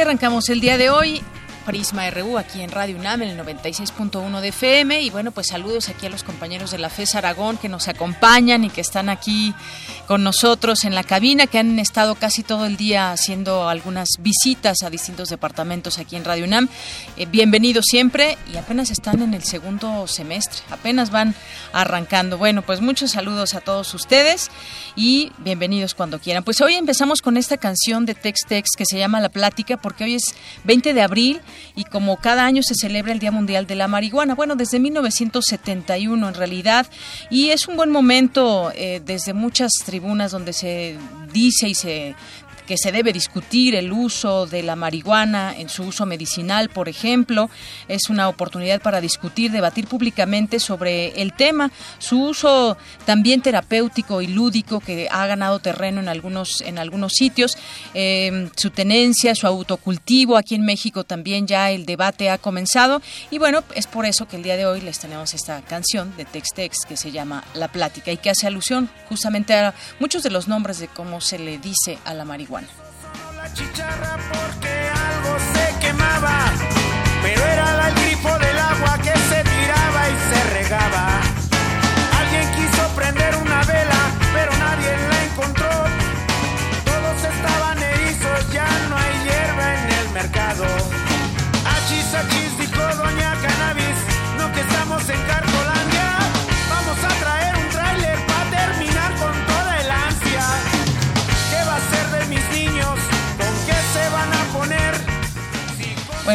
Arrancamos el día de hoy. Prisma RU aquí en Radio UNAM el 96.1 de FM y bueno pues saludos aquí a los compañeros de la FES Aragón que nos acompañan y que están aquí con nosotros en la cabina, que han estado casi todo el día haciendo algunas visitas a distintos departamentos aquí en Radio UNAM. Eh, bienvenidos siempre y apenas están en el segundo semestre, apenas van arrancando. Bueno, pues muchos saludos a todos ustedes y bienvenidos cuando quieran. Pues hoy empezamos con esta canción de Tex Tex que se llama La Plática porque hoy es 20 de abril y como cada año se celebra el Día Mundial de la Marihuana, bueno, desde 1971 en realidad, y es un buen momento eh, desde muchas tribunas donde se dice y se que se debe discutir el uso de la marihuana en su uso medicinal, por ejemplo. Es una oportunidad para discutir, debatir públicamente sobre el tema, su uso también terapéutico y lúdico que ha ganado terreno en algunos, en algunos sitios, eh, su tenencia, su autocultivo. Aquí en México también ya el debate ha comenzado y bueno, es por eso que el día de hoy les tenemos esta canción de Tex Tex que se llama La Plática y que hace alusión justamente a muchos de los nombres de cómo se le dice a la marihuana. La chicharra porque algo se quemaba, pero era el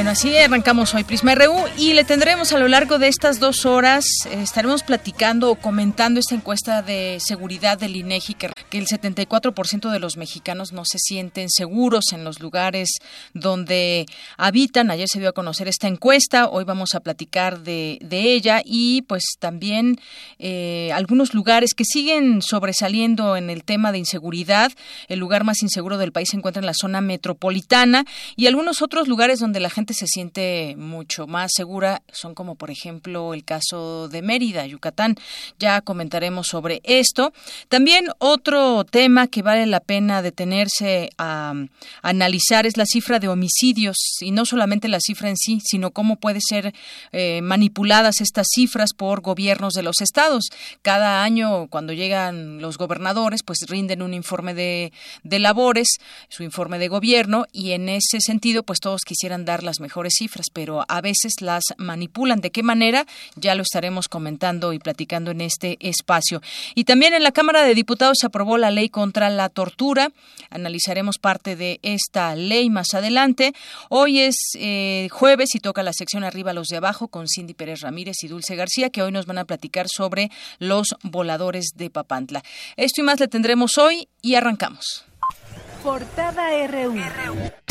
Bueno, así arrancamos hoy Prisma RU y le tendremos a lo largo de estas dos horas, eh, estaremos platicando o comentando esta encuesta de seguridad del INEGI que, que el 74% de los mexicanos no se sienten seguros en los lugares donde habitan. Ayer se dio a conocer esta encuesta, hoy vamos a platicar de, de ella y pues también eh, algunos lugares que siguen sobresaliendo en el tema de inseguridad. El lugar más inseguro del país se encuentra en la zona metropolitana y algunos otros lugares donde la gente se siente mucho más segura son como por ejemplo el caso de Mérida, Yucatán. Ya comentaremos sobre esto. También otro tema que vale la pena detenerse a, a analizar es la cifra de homicidios y no solamente la cifra en sí, sino cómo puede ser eh, manipuladas estas cifras por gobiernos de los estados. Cada año cuando llegan los gobernadores pues rinden un informe de, de labores, su informe de gobierno y en ese sentido pues todos quisieran dar las mejores cifras, pero a veces las manipulan. ¿De qué manera? Ya lo estaremos comentando y platicando en este espacio. Y también en la Cámara de Diputados se aprobó la ley contra la tortura. Analizaremos parte de esta ley más adelante. Hoy es eh, jueves y toca la sección arriba los de abajo con Cindy Pérez Ramírez y Dulce García, que hoy nos van a platicar sobre los voladores de Papantla. Esto y más le tendremos hoy y arrancamos. Portada RU.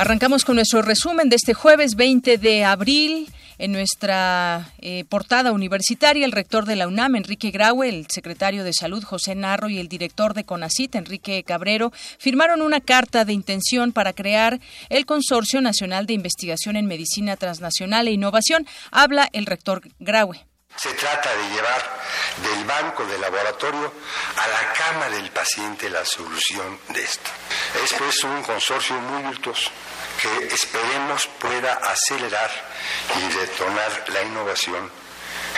Arrancamos con nuestro resumen de este jueves 20 de abril. En nuestra eh, portada universitaria, el rector de la UNAM, Enrique Graue, el secretario de Salud, José Narro, y el director de CONACIT, Enrique Cabrero, firmaron una carta de intención para crear el Consorcio Nacional de Investigación en Medicina Transnacional e Innovación. Habla el rector Graue. Se trata de llevar del banco del laboratorio a la cama del paciente la solución de esto. Es pues un consorcio muy virtuoso que esperemos pueda acelerar y detonar la innovación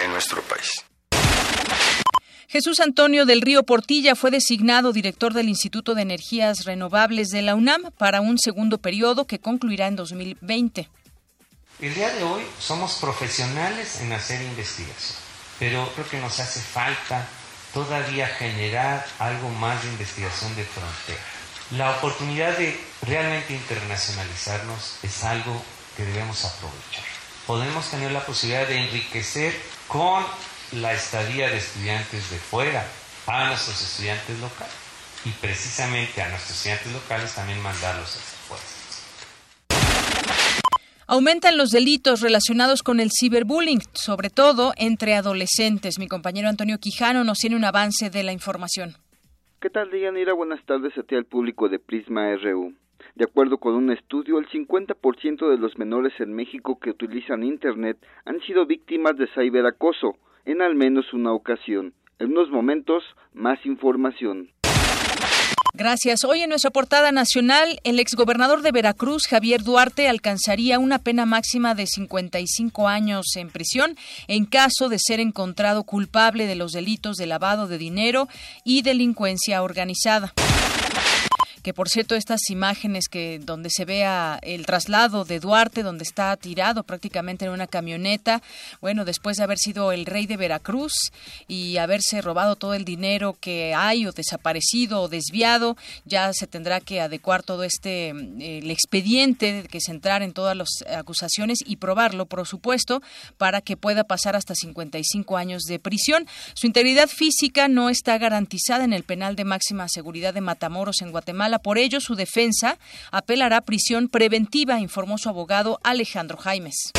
en nuestro país. Jesús Antonio del Río Portilla fue designado director del Instituto de Energías Renovables de la UNAM para un segundo periodo que concluirá en 2020. El día de hoy somos profesionales en hacer investigación, pero creo que nos hace falta todavía generar algo más de investigación de frontera. La oportunidad de realmente internacionalizarnos es algo que debemos aprovechar. Podemos tener la posibilidad de enriquecer con la estadía de estudiantes de fuera a nuestros estudiantes locales y precisamente a nuestros estudiantes locales también mandarlos hacia afuera. Aumentan los delitos relacionados con el ciberbullying, sobre todo entre adolescentes. Mi compañero Antonio Quijano nos tiene un avance de la información. ¿Qué tal, Dianira? Buenas tardes a ti al público de Prisma RU. De acuerdo con un estudio, el 50% de los menores en México que utilizan Internet han sido víctimas de ciberacoso en al menos una ocasión. En unos momentos, más información. Gracias. Hoy en nuestra portada nacional, el exgobernador de Veracruz, Javier Duarte, alcanzaría una pena máxima de 55 años en prisión en caso de ser encontrado culpable de los delitos de lavado de dinero y delincuencia organizada que por cierto estas imágenes que donde se vea el traslado de Duarte, donde está tirado prácticamente en una camioneta, bueno, después de haber sido el rey de Veracruz y haberse robado todo el dinero que hay o desaparecido o desviado, ya se tendrá que adecuar todo este el expediente que centrar en todas las acusaciones y probarlo, por supuesto, para que pueda pasar hasta 55 años de prisión. Su integridad física no está garantizada en el penal de máxima seguridad de Matamoros en Guatemala por ello, su defensa apelará a prisión preventiva, informó su abogado Alejandro Jaimes.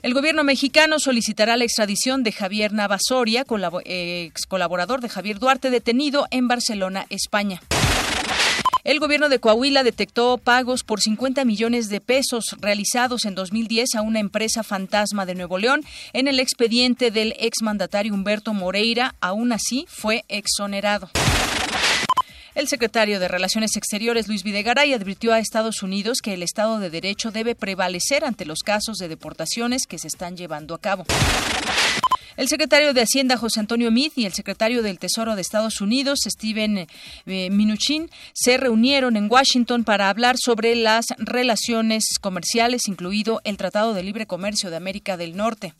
El gobierno mexicano solicitará la extradición de Javier Navasoria, ex colaborador de Javier Duarte, detenido en Barcelona, España. El gobierno de Coahuila detectó pagos por 50 millones de pesos realizados en 2010 a una empresa fantasma de Nuevo León en el expediente del exmandatario Humberto Moreira. Aún así, fue exonerado. El secretario de Relaciones Exteriores, Luis Videgaray, advirtió a Estados Unidos que el Estado de Derecho debe prevalecer ante los casos de deportaciones que se están llevando a cabo. El secretario de Hacienda, José Antonio Meade, y el secretario del Tesoro de Estados Unidos, Steven eh, Minuchin, se reunieron en Washington para hablar sobre las relaciones comerciales, incluido el Tratado de Libre Comercio de América del Norte.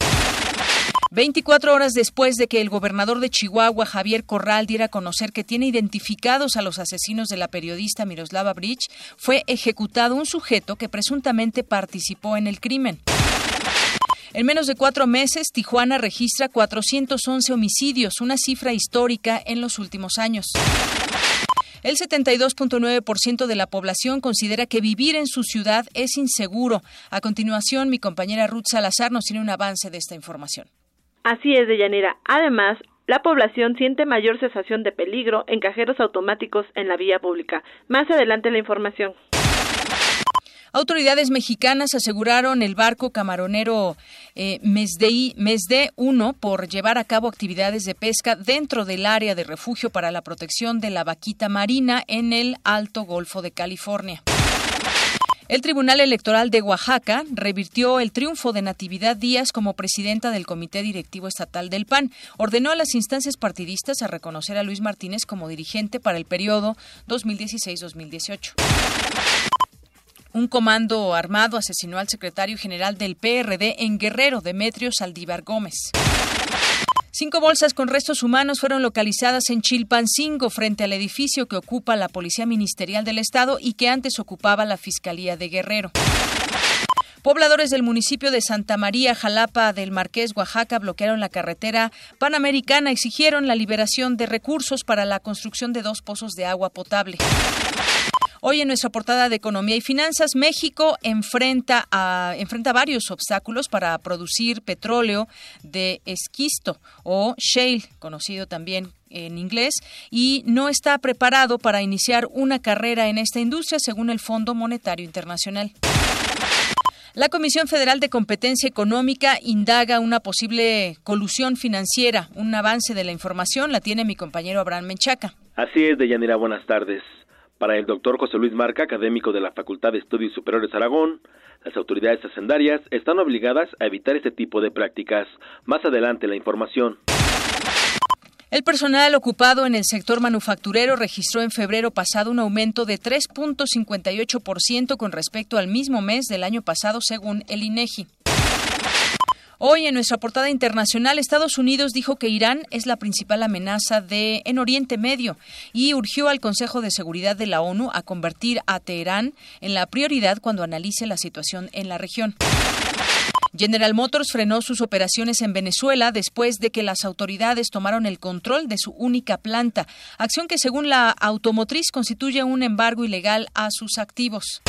24 horas después de que el gobernador de Chihuahua, Javier Corral, diera a conocer que tiene identificados a los asesinos de la periodista Miroslava Bridge, fue ejecutado un sujeto que presuntamente participó en el crimen. En menos de cuatro meses, Tijuana registra 411 homicidios, una cifra histórica en los últimos años. El 72.9% de la población considera que vivir en su ciudad es inseguro. A continuación, mi compañera Ruth Salazar nos tiene un avance de esta información. Así es, Deyanira. Además, la población siente mayor cesación de peligro en cajeros automáticos en la vía pública. Más adelante la información. Autoridades mexicanas aseguraron el barco camaronero eh, Mesde 1 por llevar a cabo actividades de pesca dentro del área de refugio para la protección de la vaquita marina en el Alto Golfo de California. El Tribunal Electoral de Oaxaca revirtió el triunfo de Natividad Díaz como presidenta del Comité Directivo Estatal del PAN. Ordenó a las instancias partidistas a reconocer a Luis Martínez como dirigente para el periodo 2016-2018. Un comando armado asesinó al secretario general del PRD en Guerrero, Demetrio Saldívar Gómez. Cinco bolsas con restos humanos fueron localizadas en Chilpancingo, frente al edificio que ocupa la Policía Ministerial del Estado y que antes ocupaba la Fiscalía de Guerrero. Pobladores del municipio de Santa María, Jalapa del Marqués, Oaxaca, bloquearon la carretera panamericana, exigieron la liberación de recursos para la construcción de dos pozos de agua potable. Hoy en nuestra portada de Economía y Finanzas, México enfrenta, a, enfrenta varios obstáculos para producir petróleo de esquisto o shale, conocido también en inglés, y no está preparado para iniciar una carrera en esta industria, según el Fondo Monetario Internacional. La Comisión Federal de Competencia Económica indaga una posible colusión financiera. Un avance de la información la tiene mi compañero Abraham Menchaca. Así es, Deyanira, buenas tardes. Para el doctor José Luis Marca, académico de la Facultad de Estudios Superiores Aragón, las autoridades hacendarias están obligadas a evitar este tipo de prácticas. Más adelante la información. El personal ocupado en el sector manufacturero registró en febrero pasado un aumento de 3.58% con respecto al mismo mes del año pasado, según el INEGI. Hoy en nuestra portada internacional, Estados Unidos dijo que Irán es la principal amenaza de en Oriente Medio y urgió al Consejo de Seguridad de la ONU a convertir a Teherán en la prioridad cuando analice la situación en la región. General Motors frenó sus operaciones en Venezuela después de que las autoridades tomaron el control de su única planta, acción que según la automotriz constituye un embargo ilegal a sus activos.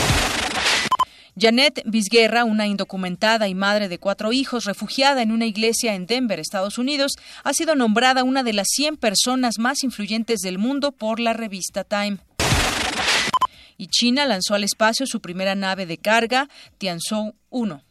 Janet Vizguerra, una indocumentada y madre de cuatro hijos, refugiada en una iglesia en Denver, Estados Unidos, ha sido nombrada una de las 100 personas más influyentes del mundo por la revista Time. Y China lanzó al espacio su primera nave de carga, Tianzhou 1.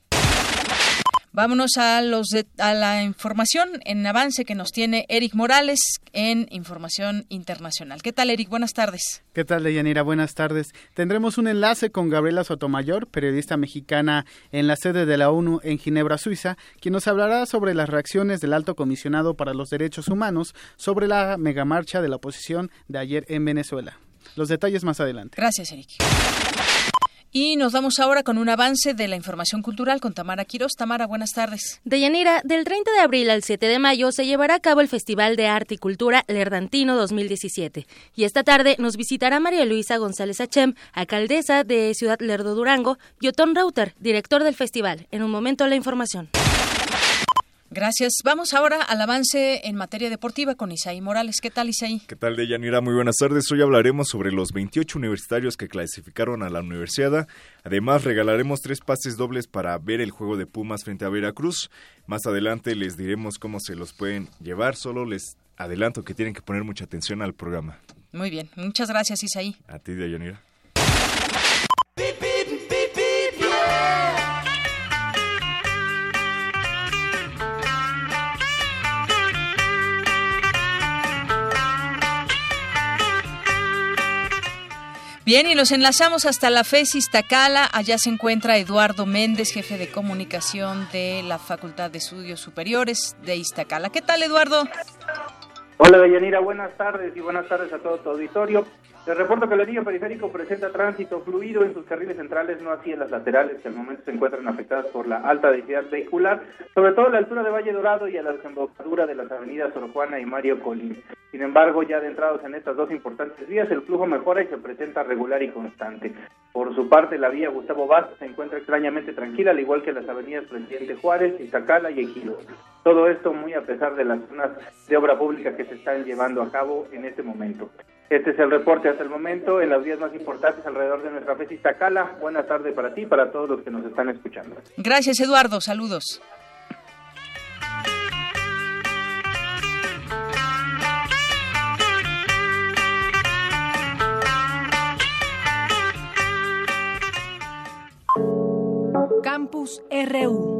Vámonos a, los a la información en avance que nos tiene Eric Morales en Información Internacional. ¿Qué tal, Eric? Buenas tardes. ¿Qué tal, Deyanira? Buenas tardes. Tendremos un enlace con Gabriela Sotomayor, periodista mexicana en la sede de la ONU en Ginebra, Suiza, quien nos hablará sobre las reacciones del alto comisionado para los derechos humanos sobre la megamarcha de la oposición de ayer en Venezuela. Los detalles más adelante. Gracias, Eric. Y nos vamos ahora con un avance de la información cultural con Tamara Quiroz. Tamara, buenas tardes. Deyanira, del 30 de abril al 7 de mayo se llevará a cabo el Festival de Arte y Cultura Lerdantino 2017. Y esta tarde nos visitará María Luisa González Achem, alcaldesa de Ciudad Lerdo Durango, y Otón Rauter, director del festival. En un momento la información. Gracias. Vamos ahora al avance en materia deportiva con Isaí Morales. ¿Qué tal, Isaí? ¿Qué tal, Deyanira? Muy buenas tardes. Hoy hablaremos sobre los 28 universitarios que clasificaron a la universidad. Además, regalaremos tres pases dobles para ver el juego de Pumas frente a Veracruz. Más adelante les diremos cómo se los pueden llevar. Solo les adelanto que tienen que poner mucha atención al programa. Muy bien. Muchas gracias, Isaí. A ti, Deyanira. Bien, y los enlazamos hasta la FES Iztacala. Allá se encuentra Eduardo Méndez, jefe de comunicación de la Facultad de Estudios Superiores de Iztacala. ¿Qué tal, Eduardo? Hola, Deyanira. Buenas tardes y buenas tardes a todo tu auditorio. El reporto que el anillo periférico presenta tránsito fluido en sus carriles centrales, no así en las laterales, que al momento se encuentran afectadas por la alta densidad vehicular, sobre todo a la altura de Valle Dorado y a la desembocadura de las avenidas Sor Juana y Mario Colín. Sin embargo, ya adentrados en estas dos importantes vías, el flujo mejora y se presenta regular y constante. Por su parte, la vía Gustavo Vaz se encuentra extrañamente tranquila, al igual que las avenidas Presidente Juárez, Iztacala y Ejido. Todo esto muy a pesar de las zonas de obra pública que se están llevando a cabo en este momento. Este es el reporte hasta el momento en las vías más importantes alrededor de nuestra FES Iztacala. Buenas tardes para ti y para todos los que nos están escuchando. Gracias, Eduardo. Saludos. Campus RU.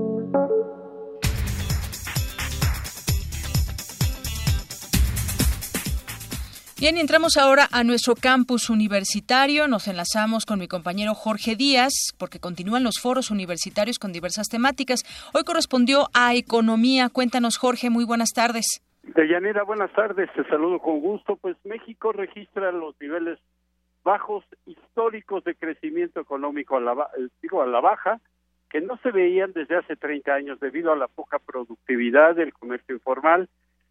Bien, entramos ahora a nuestro campus universitario. Nos enlazamos con mi compañero Jorge Díaz, porque continúan los foros universitarios con diversas temáticas. Hoy correspondió a Economía. Cuéntanos, Jorge, muy buenas tardes. Deyanira, buenas tardes. Te saludo con gusto. Pues México registra los niveles bajos históricos de crecimiento económico a la, digo, a la baja, que no se veían desde hace 30 años debido a la poca productividad del comercio informal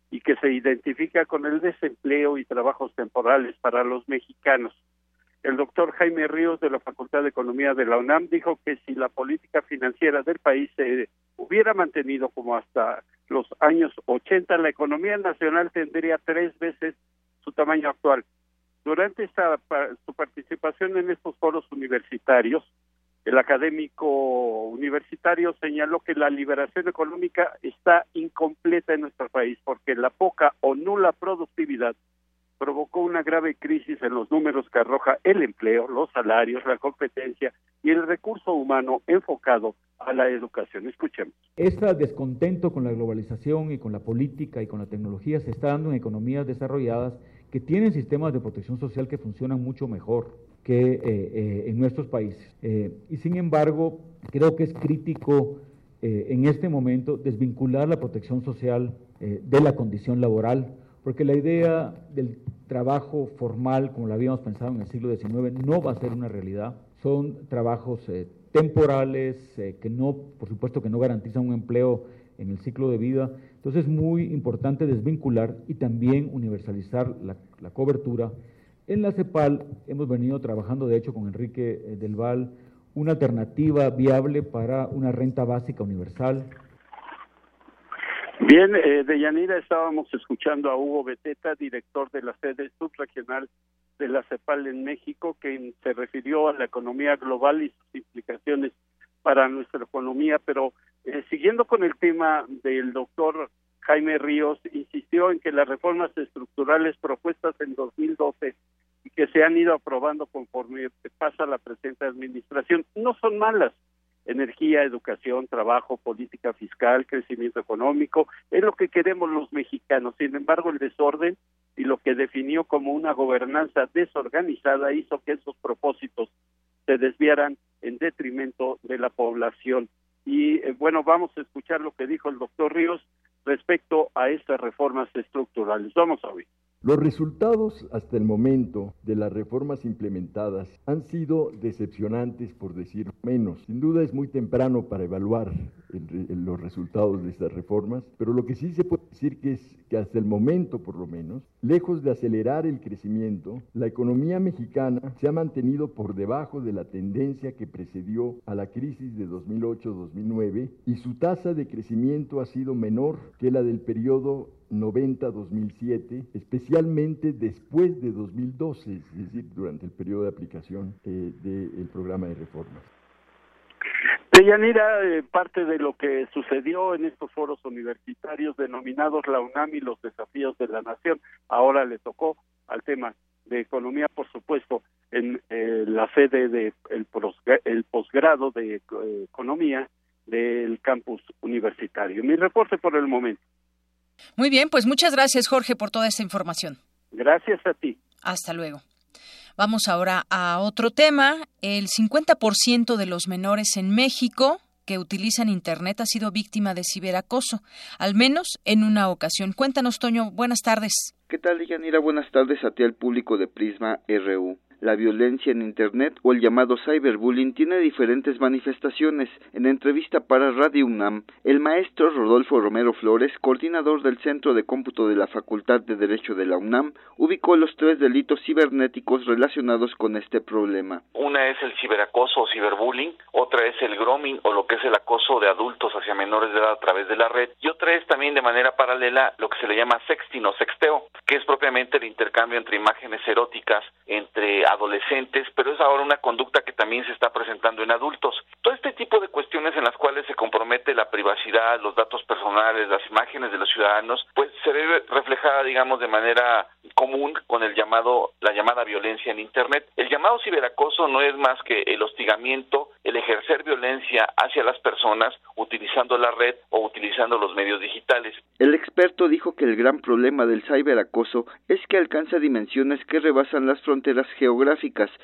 y que se identifica con el desempleo y trabajos temporales para los mexicanos. El doctor Jaime Ríos de la Facultad de Economía de la UNAM dijo que si la política financiera del país se hubiera mantenido como hasta los años 80, la economía nacional tendría tres veces su tamaño actual. Durante esta, su participación en estos foros universitarios, el académico universitario señaló que la liberación económica está incompleta en nuestro país porque la poca o nula productividad provocó una grave crisis en los números que arroja el empleo, los salarios, la competencia y el recurso humano enfocado a la educación. Escuchemos. Este descontento con la globalización y con la política y con la tecnología se está dando en economías desarrolladas que tienen sistemas de protección social que funcionan mucho mejor que eh, eh, en nuestros países. Eh, y sin embargo, creo que es crítico en este momento desvincular la protección social de la condición laboral porque la idea del trabajo formal, como lo habíamos pensado en el siglo XIX, no va a ser una realidad. Son trabajos temporales, que no, por supuesto, que no garantizan un empleo en el ciclo de vida. Entonces es muy importante desvincular y también universalizar la, cobertura. En la CEPAL hemos venido trabajando, de hecho, con Enrique eh, Del Val, una alternativa viable para una renta básica universal Bien, eh, de estábamos escuchando a Hugo Beteta, director de la sede subregional de la CEPAL en México, que se refirió a la economía global y sus implicaciones para nuestra economía, pero eh, siguiendo con el tema del doctor Jaime Ríos, insistió en que las reformas estructurales propuestas en 2012 y que se han ido aprobando conforme pasa la presente administración no son malas, energía, educación, trabajo, política fiscal, crecimiento económico, es lo que queremos los mexicanos. Sin embargo, el desorden y lo que definió como una gobernanza desorganizada hizo que esos propósitos se desviaran en detrimento de la población. Y eh, bueno, vamos a escuchar lo que dijo el doctor Ríos respecto a estas reformas estructurales. Vamos a oír. Los resultados hasta el momento de las reformas implementadas han sido decepcionantes, por decir menos. Sin duda es muy temprano para evaluar los resultados de estas reformas, pero lo que sí se puede decir que es que hasta el momento, por lo menos, lejos de acelerar el crecimiento, la economía mexicana se ha mantenido por debajo de la tendencia que precedió a la crisis de 2008-2009 y su tasa de crecimiento ha sido menor que la del periodo 90-2007, especialmente después de 2012, es decir, durante el periodo de aplicación eh, del programa de reformas. Deyanira, eh, parte de lo que sucedió en estos foros universitarios denominados la UNAM y los desafíos de la nación, ahora le tocó al tema de economía, por supuesto, en eh, la sede del de posgrado de eh, economía del campus universitario. Mi reporte por el momento. Muy bien, pues muchas gracias Jorge por toda esta información. Gracias a ti. Hasta luego. Vamos ahora a otro tema. El 50% de los menores en México que utilizan Internet ha sido víctima de ciberacoso, al menos en una ocasión. Cuéntanos, Toño. Buenas tardes. ¿Qué tal, Yanira? Buenas tardes a ti, al público de Prisma RU. La violencia en Internet o el llamado cyberbullying tiene diferentes manifestaciones. En entrevista para Radio UNAM, el maestro Rodolfo Romero Flores, coordinador del Centro de Cómputo de la Facultad de Derecho de la UNAM, ubicó los tres delitos cibernéticos relacionados con este problema. Una es el ciberacoso o ciberbullying, otra es el grooming o lo que es el acoso de adultos hacia menores de edad a través de la red, y otra es también de manera paralela lo que se le llama sexting o sexteo, que es propiamente el intercambio entre imágenes eróticas entre adolescentes, pero es ahora una conducta que también se está presentando en adultos. Todo este tipo de cuestiones en las cuales se compromete la privacidad, los datos personales, las imágenes de los ciudadanos, pues se ve reflejada, digamos, de manera común con el llamado, la llamada violencia en Internet. El llamado ciberacoso no es más que el hostigamiento, el ejercer violencia hacia las personas utilizando la red o utilizando los medios digitales. El experto dijo que el gran problema del ciberacoso es que alcanza dimensiones que rebasan las fronteras geográficas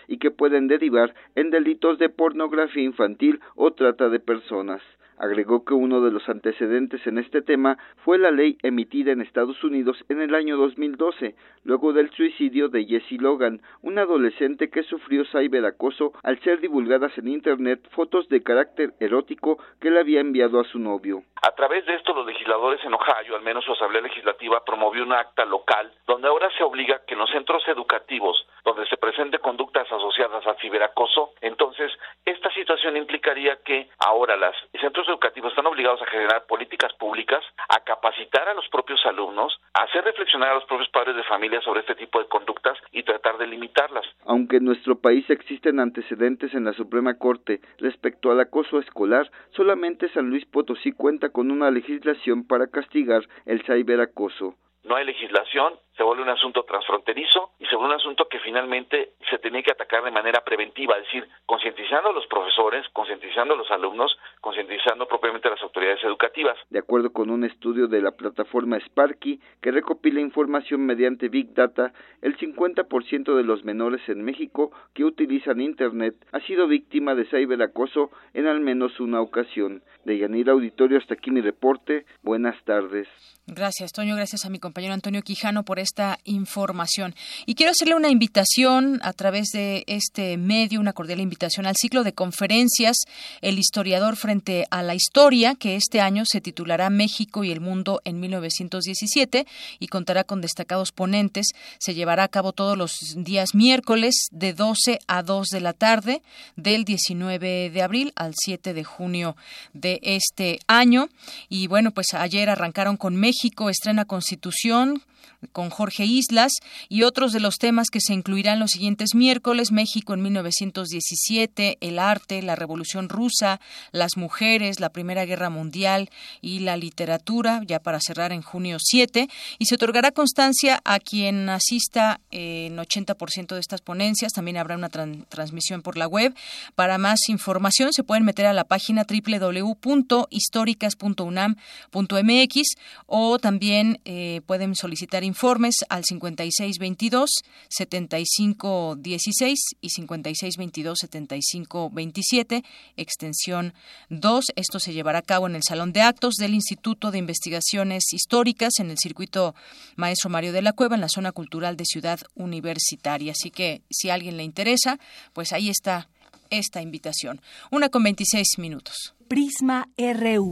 y que pueden derivar en delitos de pornografía infantil o trata de personas. Agregó que uno de los antecedentes en este tema fue la ley emitida en Estados Unidos en el año 2012, luego del suicidio de Jessie Logan, una adolescente que sufrió ciberacoso al ser divulgadas en Internet fotos de carácter erótico que le había enviado a su novio. A través de esto, los legisladores en Ohio, al menos su Asamblea Legislativa, promovió una acta local donde ahora se obliga que en los centros educativos donde se presente conductas asociadas a ciberacoso, entonces esta situación implicaría que ahora los centros educativos están obligados a generar políticas públicas, a capacitar a los propios alumnos, a hacer reflexionar a los propios padres de familia sobre este tipo de conductas y tratar de limitarlas. Aunque en nuestro país existen antecedentes en la Suprema Corte respecto al acoso escolar, solamente San Luis Potosí cuenta con una legislación para castigar el ciberacoso. No hay legislación, se vuelve un asunto transfronterizo y se vuelve un asunto que finalmente se tiene que atacar de manera preventiva, es decir, concientizando a los profesores, concientizando a los alumnos, concientizando propiamente a las autoridades educativas. De acuerdo con un estudio de la plataforma Sparky, que recopila información mediante Big Data, el 50% de los menores en México que utilizan Internet ha sido víctima de ciberacoso en al menos una ocasión. De Yanir Auditorio, hasta aquí mi reporte. Buenas tardes. Gracias, Toño. Gracias a mi compañero Antonio Quijano por esta información. Y quiero hacerle una invitación a través de este medio, una cordial invitación al ciclo de conferencias El historiador frente a la historia, que este año se titulará México y el mundo en 1917 y contará con destacados ponentes. Se llevará a cabo todos los días miércoles de 12 a 2 de la tarde del 19 de abril al 7 de junio de este año. Y bueno, pues ayer arrancaron con México, estrena Constitución, producción con Jorge Islas y otros de los temas que se incluirán los siguientes miércoles, México en 1917, el arte, la Revolución Rusa, las mujeres, la Primera Guerra Mundial y la literatura, ya para cerrar en junio 7, y se otorgará constancia a quien asista en 80% de estas ponencias, también habrá una transmisión por la web. Para más información se pueden meter a la página www.históricas.unam.mx o también eh, pueden solicitar informes al 5622 7516 y 5622 7527, extensión 2. Esto se llevará a cabo en el Salón de Actos del Instituto de Investigaciones Históricas en el circuito Maestro Mario de la Cueva, en la zona cultural de Ciudad Universitaria. Así que si a alguien le interesa, pues ahí está esta invitación. Una con 26 minutos. Prisma RU.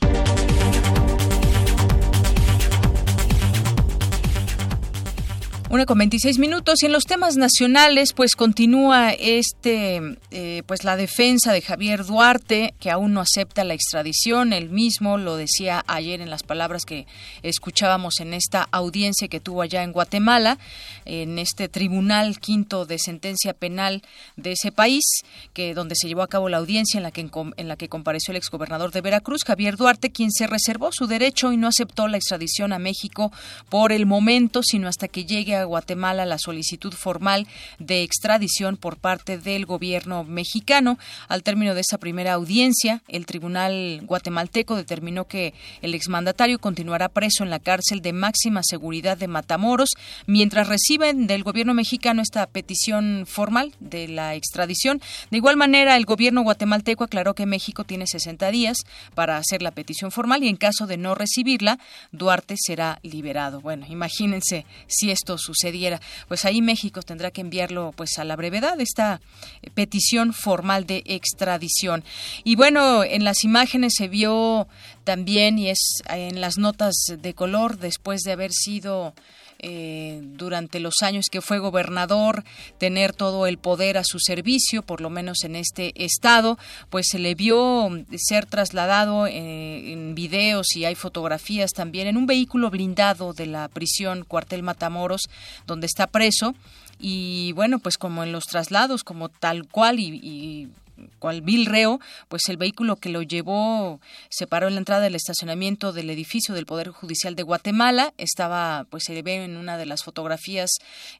Una con 26 minutos y en los temas nacionales pues continúa este eh, pues la defensa de Javier Duarte que aún no acepta la extradición. Él mismo lo decía ayer en las palabras que escuchábamos en esta audiencia que tuvo allá en Guatemala, en este tribunal quinto de sentencia penal de ese país, que donde se llevó a cabo la audiencia en la que en la que compareció el exgobernador de Veracruz, Javier Duarte, quien se reservó su derecho y no aceptó la extradición a México por el momento, sino hasta que llegue a Guatemala la solicitud formal de extradición por parte del gobierno mexicano. Al término de esa primera audiencia, el tribunal guatemalteco determinó que el exmandatario continuará preso en la cárcel de máxima seguridad de Matamoros mientras reciben del gobierno mexicano esta petición formal de la extradición. De igual manera, el gobierno guatemalteco aclaró que México tiene 60 días para hacer la petición formal y en caso de no recibirla, Duarte será liberado. Bueno, imagínense si esto sucede sucediera, pues ahí México tendrá que enviarlo pues a la brevedad esta petición formal de extradición. Y bueno, en las imágenes se vio también y es en las notas de color después de haber sido eh, durante los años que fue gobernador, tener todo el poder a su servicio, por lo menos en este estado, pues se le vio ser trasladado eh, en videos y hay fotografías también en un vehículo blindado de la prisión cuartel Matamoros, donde está preso. Y bueno, pues como en los traslados, como tal cual, y cual pues el vehículo que lo llevó se paró en la entrada del estacionamiento del edificio del Poder Judicial de Guatemala. Estaba, pues se ve en una de las fotografías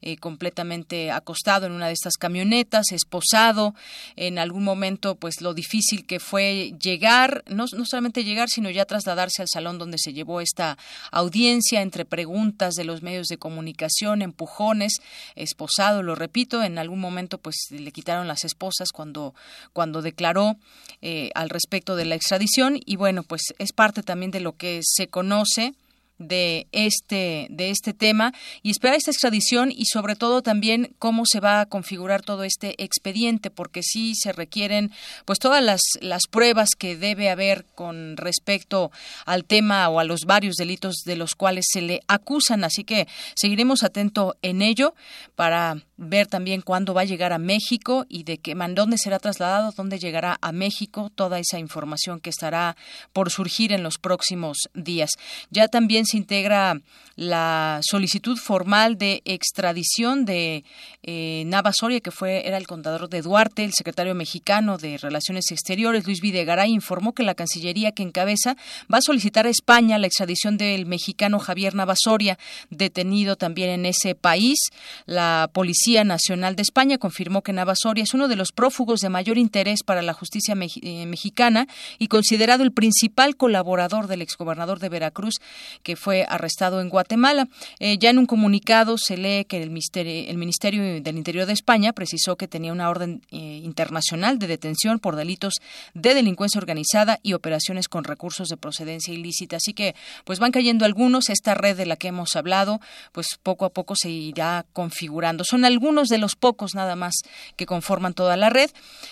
eh, completamente acostado en una de estas camionetas, esposado. En algún momento, pues lo difícil que fue llegar, no, no solamente llegar, sino ya trasladarse al salón donde se llevó esta audiencia entre preguntas de los medios de comunicación, empujones, esposado, lo repito, en algún momento pues le quitaron las esposas cuando cuando declaró eh, al respecto de la extradición y bueno, pues es parte también de lo que se conoce de este de este tema y esperar esta extradición y sobre todo también cómo se va a configurar todo este expediente porque sí se requieren pues todas las las pruebas que debe haber con respecto al tema o a los varios delitos de los cuales se le acusan así que seguiremos atento en ello para ver también cuándo va a llegar a México y de qué dónde será trasladado, dónde llegará a México, toda esa información que estará por surgir en los próximos días. Ya también integra la solicitud formal de extradición de eh, Nava Soria, que fue era el contador de Duarte, el secretario mexicano de Relaciones Exteriores, Luis Videgaray, informó que la Cancillería que encabeza va a solicitar a España la extradición del mexicano Javier Navasoria, detenido también en ese país. La Policía Nacional de España confirmó que Navasoria es uno de los prófugos de mayor interés para la justicia eh, mexicana y considerado el principal colaborador del exgobernador de Veracruz, que fue arrestado en Guatemala. Eh, ya en un comunicado se lee que el Ministerio, el Ministerio del Interior de España precisó que tenía una orden eh, internacional de detención por delitos de delincuencia organizada y operaciones con recursos de procedencia ilícita. Así que, pues van cayendo algunos. Esta red de la que hemos hablado, pues poco a poco se irá configurando. Son algunos de los pocos nada más que conforman toda la red.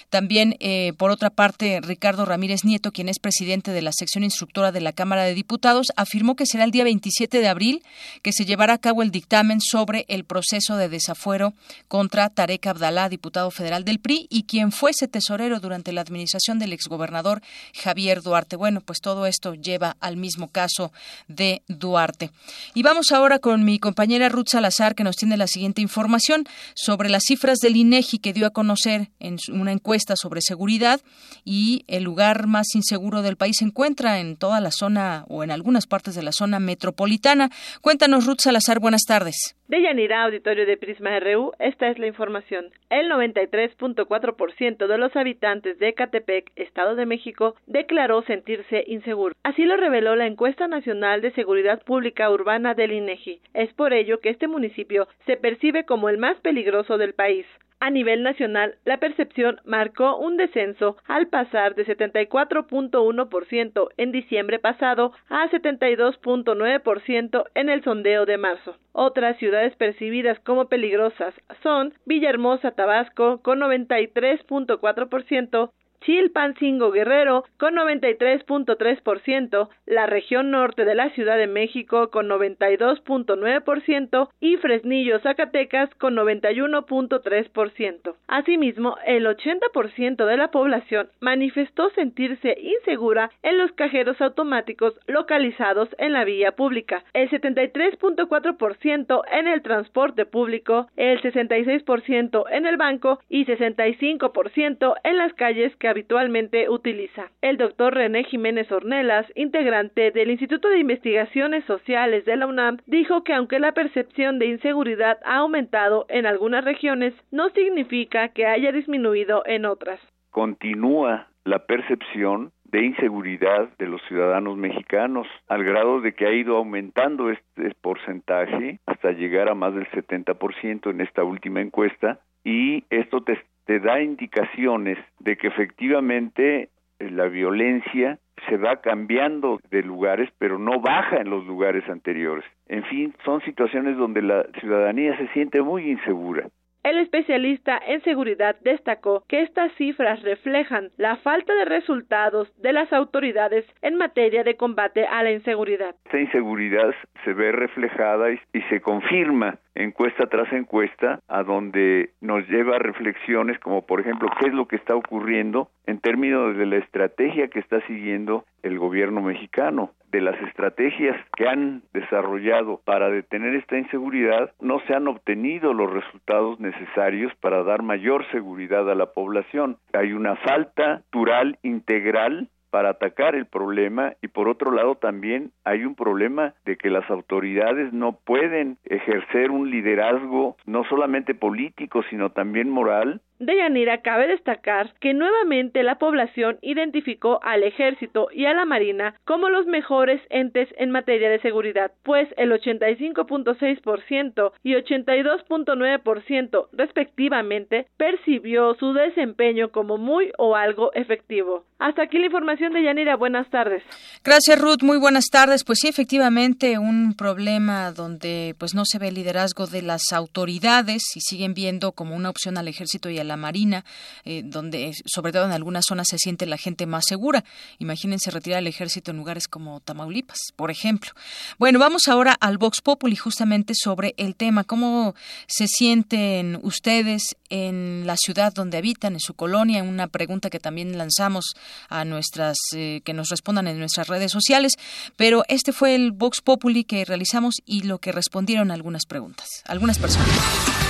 También, eh, por otra parte, Ricardo Ramírez Nieto, quien es presidente de la sección instructora de la Cámara de Diputados, afirmó que será el día 27 de abril que se llevará a cabo el dictamen sobre el proceso de desafuero contra Tarek Abdalá, diputado federal del PRI y quien fuese tesorero durante la administración del exgobernador Javier Duarte. Bueno, pues todo esto lleva al mismo caso de Duarte. Y vamos ahora con mi compañera Ruth Salazar, que nos tiene la siguiente información sobre las cifras del INEGI que dio a conocer en una encuesta sobre seguridad y el lugar más inseguro del país se encuentra en toda la zona o en algunas partes de la zona metropolitana. Cuéntanos, Ruth Salazar, buenas tardes. De Yanira, auditorio de Prisma RU, esta es la información. El 93.4% de los habitantes de Catepec, Estado de México, declaró sentirse inseguro. Así lo reveló la encuesta nacional de seguridad pública urbana del INEGI. Es por ello que este municipio se percibe como el más peligroso del país. A nivel nacional, la percepción marcó un descenso al pasar de 74.1% en diciembre pasado a 72.9% en el sondeo de marzo. Otras ciudades percibidas como peligrosas son Villahermosa, Tabasco, con 93.4%, Chilpancingo Guerrero con 93.3%, la región norte de la Ciudad de México con 92.9% y Fresnillo Zacatecas con 91.3%. Asimismo, el 80% de la población manifestó sentirse insegura en los cajeros automáticos localizados en la vía pública, el 73.4% en el transporte público, el 66% en el banco y 65% en las calles que habitualmente utiliza. El doctor René Jiménez Ornelas, integrante del Instituto de Investigaciones Sociales de la UNAM, dijo que aunque la percepción de inseguridad ha aumentado en algunas regiones, no significa que haya disminuido en otras. Continúa la percepción de inseguridad de los ciudadanos mexicanos, al grado de que ha ido aumentando este porcentaje hasta llegar a más del 70% en esta última encuesta, y esto te, da indicaciones de que efectivamente eh, la violencia se va cambiando de lugares, pero no baja en los lugares anteriores. En fin, son situaciones donde la ciudadanía se siente muy insegura. El especialista en seguridad destacó que estas cifras reflejan la falta de resultados de las autoridades en materia de combate a la inseguridad. Esta inseguridad se ve reflejada y, se confirma encuesta tras encuesta, a donde nos lleva a reflexiones como por ejemplo qué es lo que está ocurriendo en términos de la estrategia que está siguiendo el gobierno mexicano de las estrategias que han desarrollado para detener esta inseguridad, no se han obtenido los resultados necesarios para dar mayor seguridad a la población. Hay una falta natural integral para atacar el problema y por otro lado también hay un problema de que las autoridades no pueden ejercer un liderazgo no solamente político sino también moral De Yanira cabe destacar que nuevamente la población identificó al ejército y a la marina como los mejores entes en materia de seguridad, pues el 85.6% y 82.9% respectivamente percibió su desempeño como muy o algo efectivo. Hasta aquí la información de Yanira. Buenas tardes. Gracias, Ruth. Muy buenas tardes. Pues sí, efectivamente, un problema donde pues no se ve el liderazgo de las autoridades y siguen viendo como una opción al ejército y a marina, eh, donde sobre todo en algunas zonas se siente la gente más segura. Imagínense retirar el ejército en lugares como Tamaulipas, por ejemplo. Bueno, vamos ahora al Vox Populi justamente sobre el tema. ¿Cómo se sienten ustedes en la ciudad donde habitan, en su colonia? Una pregunta que también lanzamos a nuestras, eh, que nos respondan en nuestras redes sociales. Pero este fue el Vox Populi que realizamos y lo que respondieron algunas preguntas, algunas personas.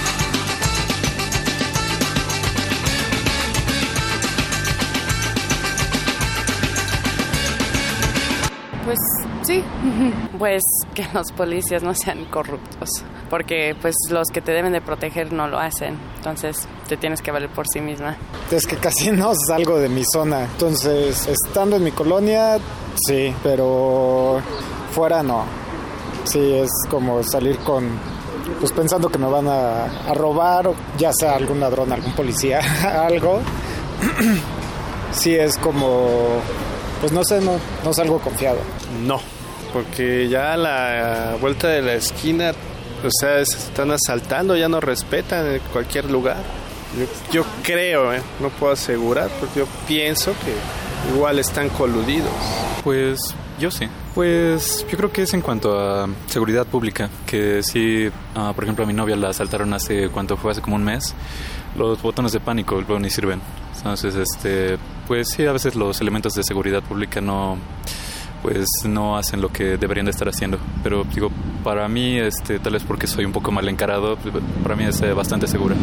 Pues sí, pues que los policías no sean corruptos, porque pues los que te deben de proteger no lo hacen, entonces te tienes que valer por sí misma. Es que casi no salgo de mi zona, entonces estando en mi colonia, sí, pero fuera no. Sí, es como salir con, pues pensando que me van a, a robar, ya sea algún ladrón, algún policía, algo. sí, es como pues no sé, no, no salgo confiado. No, porque ya a la vuelta de la esquina, o sea, se están asaltando, ya no respetan en cualquier lugar. Yo, creo, ¿eh? no puedo asegurar, porque yo pienso que igual están coludidos. Pues yo sí. Pues yo creo que es en cuanto a seguridad pública, que sí, ah, por ejemplo, a mi novia la asaltaron hace, ¿cuánto fue? Hace como un mes. Los botones de pánico luego ni sirven. Entonces, este, pues sí, a veces los elementos de seguridad pública no, pues no hacen lo que deberían de estar haciendo. Pero digo, para mí, este, tal vez porque soy un poco mal encarado, para mí es eh, bastante seguro.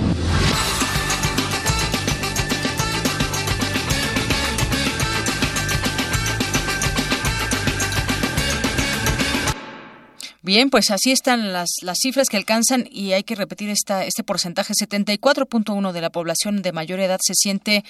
Bien, pues así están las, las cifras que alcanzan y hay que repetir esta, este porcentaje. 74.1 de la población de mayor edad se siente,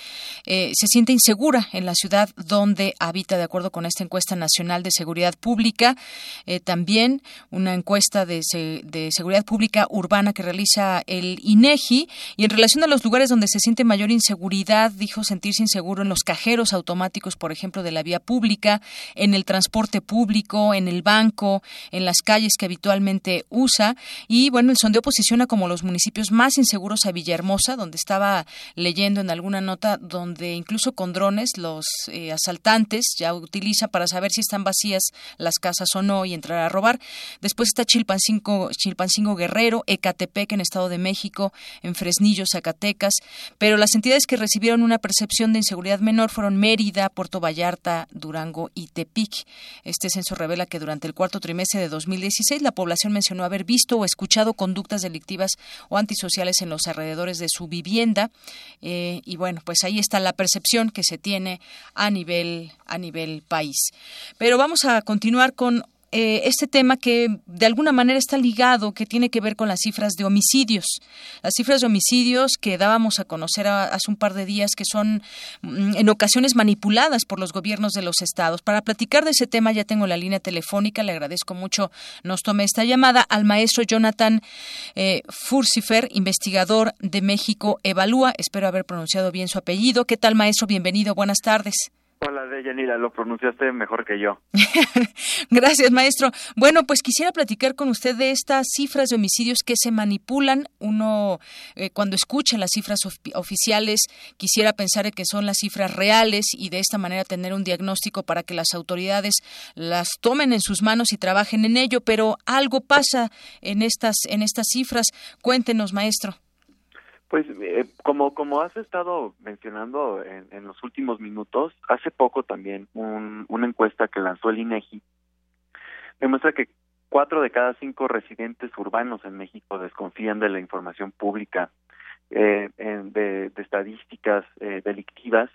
eh, se siente insegura en la ciudad donde habita, de acuerdo con esta encuesta nacional de seguridad pública. Eh, también una encuesta de, de seguridad pública urbana que realiza el INEGI. Y en relación a los lugares donde se siente mayor inseguridad, dijo sentirse inseguro en los cajeros automáticos, por ejemplo, de la vía pública, en el transporte público, en el banco, en las calles que habitualmente usa. Y bueno, el sondeo posiciona como los municipios más inseguros a Villahermosa, donde estaba leyendo en alguna nota donde incluso con drones los eh, asaltantes ya utiliza para saber si están vacías las casas o no y entrar a robar. Después está Chilpancingo, Chilpancingo Guerrero, Ecatepec en Estado de México, en Fresnillo, Zacatecas. Pero las entidades que recibieron una percepción de inseguridad menor fueron Mérida, Puerto Vallarta, Durango y Tepic. Este censo revela que durante el cuarto trimestre de 2010 la población mencionó haber visto o escuchado conductas delictivas o antisociales en los alrededores de su vivienda. Eh, y bueno, pues ahí está la percepción que se tiene a nivel, a nivel país. Pero vamos a continuar con eh, este tema que de alguna manera está ligado, que tiene que ver con las cifras de homicidios. Las cifras de homicidios que dábamos a conocer hace un par de días, que son mm, en ocasiones manipuladas por los gobiernos de los estados. Para platicar de ese tema ya tengo la línea telefónica, le agradezco mucho nos tome esta llamada al maestro Jonathan eh, Furcifer, investigador de México Evalúa. Espero haber pronunciado bien su apellido. ¿Qué tal, maestro? Bienvenido, buenas tardes. Hola, Deyanira, lo pronunciaste mejor que yo. Gracias, maestro. Bueno, pues quisiera platicar con usted de estas cifras de homicidios que se manipulan. Uno, eh, cuando escucha las cifras oficiales, quisiera pensar que son las cifras reales y de esta manera tener un diagnóstico para que las autoridades las tomen en sus manos y trabajen en ello. Pero algo pasa en estas, en estas cifras. Cuéntenos, maestro. Pues eh, como, como has estado mencionando en, en, los últimos minutos, hace poco también un, una encuesta que lanzó el INEGI demuestra que cuatro de cada cinco residentes urbanos en México desconfían de la información pública eh, de, de, estadísticas eh, delictivas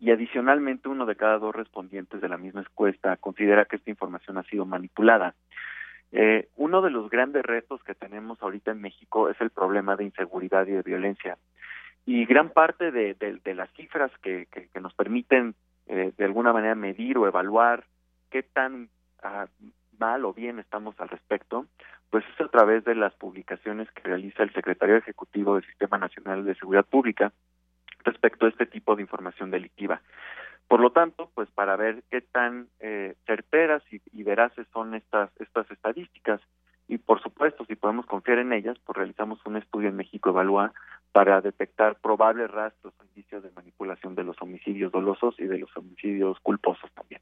y adicionalmente uno de cada dos respondientes de la misma encuesta considera que esta información ha sido manipulada. Eh, uno de los grandes retos que tenemos ahorita en México es el problema de inseguridad y de violencia. y gran parte de, las cifras que, que, nos permiten eh, de alguna manera medir o evaluar qué tan ah, mal o bien estamos al respecto, pues es a través de las publicaciones que realiza el secretario ejecutivo del Sistema Nacional de Seguridad Pública respecto a este tipo de información delictiva. Por lo tanto, pues para ver qué tan eh, certeras y, veraces son estas estas estadísticas y por supuesto si podemos confiar en ellas, pues realizamos un estudio en México Evalúa para detectar probables rastros o indicios de manipulación de los homicidios dolosos y de los homicidios culposos también.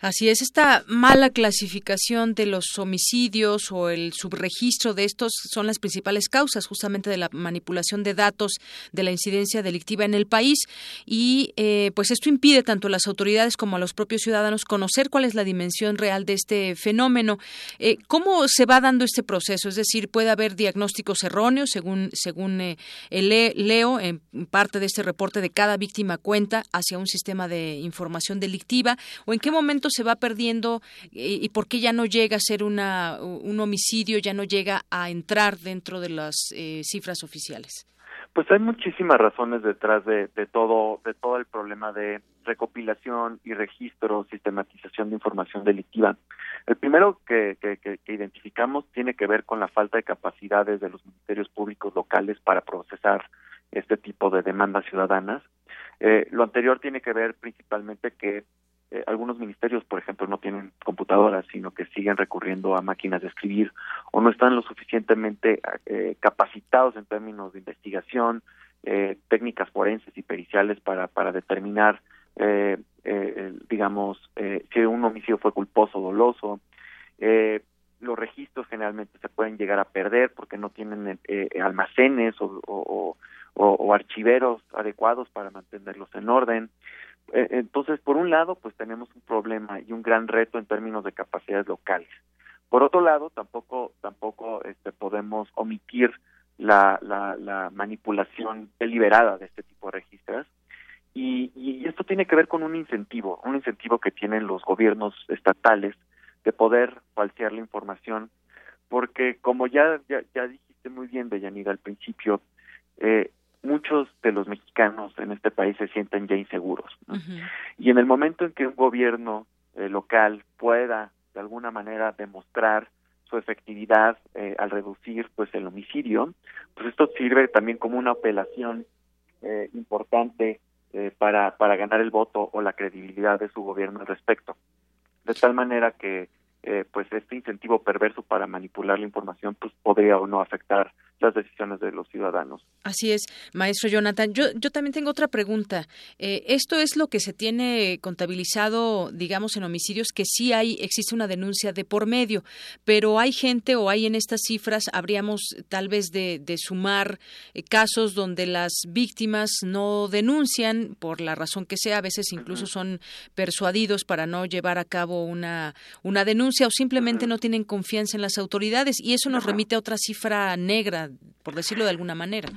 Así es, esta mala clasificación de los homicidios o el subregistro de estos son las principales causas justamente de la manipulación de datos de la incidencia delictiva en el país y eh, pues esto impide tanto a las autoridades como a los propios ciudadanos conocer cuál es la dimensión real de este fenómeno. Eh, ¿Cómo se va dando este proceso? Es decir, puede haber diagnósticos erróneos según según eh, leo en parte de este reporte de cada víctima cuenta hacia un sistema de información delictiva o en qué momento se va perdiendo y, por qué ya no llega a ser una, un homicidio, ya no llega a entrar dentro de las eh, cifras oficiales? Pues hay muchísimas razones detrás de, todo de todo el problema de recopilación y registro, sistematización de información delictiva. El primero que, que, identificamos tiene que ver con la falta de capacidades de los ministerios públicos locales para procesar este tipo de demandas ciudadanas. Eh, lo anterior tiene que ver principalmente que eh, algunos ministerios, por ejemplo, no tienen computadoras, sino que siguen recurriendo a máquinas de escribir o no están lo suficientemente eh, capacitados en términos de investigación, eh, técnicas forenses y periciales para, para determinar, digamos, si un homicidio fue culposo o doloso. los registros generalmente se pueden llegar a perder porque no tienen almacenes o, o archiveros adecuados para mantenerlos en orden. Eh, entonces, por un lado, pues tenemos un problema y un gran reto en términos de capacidades locales. Por otro lado, tampoco tampoco este, podemos omitir la, la, manipulación deliberada de este tipo de registros y, y, esto tiene que ver con un incentivo, un incentivo que tienen los gobiernos estatales de poder falsear la información, porque como ya ya, ya dijiste muy bien, Deyanira, al principio, eh, muchos de los mexicanos en este país se sienten ya inseguros. Y en el momento en que un gobierno eh, local pueda de alguna manera demostrar su efectividad eh, al reducir pues el homicidio, pues esto sirve también como una apelación eh, importante para, para ganar el voto o la credibilidad de su gobierno al respecto. De tal manera que pues este incentivo perverso para manipular la información pues podría o no afectar las decisiones de los ciudadanos. Así es, maestro Jonathan. Yo, yo también tengo otra pregunta. Eh, esto es lo que se tiene contabilizado, digamos, en homicidios, que sí hay, existe una denuncia de por medio, pero hay gente o hay en estas cifras, habríamos tal vez de, de sumar eh, casos donde las víctimas no denuncian por la razón que sea, a veces incluso son persuadidos para no llevar a cabo una, una denuncia o simplemente no tienen confianza en las autoridades y eso nos remite a otra cifra negra por decirlo de alguna manera.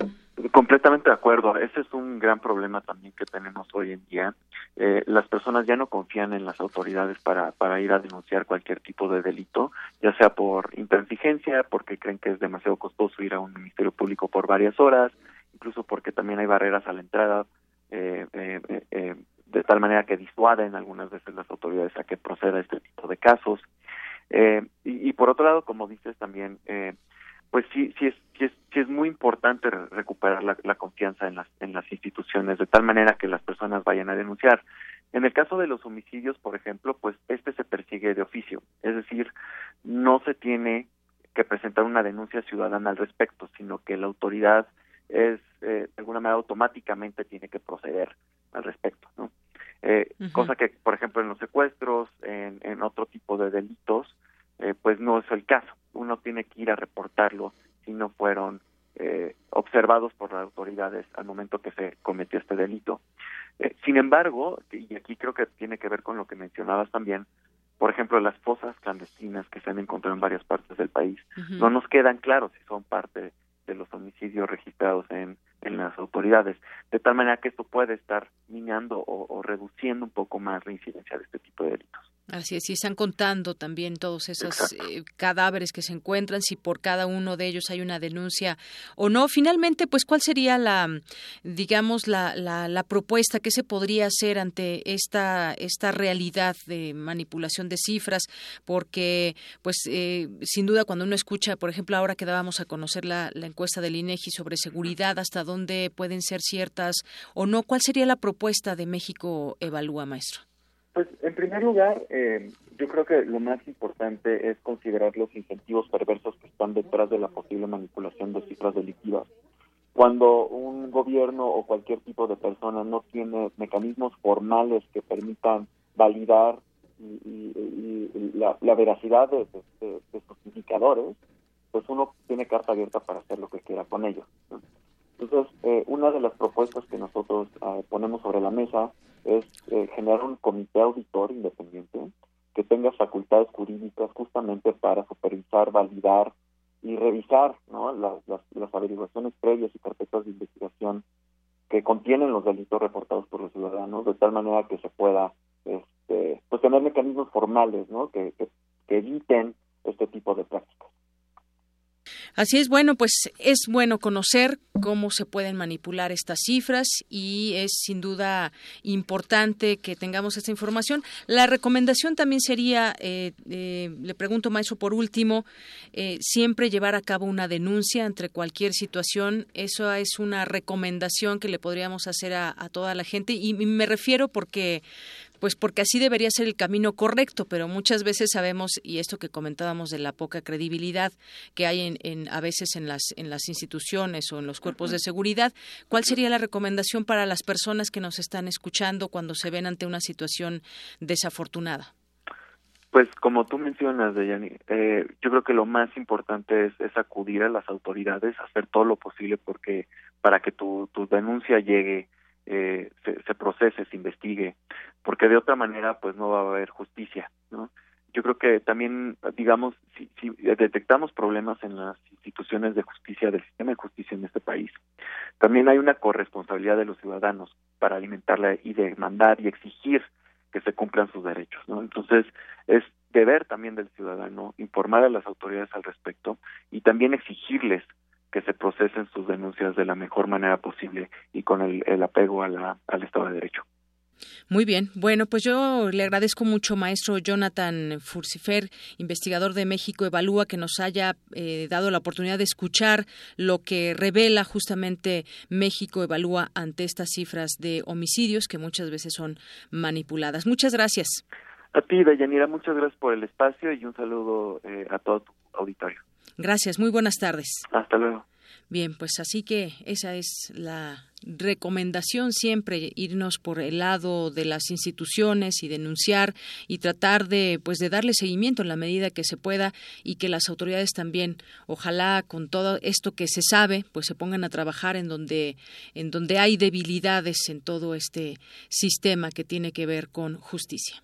Completamente de acuerdo. Ese es un gran problema también que tenemos hoy en día. Eh, las personas ya no confían en las autoridades para, para ir a denunciar cualquier tipo de delito, ya sea por intransigencia, porque creen que es demasiado costoso ir a un ministerio público por varias horas, incluso porque también hay barreras a la entrada, eh, eh, de tal manera que disuaden algunas veces las autoridades a que proceda este tipo de casos. Y, y, por otro lado, como dices también, pues sí, sí es, sí es, sí es muy importante recuperar la, confianza en las, en las instituciones, de tal manera que las personas vayan a denunciar. En el caso de los homicidios, por ejemplo, pues este se persigue de oficio, es decir, no se tiene que presentar una denuncia ciudadana al respecto, sino que la autoridad es eh, de alguna manera automáticamente tiene que proceder al respecto, ¿no? Eh, Cosa que, por ejemplo, en los secuestros, en, en otro tipo de delitos, eh, pues no es el caso. Uno tiene que ir a reportarlo si no fueron eh, observados por las autoridades al momento que se cometió este delito. Eh, sin embargo, y aquí creo que tiene que ver con lo que mencionabas también, por ejemplo, las fosas clandestinas que se han encontrado en varias partes del país, no nos quedan claros si son parte de los homicidios registrados en, en las autoridades, de tal manera que esto puede estar minando o, o reduciendo un poco más la incidencia de este tipo de delitos. Así es, y están contando también todos esos eh, cadáveres que se encuentran, si por cada uno de ellos hay una denuncia o no. Finalmente, pues, ¿cuál sería la, digamos, la, la, propuesta que se podría hacer ante esta, esta realidad de manipulación de cifras? Porque, pues, eh, sin duda, cuando uno escucha, por ejemplo, ahora que dábamos a conocer la, la encuesta del INEGI sobre seguridad, hasta dónde pueden ser ciertas o no, ¿cuál sería la propuesta de México Evalúa, maestro? Pues en primer lugar, eh, yo creo que lo más importante es considerar los incentivos perversos que están detrás de la posible manipulación de cifras delictivas. Cuando un gobierno o cualquier tipo de persona no tiene mecanismos formales que permitan validar la, veracidad de, sus indicadores, pues uno tiene carta abierta para hacer lo que quiera con ellos. Entonces, eh, una de las propuestas que nosotros eh, ponemos sobre la mesa es eh, generar un comité auditor independiente que tenga facultades jurídicas justamente para supervisar, validar y revisar ¿no? las, las, averiguaciones previas y carpetas de investigación que contienen los delitos reportados por los ciudadanos, de tal manera que se pueda este, pues tener mecanismos formales ¿no? que, que eviten este tipo de prácticas. Así es, bueno, pues es bueno conocer cómo se pueden manipular estas cifras y es sin duda importante que tengamos esta información. La recomendación también sería, eh, eh, le pregunto, maestro, por último, eh, siempre llevar a cabo una denuncia entre cualquier situación. Eso es una recomendación que le podríamos hacer a, a toda la gente y me refiero porque pues porque así debería ser el camino correcto, pero muchas veces sabemos, y esto que comentábamos de la poca credibilidad que hay en, en a veces en las, en las instituciones o en los cuerpos de seguridad, ¿cuál sería la recomendación para las personas que nos están escuchando cuando se ven ante una situación desafortunada? Pues como tú mencionas, Dayani, eh, yo creo que lo más importante es, acudir a las autoridades, hacer todo lo posible porque para que tu, tu denuncia llegue eh, se, se, procese, se investigue, porque de otra manera pues no va a haber justicia, ¿no? Yo creo que también, digamos, si, si detectamos problemas en las instituciones de justicia, del sistema de justicia en este país, también hay una corresponsabilidad de los ciudadanos para alimentarla y demandar y exigir que se cumplan sus derechos, ¿no? Entonces, es deber también del ciudadano informar a las autoridades al respecto y también exigirles que se procesen sus denuncias de la mejor manera posible y con el, apego a la, al Estado de Derecho. Muy bien. Bueno, pues yo le agradezco mucho, maestro Jonathan Furcifer, investigador de México Evalúa, que nos haya eh, dado la oportunidad de escuchar lo que revela justamente México Evalúa ante estas cifras de homicidios que muchas veces son manipuladas. Muchas gracias. A ti, Deyanira, muchas gracias por el espacio y un saludo eh, a todo tu auditorio. Gracias, muy buenas tardes. Hasta luego. Bien, pues así que esa es la recomendación siempre irnos por el lado de las instituciones y denunciar y tratar de pues de darle seguimiento en la medida que se pueda y que las autoridades también ojalá con todo esto que se sabe pues se pongan a trabajar en donde en donde hay debilidades en todo este sistema que tiene que ver con justicia.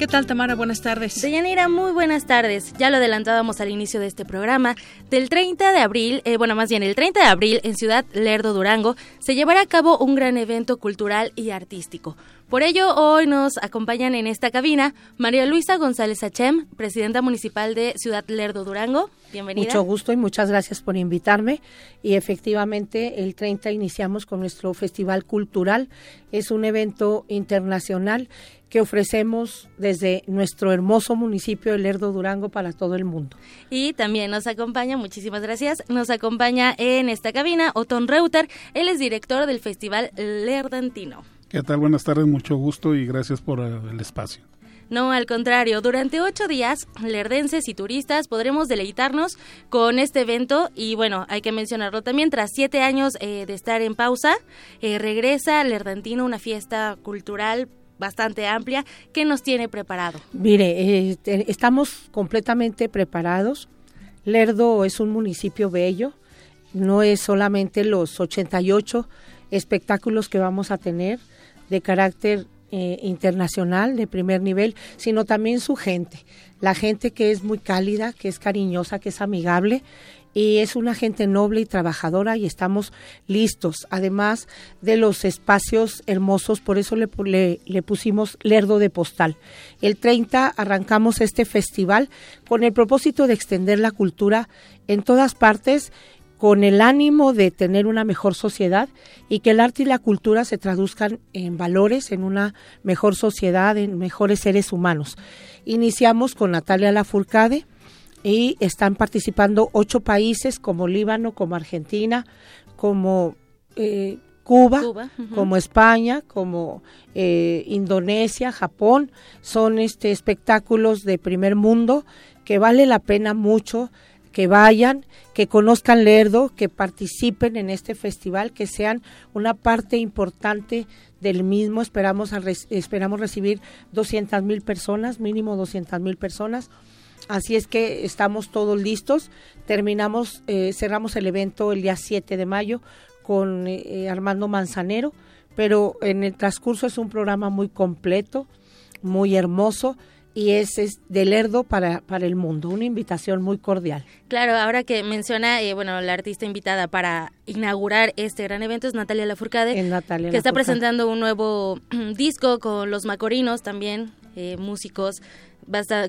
¿Qué tal, Tamara? Buenas tardes. Deyanira, muy buenas tardes. Ya lo adelantábamos al inicio de este programa. Del 30 de abril, eh, bueno, más bien el 30 de abril, en Ciudad Lerdo, Durango, se llevará a cabo un gran evento cultural y artístico. Por ello, hoy nos acompañan en esta cabina María Luisa González Achem, presidenta municipal de Ciudad Lerdo, Durango. Bienvenida. Mucho gusto y muchas gracias por invitarme. Y efectivamente, el 30 iniciamos con nuestro Festival Cultural. Es un evento internacional que ofrecemos desde nuestro hermoso municipio de Lerdo Durango para todo el mundo. Y también nos acompaña, muchísimas gracias, nos acompaña en esta cabina Otón Reuter, él es director del Festival Lerdantino. ¿Qué tal? Buenas tardes, mucho gusto y gracias por el espacio. No, al contrario, durante ocho días, lerdenses y turistas podremos deleitarnos con este evento y bueno, hay que mencionarlo también, tras siete años eh, de estar en pausa, eh, regresa Lerdantino una fiesta cultural bastante amplia que nos tiene preparado. Mire, estamos completamente preparados. Lerdo es un municipio bello, no es solamente los 88 espectáculos que vamos a tener de carácter eh, internacional de primer nivel, sino también su gente, la gente que es muy cálida, que es cariñosa, que es amigable y es una gente noble y trabajadora y estamos listos, además de los espacios hermosos, por eso le, le, pusimos Lerdo de Postal. El 30 arrancamos este festival con el propósito de extender la cultura en todas partes con el ánimo de tener una mejor sociedad y que el arte y la cultura se traduzcan en valores, en una mejor sociedad, en mejores seres humanos. Iniciamos con Natalia Lafourcade, y están participando ocho países como Líbano, como Argentina, como eh, Cuba, como España, como eh, Indonesia, Japón. Son este espectáculos de primer mundo que vale la pena mucho que vayan, que conozcan Lerdo, que participen en este festival, que sean una parte importante del mismo. Esperamos, esperamos recibir 200 mil personas, mínimo 200 mil personas. Así es que estamos todos listos. Terminamos, eh, cerramos el evento el día 7 de mayo con eh, Armando Manzanero, pero en el transcurso es un programa muy completo, muy hermoso y es, es de Lerdo para, para el mundo, una invitación muy cordial. Claro, ahora que menciona, eh, bueno, la artista invitada para inaugurar este gran evento es Natalia Lafourcade, que está presentando un nuevo disco con los Macorinos también, músicos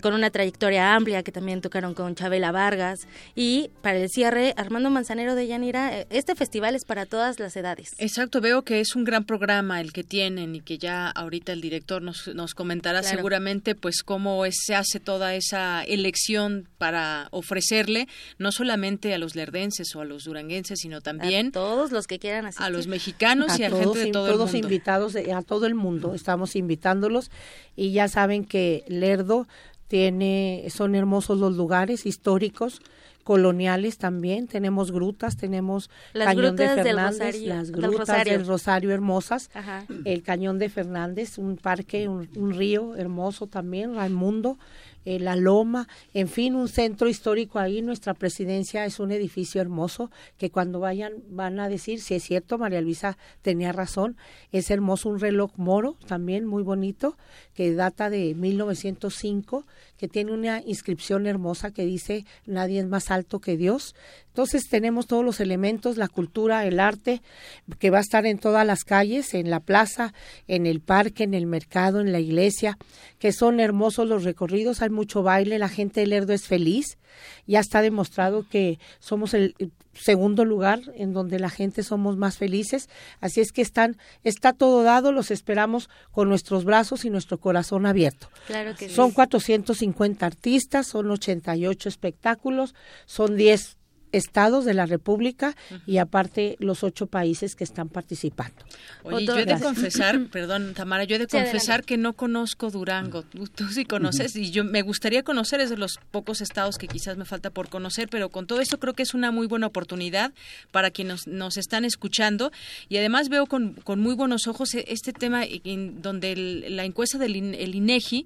con una trayectoria amplia que también tocaron con Chabela Vargas y para el cierre Armando Manzanero de Yanira eh, este festival es para todas las edades exacto veo que es un gran programa el que tienen y que ya ahorita el director nos, nos comentará seguramente pues cómo se hace toda esa elección para ofrecerle no solamente a los lerdenses o a los duranguenses sino también a todos los que quieran asistir. a los mexicanos y a gente de todo todos el mundo. invitados a todo el mundo estamos invitándolos y ya saben que Lerdo tiene, son hermosos los lugares históricos, coloniales también, tenemos grutas, tenemos Cañón de Fernández, las grutas del Rosario, hermosas, el Cañón de Fernández, un parque, un, un río hermoso también, Raimundo, eh, la Loma, en fin, un centro histórico ahí. Nuestra presidencia es un edificio hermoso que cuando vayan van a decir si es cierto, María Luisa tenía razón. Es hermoso un reloj moro también muy bonito que data de 1905, que tiene una inscripción hermosa que dice nadie es más alto que Dios. Entonces tenemos todos los elementos, la cultura, el arte, que va a estar en todas las calles, en la plaza, en el parque, en el mercado, en la iglesia, que son hermosos los recorridos, hay mucho baile, la gente de Lerdo es feliz, ya está demostrado que somos el segundo lugar en donde la gente somos más felices, así es que están, está todo dado, los esperamos con nuestros brazos y nuestro corazón abierto. Claro que son 450 artistas, son 88 espectáculos, son 10 estados de la República y aparte los ocho países que están participando. Oye, yo he de confesar, perdón Tamara, yo he de confesar que no conozco Durango. Tú, sí conoces y yo me gustaría conocer, es de los pocos estados que quizás me falta por conocer, pero con todo esto creo que es una muy buena oportunidad para quienes nos, están escuchando. Y además veo con, con muy buenos ojos e, este tema en donde la encuesta del el INEGI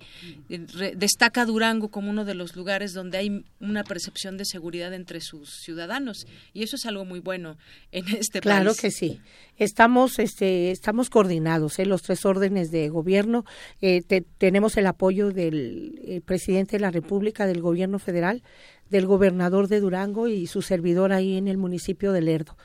eh, destaca Durango como uno de los lugares donde hay una percepción de seguridad entre sus ciudadanos ciudadanos y eso es algo muy bueno en este país. Claro que sí. Estamos este estamos coordinados, ¿eh? los tres órdenes de gobierno. Eh, tenemos el apoyo del eh, presidente de la República, del gobierno federal, del gobernador de Durango y su servidor ahí en el municipio de Lerdo.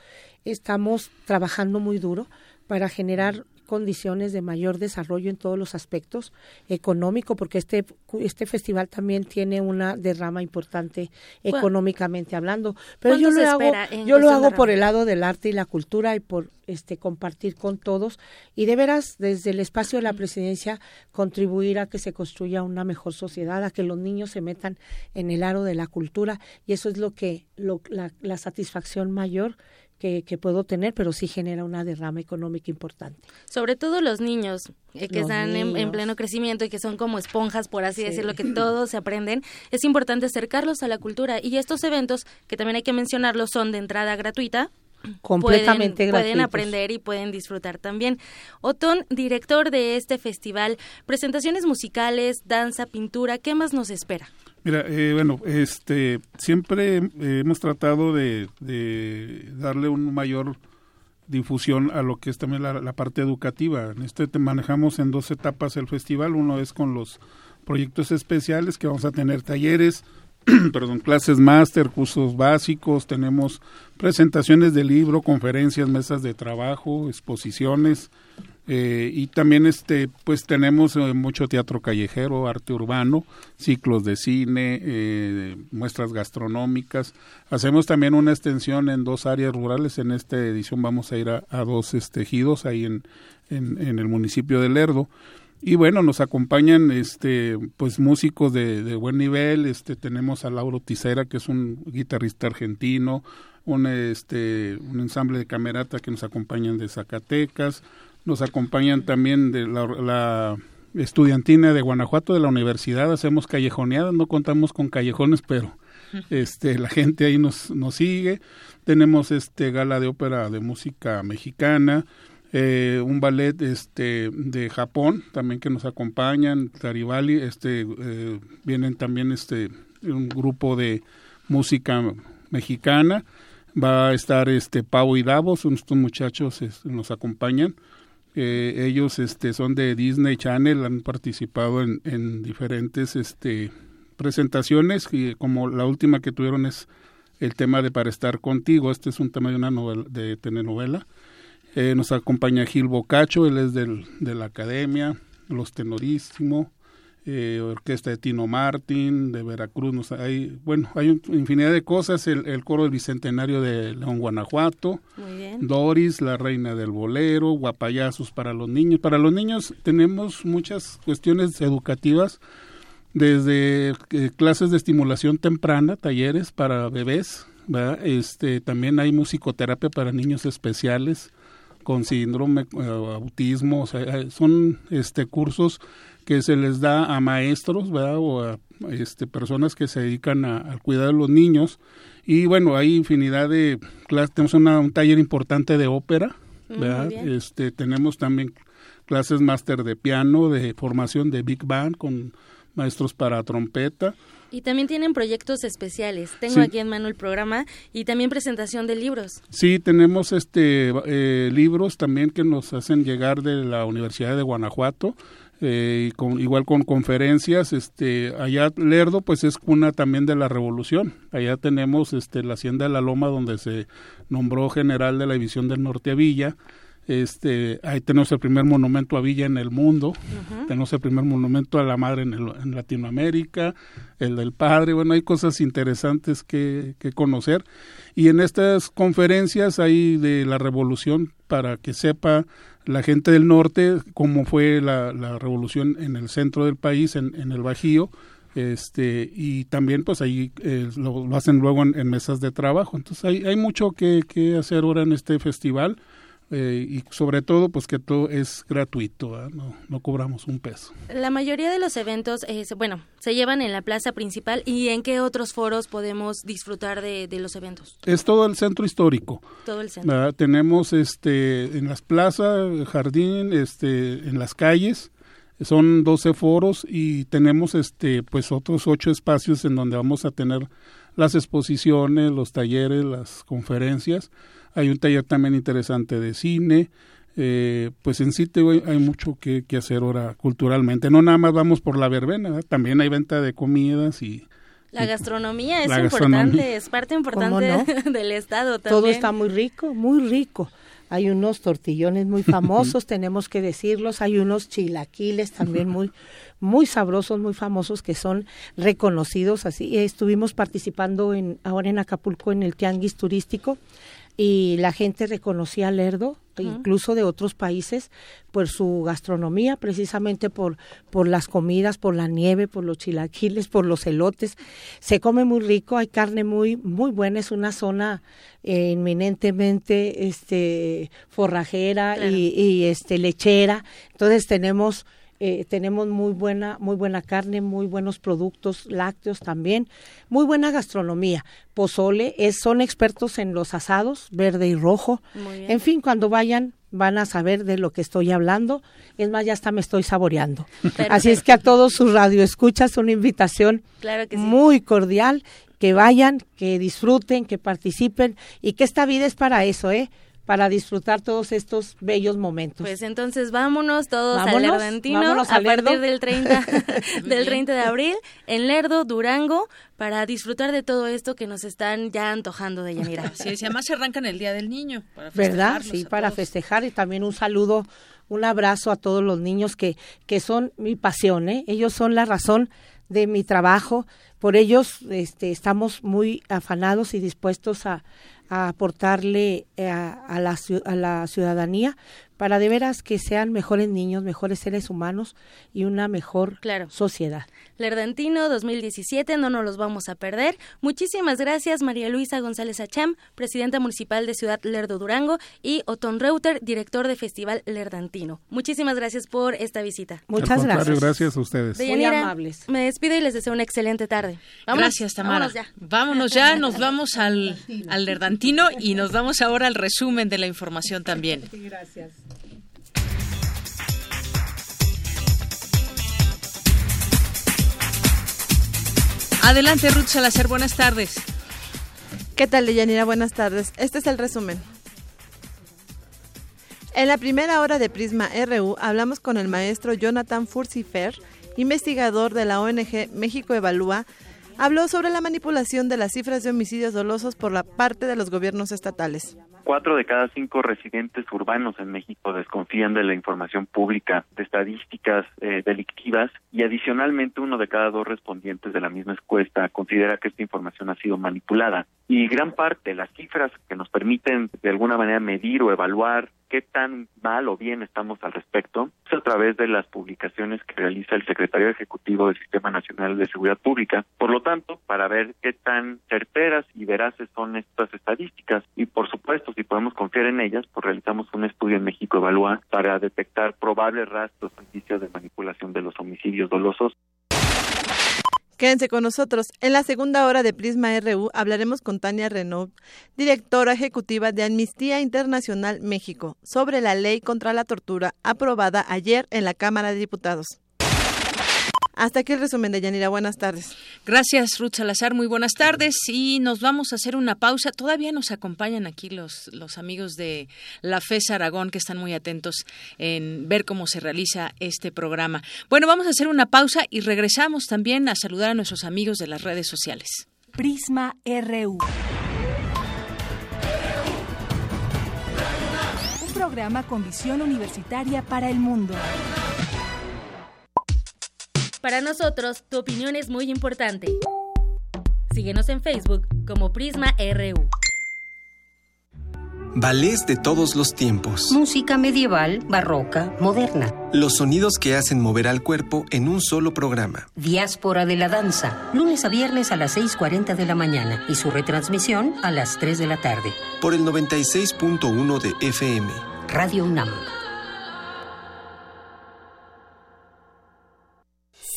Estamos trabajando muy duro para generar condiciones de mayor desarrollo en todos los aspectos económico, porque este este festival también tiene una derrama importante económicamente hablando. Pero yo lo hago, yo lo hago por el lado del arte y la cultura y por este compartir con todos. Y de veras desde el espacio de la presidencia contribuir a que se construya una mejor sociedad, a que los niños se metan en el aro de la cultura. Y eso es lo que lo, la, la satisfacción mayor que, puedo tener, pero sí genera una derrama económica importante. Sobre todo los niños eh, que están en, pleno crecimiento y que son como esponjas, por así decirlo, que todos se aprenden, es importante acercarlos a la cultura. Y estos eventos, que también hay que mencionarlos, son de entrada gratuita, completamente pueden, pueden aprender y pueden disfrutar también. Otón, director de este festival, presentaciones musicales, danza, pintura, ¿qué más nos espera? Mira, eh, bueno, este, siempre hemos tratado de, darle un mayor difusión a lo que es también la, parte educativa. En este te manejamos en dos etapas el festival. Uno es con los proyectos especiales que vamos a tener talleres, perdón, clases máster, cursos básicos, tenemos presentaciones de libro, conferencias, mesas de trabajo, exposiciones eh, y también este pues tenemos eh, mucho teatro callejero, arte urbano, ciclos de cine, eh, muestras gastronómicas. Hacemos también una extensión en dos áreas rurales. En esta edición vamos a ir a, dos estejidos ahí en, en, el municipio de Lerdo y bueno nos acompañan este pues músicos de, buen nivel este tenemos a Lauro Ticera que es un guitarrista argentino un este un ensamble de camerata que nos acompañan de Zacatecas nos acompañan también de la, estudiantina de Guanajuato de la universidad. Hacemos callejoneadas no contamos con callejones pero este la gente ahí nos nos sigue. Tenemos este gala de ópera de música mexicana eh, un ballet este de Japón también que nos acompañan Taribali este eh, vienen también este un grupo de música mexicana. Va a estar este Pau y Davos estos muchachos nos acompañan ellos este son de Disney Channel han participado en, en diferentes este presentaciones y como la última que tuvieron es el tema de para estar contigo. Este es un tema de una novela de telenovela. Eh, nos acompaña Gil Bocacho, él es del, de la Academia, Los Tenorísimo, eh, Orquesta de Tino Martín, de Veracruz, hay, bueno, hay infinidad de cosas, el, coro del Bicentenario de León, Guanajuato, Doris, la reina del bolero, guapayazos para los niños. Para los niños tenemos muchas cuestiones educativas, desde eh, clases de estimulación temprana, talleres para bebés, este también hay musicoterapia para niños especiales, con síndrome, eh, autismo, o sea, eh, son este cursos que se les da a maestros, ¿verdad? O a este, personas que se dedican a, al cuidado de los niños. Y bueno, hay infinidad de clases, tenemos un taller importante de ópera, mm, ¿verdad? Este, tenemos también clases máster de piano, de formación de Big Band con maestros para trompeta. Y también tienen proyectos especiales. Tengo aquí en mano el programa y también presentación de libros. Sí, tenemos este eh, libros también que nos hacen llegar de la Universidad de Guanajuato. Eh, y con, igual con conferencias, este, allá Lerdo pues es cuna también de la revolución, allá tenemos este, la hacienda de la Loma donde se nombró general de la división del norte a Villa, este, ahí tenemos el primer monumento a Villa en el mundo, tenemos el primer monumento a la madre en, en, Latinoamérica, el del padre, bueno, hay cosas interesantes que, que, conocer. Y en estas conferencias hay de la revolución para que sepa la gente del norte cómo fue la, la revolución en el centro del país, en, en el Bajío, este y también pues ahí eh, lo, hacen luego en, en, mesas de trabajo. Entonces hay, hay mucho que, que hacer ahora en este festival eh, y sobre todo pues que todo es gratuito, no, no cobramos un peso. La mayoría de los eventos, eh, bueno, se llevan en la plaza principal y en qué otros foros podemos disfrutar de, los eventos. Es todo el centro histórico. Todo el centro. Tenemos este en las plazas, jardín, este en las calles son 12 foros y tenemos este pues otros ocho espacios en donde vamos a tener las exposiciones, los talleres, las conferencias hay un taller también interesante de cine, eh, pues en sí hay mucho que, hacer ahora culturalmente. No nada más vamos por la verbena, también hay venta de comidas y... La gastronomía es importante, es parte importante del Estado también. Todo está muy rico, muy rico. Hay unos tortillones muy famosos, tenemos que decirlos, hay unos chilaquiles también muy muy sabrosos, muy famosos que son reconocidos así. Estuvimos participando en ahora en Acapulco en el tianguis turístico y la gente reconocía a Lerdo, incluso de otros países, por su gastronomía, precisamente por, por las comidas, por la nieve, por los chilaquiles, por los elotes. Se come muy rico, hay carne muy, muy buena, es una zona eh, inminentemente este, forrajera y, y este, lechera. Entonces tenemos eh, tenemos muy buena, muy buena carne, muy buenos productos lácteos también, muy buena gastronomía. Pozole, es, son expertos en los asados, verde y rojo. En fin, cuando vayan van a saber de lo que estoy hablando. Es más, ya hasta me estoy saboreando. Así es que a todos sus radioescuchas una invitación muy cordial, que vayan, que disfruten, que participen y que esta vida es para eso, ¿eh? Para disfrutar todos estos bellos momentos. Pues entonces vámonos todos al Lerdantino a partir del 30, del 30 de abril en Lerdo, Durango, para disfrutar de todo esto que nos están ya antojando de Yanira. Sí, además se arrancan el Día del Niño. Para ¿Verdad? Sí, para festejar y también un saludo, un abrazo a todos los niños que, que son mi pasión, ¿eh? Ellos son la razón de mi trabajo. Por ellos este, estamos muy afanados y dispuestos a, a aportarle eh, a, la, a la ciudadanía para de veras que sean mejores niños, mejores seres humanos y una mejor sociedad. Lerdantino 2017, no nos los vamos a perder. Muchísimas gracias María Luisa González Acham, presidenta municipal de Ciudad Lerdo Durango, y Otón Reuter, director de Festival Lerdantino. Muchísimas gracias por esta visita. Muchas gracias. Gracias a ustedes. Muy amables. Me despido y les deseo una excelente tarde. gracias, Tamara. Vámonos ya. Vámonos ya, nos vamos al, al Lerdantino y nos vamos ahora al resumen de la información también. Gracias. Adelante, Ruth Salazar, buenas tardes. ¿Qué tal, Deyanira? Buenas tardes. Este es el resumen. En la primera hora de Prisma RU hablamos con el maestro Jonathan Furcifer, investigador de la ONG México Evalúa, habló sobre la manipulación de las cifras de homicidios dolosos por la parte de los gobiernos estatales. Cuatro de cada cinco residentes urbanos en México desconfían de la información pública, de estadísticas eh, delictivas y adicionalmente uno de cada dos respondientes de la misma encuesta considera que esta información ha sido manipulada. Y gran parte de las cifras que nos permiten de alguna manera medir o evaluar qué tan mal o bien estamos al respecto es a través de las publicaciones que realiza el secretario ejecutivo del Sistema Nacional de Seguridad Pública. Por lo tanto, para ver qué tan certeras y veraces son estas estadísticas y por supuesto si podemos confiar en ellas, pues realizamos un estudio en México Evalúa para detectar probables rastros indicios de manipulación de los homicidios dolosos. Quédense con nosotros. En la segunda hora de Prisma RU hablaremos con Tania Renaud, directora ejecutiva de Amnistía Internacional México, sobre la ley contra la tortura aprobada ayer en la Cámara de Diputados. Hasta aquí el resumen de Yanira. Buenas tardes. Gracias, Ruth Salazar. Muy buenas tardes. Y nos vamos a hacer una pausa. Todavía nos acompañan aquí los, los amigos de la FES Aragón que están muy atentos en ver cómo se realiza este programa. Bueno, vamos a hacer una pausa y regresamos también a saludar a nuestros amigos de las redes sociales. Prisma RU. Un programa con visión universitaria para el mundo. Para nosotros, tu opinión es muy importante. Síguenos en Facebook como Prisma RU. Ballets de todos los tiempos. Música medieval, barroca, moderna. Los sonidos que hacen mover al cuerpo en un solo programa. Diáspora de la danza, lunes a viernes a las 6.40 de la mañana y su retransmisión a las 3 de la tarde. Por el 96.1 de FM. Radio UNAM.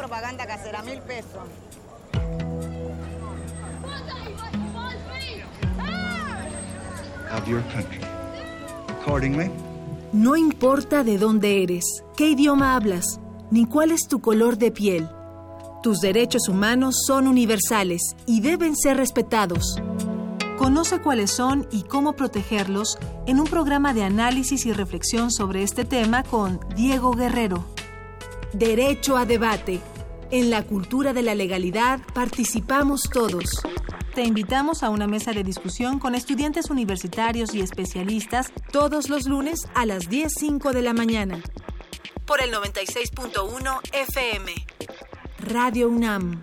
propaganda casera, mil pesos. No importa de dónde eres, qué idioma hablas, ni cuál es tu color de piel. Tus derechos humanos son universales y deben ser respetados. Conoce cuáles son y cómo protegerlos en un programa de análisis y reflexión sobre este tema con Diego Guerrero. Derecho a debate. En la cultura de la legalidad participamos todos. Te invitamos a una mesa de discusión con estudiantes universitarios y especialistas todos los lunes a las 10.05 de la mañana. Por el 96.1 FM. Radio UNAM.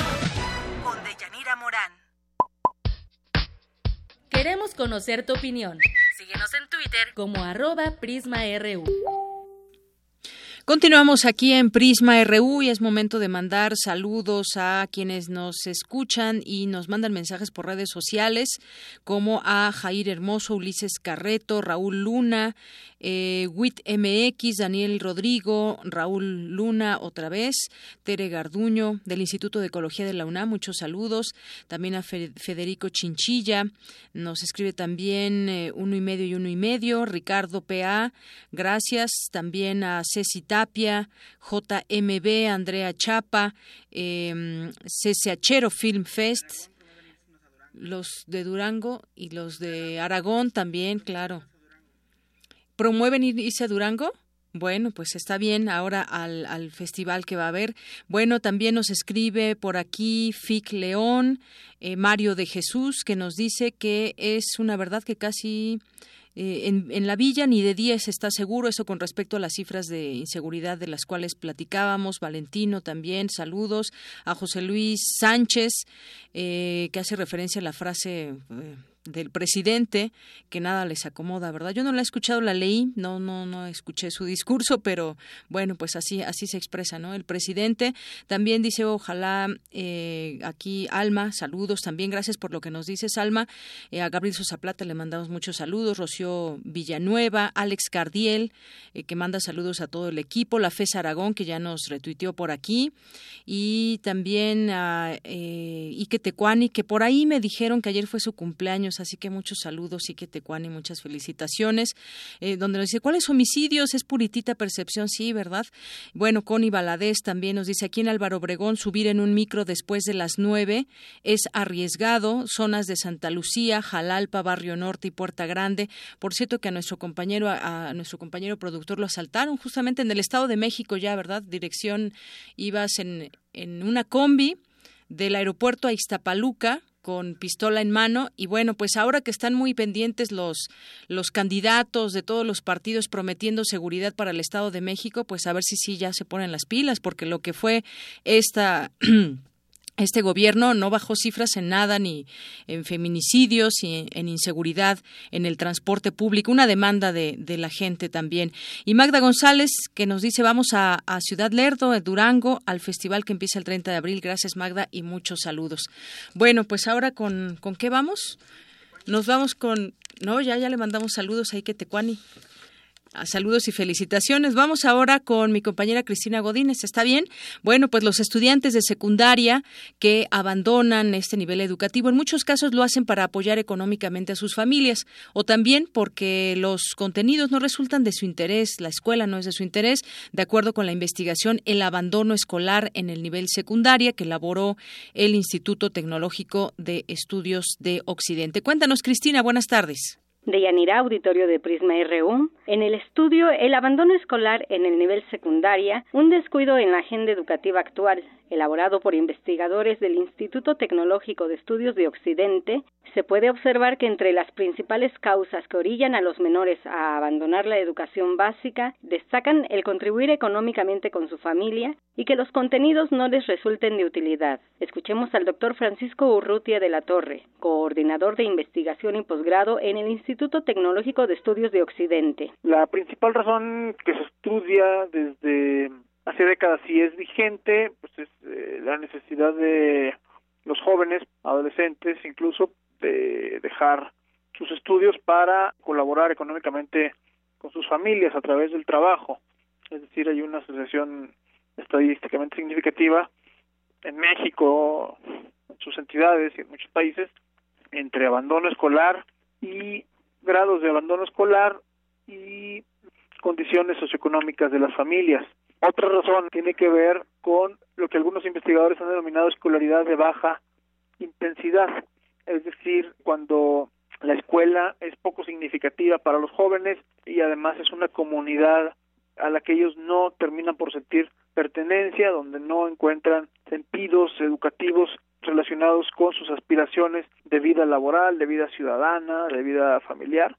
Queremos conocer tu opinión. Síguenos en Twitter como arroba PrismaRU. Continuamos aquí en Prisma RU y es momento de mandar saludos a quienes nos escuchan y nos mandan mensajes por redes sociales, como a Jair Hermoso, Ulises Carreto, Raúl Luna, eh, MX, Daniel Rodrigo, Raúl Luna otra vez, Tere Garduño del Instituto de Ecología de la UNAM, muchos saludos, también a Federico Chinchilla, nos escribe también eh, uno y medio y uno y medio, Ricardo PA, gracias, también a Ceci Tapia, JMB, Andrea Chapa, eh, CCHero Film Fest, los de Durango y los de Aragón también, claro. ¿Promueven irse a Durango? Bueno, pues está bien ahora al, al, festival que va a haber. Bueno, también nos escribe por aquí Fic León, eh, Mario de Jesús, que nos dice que es una verdad que casi eh, en, en, la villa ni de día se está seguro, eso con respecto a las cifras de inseguridad de las cuales platicábamos. Valentino también, saludos a José Luis Sánchez, eh, que hace referencia a la frase eh, del presidente que nada les acomoda, ¿verdad? Yo no la he escuchado, la leí, no no no escuché su discurso, pero bueno, pues así así se expresa, ¿no? El presidente también dice, ojalá eh, aquí Alma, saludos también, gracias por lo que nos dices Alma, eh, a Gabriel Sosa Plata le mandamos muchos saludos, Rocío Villanueva, Alex Cardiel, eh, que manda saludos a todo el equipo, la FES Aragón que ya nos retuiteó por aquí y también a eh, Ike Tecuani, que por ahí me dijeron que ayer fue su cumpleaños así que muchos saludos, y que Tecuani, muchas felicitaciones. Eh, donde nos dice, ¿cuáles homicidios? Es puritita percepción, sí, ¿verdad? Bueno, Connie Baladés también nos dice, aquí en Álvaro Obregón, subir en un micro después de las nueve es arriesgado. Zonas de Santa Lucía, Jalalpa, Barrio Norte y Puerta Grande. Por cierto que a nuestro compañero, a nuestro compañero productor lo asaltaron justamente en el Estado de México ya, ¿verdad? Dirección, ibas en, en una combi del aeropuerto a Iztapaluca, con pistola en mano. Y bueno, pues ahora que están muy pendientes los los candidatos de todos los partidos prometiendo seguridad para el Estado de México, pues a ver si sí ya se ponen las pilas porque lo que fue esta este gobierno no bajó cifras en nada, ni en feminicidios, ni en inseguridad en el transporte público, una demanda de, de la gente también. Y Magda González, que nos dice, vamos a, a Ciudad Lerdo, Durango, al festival que empieza el 30 de abril. Gracias, Magda, y muchos saludos. Bueno, pues ahora, ¿con, ¿con qué vamos? Nos vamos con... No, ya, ya le mandamos saludos a Ike Tecuani. Ah, saludos y felicitaciones. Vamos ahora con mi compañera Cristina Godínez. ¿Está bien? Bueno, pues los estudiantes de secundaria que abandonan este nivel educativo en muchos casos lo hacen para apoyar económicamente a sus familias o también porque los contenidos no resultan de su interés, la escuela no es de su interés. De acuerdo con la investigación El abandono escolar en el nivel secundaria que elaboró el Instituto Tecnológico de Estudios de Occidente. Cuéntanos, Cristina, buenas tardes de Yanira Auditorio de Prisma RU, en el estudio El abandono escolar en el nivel secundaria, un descuido en la agenda educativa actual, elaborado por investigadores del Instituto Tecnológico de Estudios de Occidente, se puede observar que entre las principales causas que orillan a los menores a abandonar la educación básica destacan el contribuir económicamente con su familia y que los contenidos no les resulten de utilidad. Escuchemos al doctor Francisco Urrutia de la Torre, coordinador de investigación y posgrado en el Instituto Tecnológico de Estudios de Occidente. La principal razón que se estudia desde hace décadas y es vigente, pues es eh, la necesidad de los jóvenes, adolescentes incluso, de dejar sus estudios para colaborar económicamente con sus familias a través del trabajo. Es decir, hay una asociación estadísticamente significativa en México, en sus entidades y en muchos países, entre abandono escolar y grados de abandono escolar y condiciones socioeconómicas de las familias. Otra razón tiene que ver con lo que algunos investigadores han denominado escolaridad de baja intensidad, es decir, cuando la escuela es poco significativa para los jóvenes y además es una comunidad a la que ellos no terminan por sentir pertenencia, donde no encuentran sentidos educativos relacionados con sus aspiraciones de vida laboral, de vida ciudadana, de vida familiar.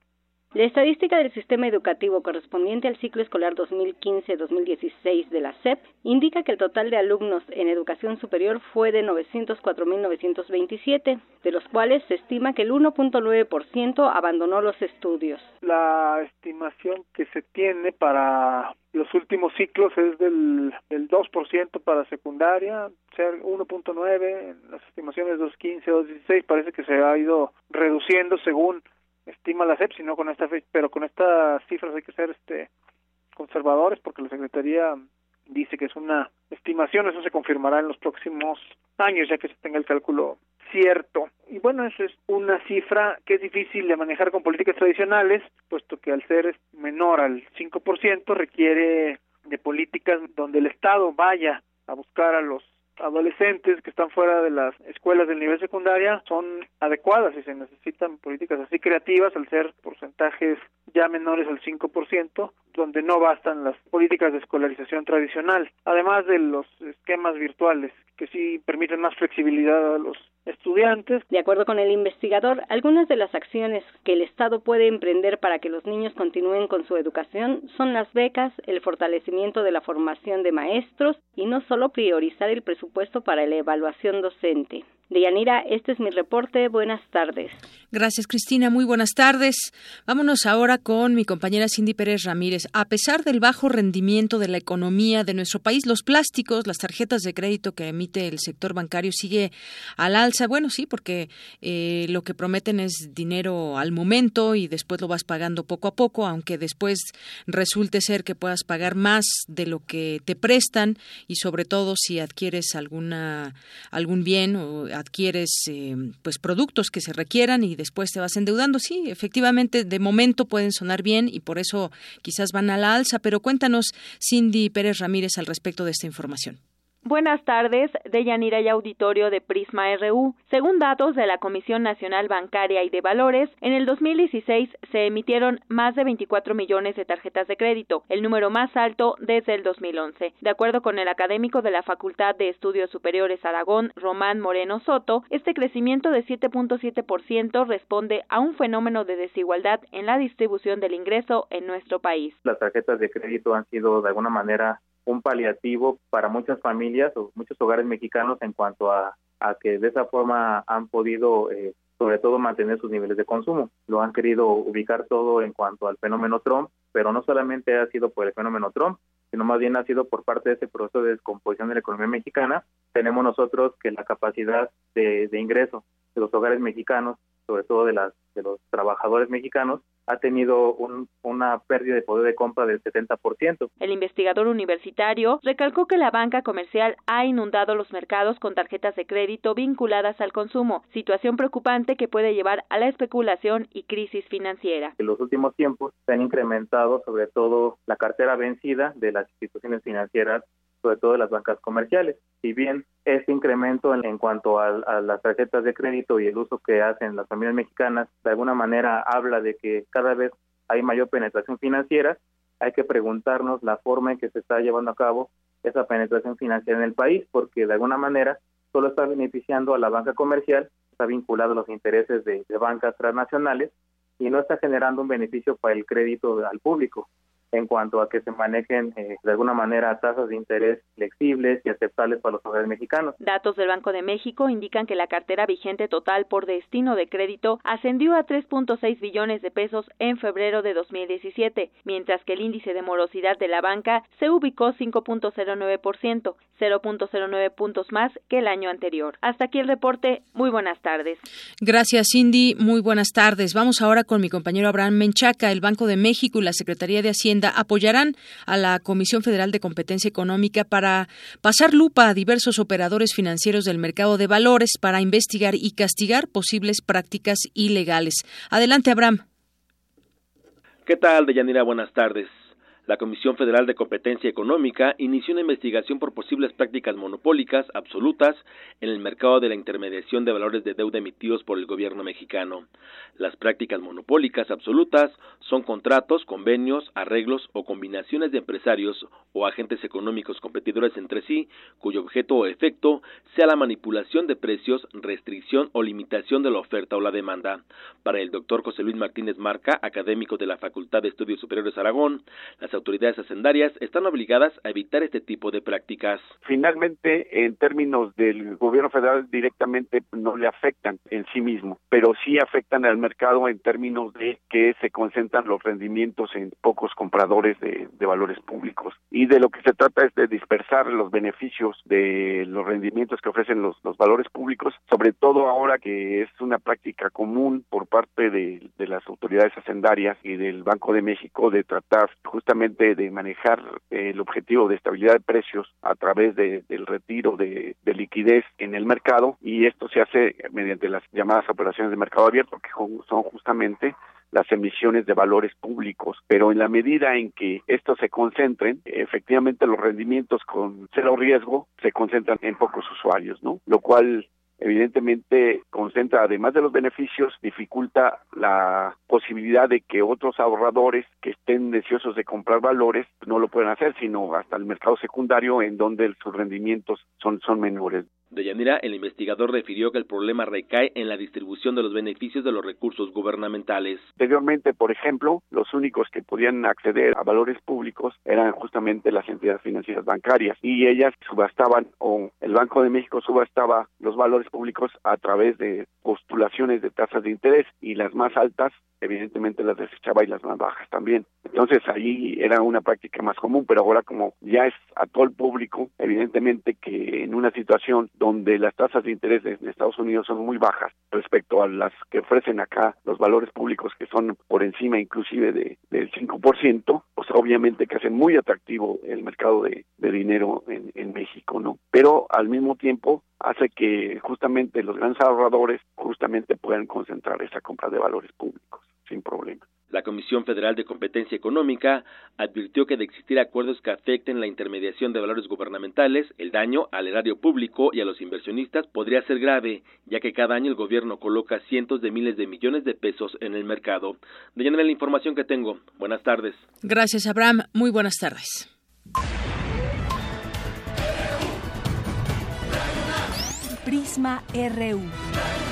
La estadística del sistema educativo correspondiente al ciclo escolar 2015-2016 de la SEP indica que el total de alumnos en educación superior fue de 904.927, de los cuales se estima que el 1.9% abandonó los estudios. La estimación que se tiene para los últimos ciclos es del, del 2% para secundaria, ser 1.9, en las estimaciones 2.15, 2.16 parece que se ha ido reduciendo según estima la CEP, sino con esta pero con estas cifras hay que ser este conservadores porque la Secretaría dice que es una estimación, eso se confirmará en los próximos años ya que se tenga el cálculo cierto. Y bueno, eso es una cifra que es difícil de manejar con políticas tradicionales, puesto que al ser menor al 5% requiere de políticas donde el Estado vaya a buscar a los adolescentes que están fuera de las escuelas del nivel secundaria son adecuadas y se necesitan políticas así creativas al ser porcentajes ya menores al 5%, donde no bastan las políticas de escolarización tradicional, además de los esquemas virtuales que sí permiten más flexibilidad a los estudiantes. De acuerdo con el investigador, algunas de las acciones que el Estado puede emprender para que los niños continúen con su educación son las becas, el fortalecimiento de la formación de maestros y no solo priorizar el presupuesto para la evaluación docente. Deyanira, este es mi reporte. Buenas tardes. Gracias, Cristina. Muy buenas tardes. Vámonos ahora con mi compañera Cindy Pérez Ramírez. A pesar del bajo rendimiento de la economía de nuestro país, los plásticos, las tarjetas de crédito que emite el sector bancario sigue al alza. Bueno, sí, porque eh, lo que prometen es dinero al momento y después lo vas pagando poco a poco, aunque después resulte ser que puedas pagar más de lo que te prestan y sobre todo si adquieres alguna algún bien o adquieres eh, pues productos que se requieran y después te vas endeudando. Sí, efectivamente, de momento pueden sonar bien y por eso quizás van a la alza, pero cuéntanos, Cindy Pérez Ramírez, al respecto de esta información. Buenas tardes, de Yanira y Auditorio de Prisma RU. Según datos de la Comisión Nacional Bancaria y de Valores, en el 2016 se emitieron más de 24 millones de tarjetas de crédito, el número más alto desde el 2011. De acuerdo con el académico de la Facultad de Estudios Superiores Aragón, Román Moreno Soto, este crecimiento de 7.7% responde a un fenómeno de desigualdad en la distribución del ingreso en nuestro país. Las tarjetas de crédito han sido de alguna manera un paliativo para muchas familias o muchos hogares mexicanos en cuanto a, a que de esa forma han podido eh, sobre todo mantener sus niveles de consumo. Lo han querido ubicar todo en cuanto al fenómeno Trump, pero no solamente ha sido por el fenómeno Trump, sino más bien ha sido por parte de ese proceso de descomposición de la economía mexicana. Tenemos nosotros que la capacidad de, de ingreso de los hogares mexicanos sobre todo de las de los trabajadores mexicanos, ha tenido una pérdida de poder de compra del 70%. El investigador universitario recalcó que la banca comercial ha inundado los mercados con tarjetas de crédito vinculadas al consumo, situación preocupante que puede llevar a la especulación y crisis financiera. En los últimos tiempos se han incrementado sobre todo la cartera vencida de las instituciones financieras sobre todo las bancas comerciales. Si bien este incremento en, cuanto a, a, las tarjetas de crédito y el uso que hacen las familias mexicanas de alguna manera habla de que cada vez hay mayor penetración financiera, hay que preguntarnos la forma en que se está llevando a cabo esa penetración financiera en el país, porque de alguna manera solo está beneficiando a la banca comercial, está vinculado a los intereses de bancas transnacionales y no está generando un beneficio para el crédito al público en cuanto a que se manejen eh, de alguna manera tasas de interés flexibles y aceptables para los hogares mexicanos. Datos del Banco de México indican que la cartera vigente total por destino de crédito ascendió a 3.6 billones de pesos en febrero de 2017, mientras que el índice de morosidad de la banca se ubicó 5.09%, 0.09 puntos más que el año anterior. Hasta aquí el reporte. Muy buenas tardes. Gracias, Cindy. Muy buenas tardes. Vamos ahora con mi compañero Abraham Menchaca, el Banco de México y la Secretaría de Hacienda apoyarán a la Comisión Federal de Competencia Económica para pasar lupa a diversos operadores financieros del mercado de valores para investigar y castigar posibles prácticas ilegales. Adelante, Abraham. ¿Qué tal, Deyanira? Buenas tardes la Comisión Federal de Competencia Económica inició una investigación por posibles prácticas monopólicas absolutas en el mercado de la intermediación de valores de deuda emitidos por el gobierno mexicano. Las prácticas monopólicas absolutas son contratos, convenios, arreglos o combinaciones de empresarios o agentes económicos competidores entre sí, cuyo objeto o efecto sea la manipulación de precios, restricción o limitación de la oferta o la demanda. Para el doctor José Luis Martínez Marca, académico de la Facultad de Estudios Superiores Aragón, las autoridades hacendarias están obligadas a evitar este tipo de prácticas. Finalmente, en términos del gobierno federal directamente no le afectan en sí mismo, pero sí afectan al mercado en términos de que se concentran los rendimientos en pocos compradores de, valores públicos. Y de lo que se trata es de dispersar los beneficios de los rendimientos que ofrecen los, valores públicos, sobre todo ahora que es una práctica común por parte de, de las autoridades hacendarias y del Banco de México de tratar justamente de manejar el objetivo de estabilidad de precios a través del retiro de, liquidez en el mercado y esto se hace mediante las llamadas operaciones de mercado abierto que son justamente las emisiones de valores públicos, pero en la medida en que estos se concentren, efectivamente los rendimientos con cero riesgo se concentran en pocos usuarios, ¿no? Lo cual evidentemente concentra, además de los beneficios, dificulta la posibilidad de que otros ahorradores que estén deseosos de comprar valores no lo puedan hacer, sino hasta el mercado secundario en donde sus rendimientos son, son menores. De Yanira, el investigador refirió que el problema recae en la distribución de los beneficios de los recursos gubernamentales. Anteriormente, por ejemplo, los únicos que podían acceder a valores públicos eran justamente las entidades financieras bancarias y ellas subastaban o el Banco de México subastaba los valores públicos a través de postulaciones de tasas de interés y las más altas evidentemente las desechaba y las más bajas también. Entonces ahí era una práctica más común, pero ahora como ya es a todo el público, evidentemente que en una situación donde las tasas de interés en Estados Unidos son muy bajas respecto a las que ofrecen acá los valores públicos que son por encima inclusive de, del 5%, pues obviamente que hacen muy atractivo el mercado de, dinero en, en México, ¿no? Pero al mismo tiempo hace que justamente los grandes ahorradores justamente puedan concentrar esa compra de valores públicos sin problema. La Comisión Federal de Competencia Económica advirtió que de existir acuerdos que afecten la intermediación de valores gubernamentales, el daño al erario público y a los inversionistas podría ser grave, ya que cada año el gobierno coloca cientos de miles de millones de pesos en el mercado. De la información que tengo. Buenas tardes. Gracias, Abraham. Muy buenas tardes. Prisma RU.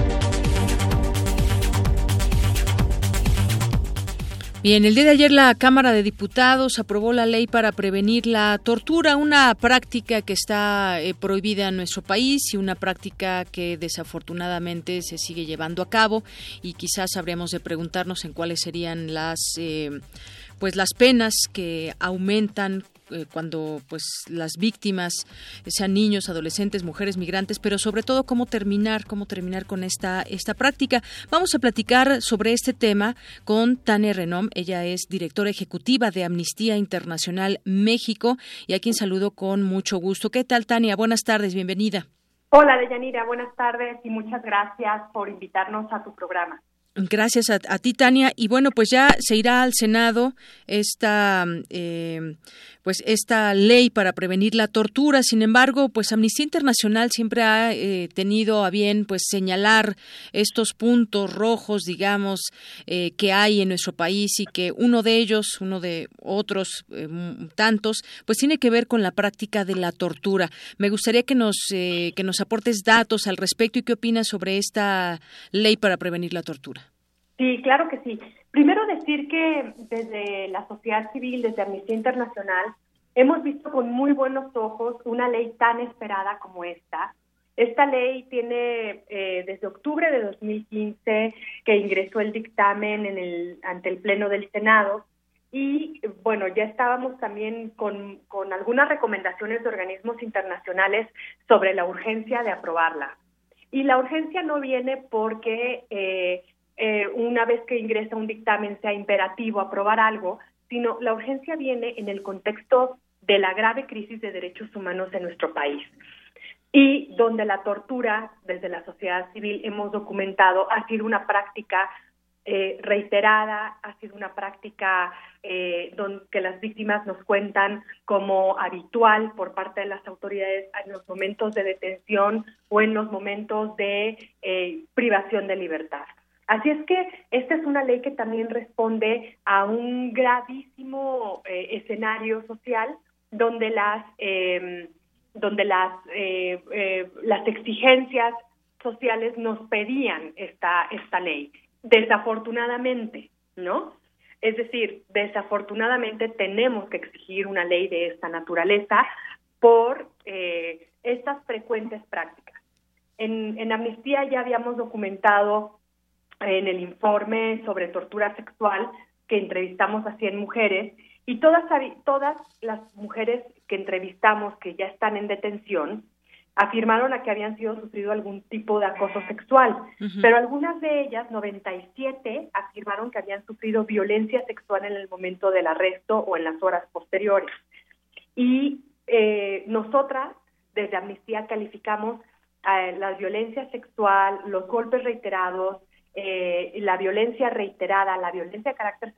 Bien, el día de ayer la Cámara de Diputados aprobó la ley para prevenir la tortura, una práctica que está eh, prohibida en nuestro país y una práctica que desafortunadamente se sigue llevando a cabo y quizás habríamos de preguntarnos en cuáles serían las eh, pues las penas que aumentan eh, cuando pues las víctimas sean niños, adolescentes, mujeres migrantes, pero sobre todo cómo terminar, cómo terminar con esta esta práctica. Vamos a platicar sobre este tema con Tania Renom, ella es directora ejecutiva de Amnistía Internacional México y a quien saludo con mucho gusto. ¿Qué tal Tania? Buenas tardes, bienvenida. Hola Deyanira, buenas tardes y muchas gracias por invitarnos a tu programa. Gracias a, ti, Tania. Y bueno, pues ya se irá al Senado esta, eh, pues esta ley para prevenir la tortura. Sin embargo, pues Amnistía Internacional siempre ha eh, tenido a bien, pues señalar estos puntos rojos, digamos, eh, que hay en nuestro país y que uno de ellos, uno de otros tantos, pues tiene que ver con la práctica de la tortura. Me gustaría que nos que nos aportes datos al respecto y qué opinas sobre esta ley para prevenir la tortura. Sí, claro que sí. Primero decir que desde la sociedad civil, desde Amnistía Internacional, hemos visto con muy buenos ojos una ley tan esperada como esta. Esta ley tiene eh, desde octubre de 2015 que ingresó el dictamen en el, ante el Pleno del Senado y bueno, ya estábamos también con, con algunas recomendaciones de organismos internacionales sobre la urgencia de aprobarla. Y la urgencia no viene porque eh, eh, una vez que ingresa un dictamen sea imperativo aprobar algo, sino la urgencia viene en el contexto de la grave crisis de derechos humanos en nuestro país y donde la tortura desde la sociedad civil hemos documentado ha sido una práctica eh, reiterada, ha sido una práctica eh, donde, que las víctimas nos cuentan como habitual por parte de las autoridades en los momentos de detención o en los momentos de privación de libertad. Así es que esta es una ley que también responde a un gravísimo eh, escenario social donde las em, donde las eh, eh, las exigencias sociales nos pedían esta esta ley. Desafortunadamente, ¿no? Es decir, desafortunadamente tenemos que exigir una ley de esta naturaleza por estas frecuentes prácticas. En, en Amnistía ya habíamos documentado en el informe sobre tortura sexual que entrevistamos a 100 mujeres y todas, todas las mujeres que entrevistamos que ya están en detención afirmaron a que habían sido sufrido algún tipo de acoso sexual, pero algunas de ellas, 97, afirmaron que habían sufrido violencia sexual en el momento del arresto o en las horas posteriores. Y eh, nosotras, desde Amnistía, calificamos eh, la violencia sexual, los golpes reiterados, eh, la violencia reiterada, la violencia de carácter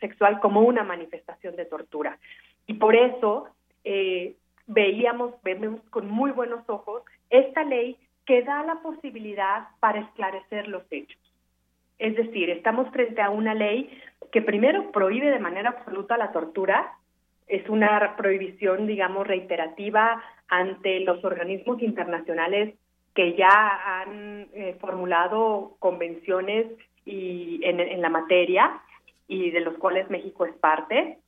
sexual, como una manifestación de tortura. Y por eso eh, veíamos, vemos con muy buenos ojos esta ley que da la posibilidad para esclarecer los hechos. Es decir, estamos frente a una ley que primero prohíbe de manera absoluta la tortura, es una prohibición, digamos, reiterativa ante los organismos internacionales que ya han eh, formulado convenciones y en, la materia y de los cuales México es parte.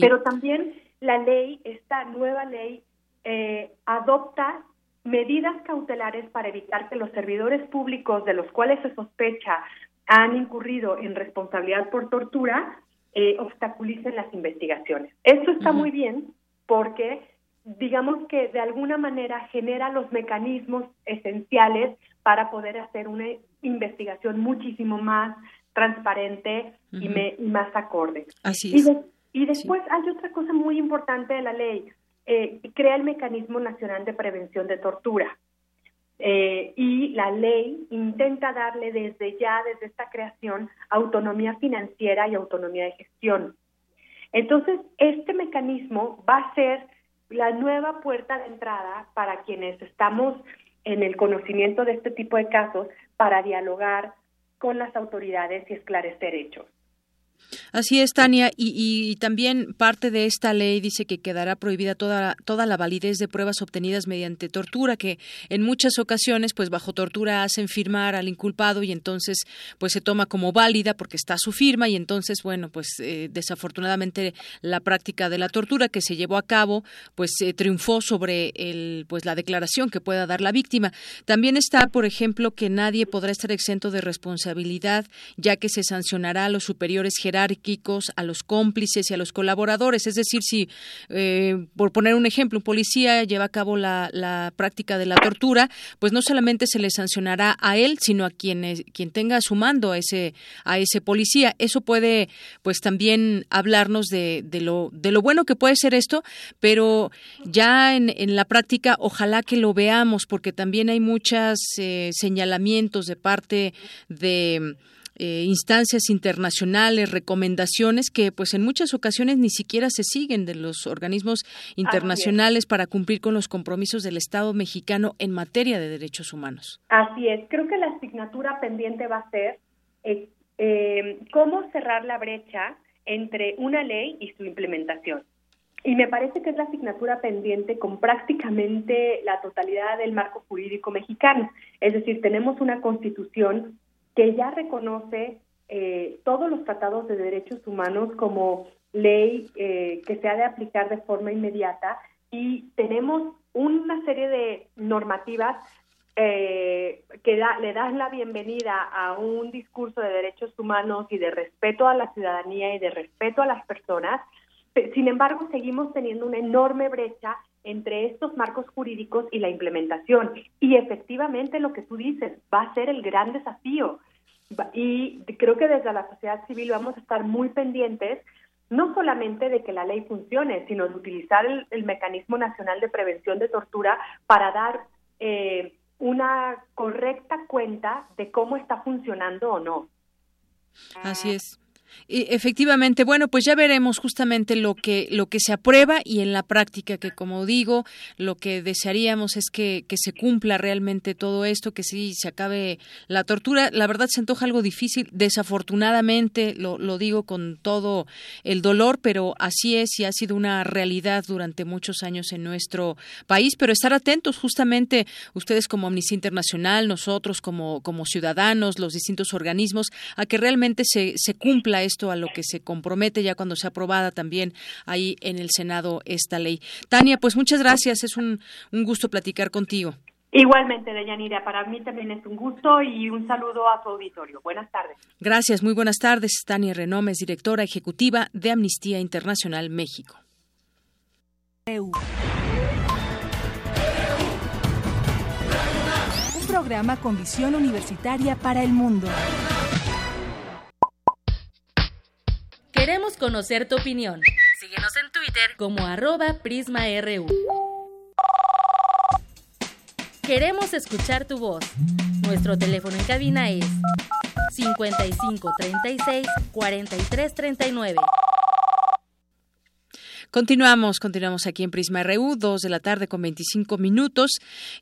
Pero también la ley, esta nueva ley, eh, adopta medidas cautelares para evitar que los servidores públicos de los cuales se sospecha han incurrido en responsabilidad por tortura eh, obstaculicen las investigaciones. Esto está muy bien porque digamos que de alguna manera genera los mecanismos esenciales para poder hacer una investigación muchísimo más transparente y, más acorde. Así es. Y, después hay otra cosa muy importante de la ley, eh, crea el mecanismo nacional de prevención de tortura. Eh, y la ley intenta darle desde ya, desde esta creación, autonomía financiera y autonomía de gestión. Entonces, este mecanismo va a ser la nueva puerta de entrada para quienes estamos en el conocimiento de este tipo de casos para dialogar con las autoridades y esclarecer hechos. Así es, Tania, y, también parte de esta ley dice que quedará prohibida toda, toda la validez de pruebas obtenidas mediante tortura, que en muchas ocasiones, pues bajo tortura hacen firmar al inculpado y entonces, pues se toma como válida porque está su firma y entonces, bueno, pues eh, desafortunadamente la práctica de la tortura que se llevó a cabo, pues se triunfó sobre el, pues la declaración que pueda dar la víctima. También está, por ejemplo, que nadie podrá estar exento de responsabilidad, ya que se sancionará a los superiores jerárquicos a los cómplices y a los colaboradores. Es decir, si, eh, por poner un ejemplo, un policía lleva a cabo la, práctica de la tortura, pues no solamente se le sancionará a él, sino a quien, quien tenga a su mando a ese, a ese policía. Eso puede, pues también hablarnos de, de, lo, de lo bueno que puede ser esto, pero ya en, en la práctica ojalá que lo veamos, porque también hay muchos eh, señalamientos de parte de eh, instancias internacionales, recomendaciones que pues en muchas ocasiones ni siquiera se siguen de los organismos internacionales para cumplir con los compromisos del Estado mexicano en materia de derechos humanos. Así es, creo que la asignatura pendiente va a ser eh, eh, cómo cerrar la brecha entre una ley y su implementación. Y me parece que es la asignatura pendiente con prácticamente la totalidad del marco jurídico mexicano. Es decir, tenemos una constitución que ya reconoce eh, todos los tratados de derechos humanos como ley eh, que se ha de aplicar de forma inmediata y tenemos una serie de normativas eh, que le dan la bienvenida a un discurso de derechos humanos y de respeto a la ciudadanía y de respeto a las personas. Sin embargo, seguimos teniendo una enorme brecha entre estos marcos jurídicos y la implementación. Y efectivamente lo que tú dices va a ser el gran desafío. Y creo que desde la sociedad civil vamos a estar muy pendientes no solamente de que la ley funcione, sino de utilizar el, mecanismo nacional de prevención de tortura para dar eh, una correcta cuenta de cómo está funcionando o no. Así es efectivamente, bueno, pues ya veremos justamente lo que lo que se aprueba y en la práctica que como digo, lo que desearíamos es que, que se cumpla realmente todo esto, que sí se acabe la tortura. La verdad se antoja algo difícil, desafortunadamente lo, lo digo con todo el dolor, pero así es y ha sido una realidad durante muchos años en nuestro país, pero estar atentos justamente ustedes como Amnistía Internacional, nosotros como como ciudadanos, los distintos organismos a que realmente se se cumpla esto a lo que se compromete ya cuando sea aprobada también ahí en el Senado esta ley. Tania, pues muchas gracias, es un, un gusto platicar contigo. Igualmente, Deyanira, para mí también es un gusto y un saludo a su auditorio. Buenas tardes. Gracias, muy buenas tardes. Tania Renomes, directora ejecutiva de Amnistía Internacional México. Un programa con visión universitaria para el mundo. Queremos conocer tu opinión. Síguenos en Twitter como arroba PrismaRU. Queremos escuchar tu voz. Nuestro teléfono en cabina es 55 36 43 39. Continuamos, continuamos aquí en Prisma RU, dos de la tarde con 25 minutos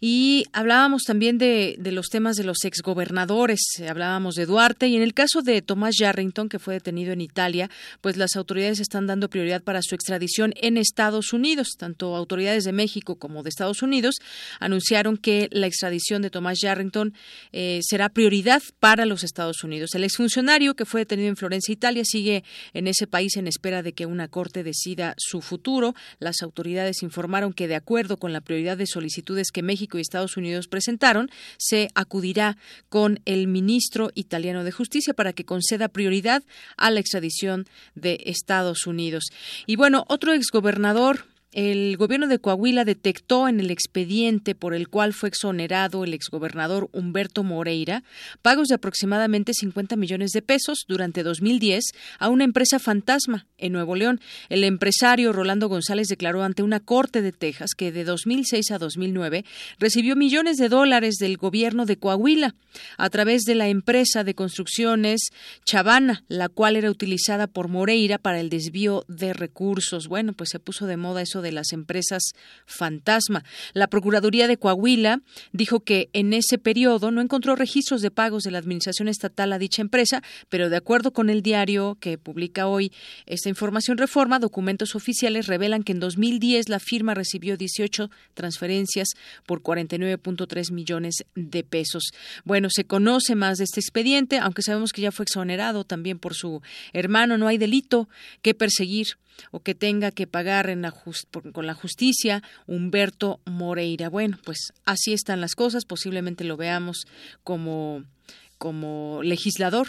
y hablábamos también de, de los temas de los exgobernadores, hablábamos de Duarte y en el caso de Tomás Yarrington, que fue detenido en Italia, pues las autoridades están dando prioridad para su extradición en Estados Unidos. Tanto autoridades de México como de Estados Unidos anunciaron que la extradición de Tomás Yarrington eh, será prioridad para los Estados Unidos. El exfuncionario que fue detenido en Florencia, Italia, sigue en ese país en espera de que una corte decida su futuro. Las autoridades informaron que, de acuerdo con la prioridad de solicitudes que México y Estados Unidos presentaron, se acudirá con el ministro italiano de Justicia para que conceda prioridad a la extradición de Estados Unidos. Y bueno, otro exgobernador el gobierno de Coahuila detectó en el expediente por el cual fue exonerado el exgobernador Humberto Moreira pagos de aproximadamente 50 millones de pesos durante 2010 a una empresa fantasma en Nuevo León. El empresario Rolando González declaró ante una corte de Texas que de 2006 a 2009 recibió millones de dólares del gobierno de Coahuila a través de la empresa de construcciones Chavana, la cual era utilizada por Moreira para el desvío de recursos. Bueno, pues se puso de moda eso de las empresas fantasma. La Procuraduría de Coahuila dijo que en ese periodo no encontró registros de pagos de la Administración Estatal a dicha empresa, pero de acuerdo con el diario que publica hoy esta información reforma, documentos oficiales revelan que en 2010 la firma recibió 18 transferencias por 49.3 millones de pesos. Bueno, se conoce más de este expediente, aunque sabemos que ya fue exonerado también por su hermano, no hay delito que perseguir o que tenga que pagar en la con la justicia Humberto Moreira. Bueno, pues así están las cosas, posiblemente lo veamos como como legislador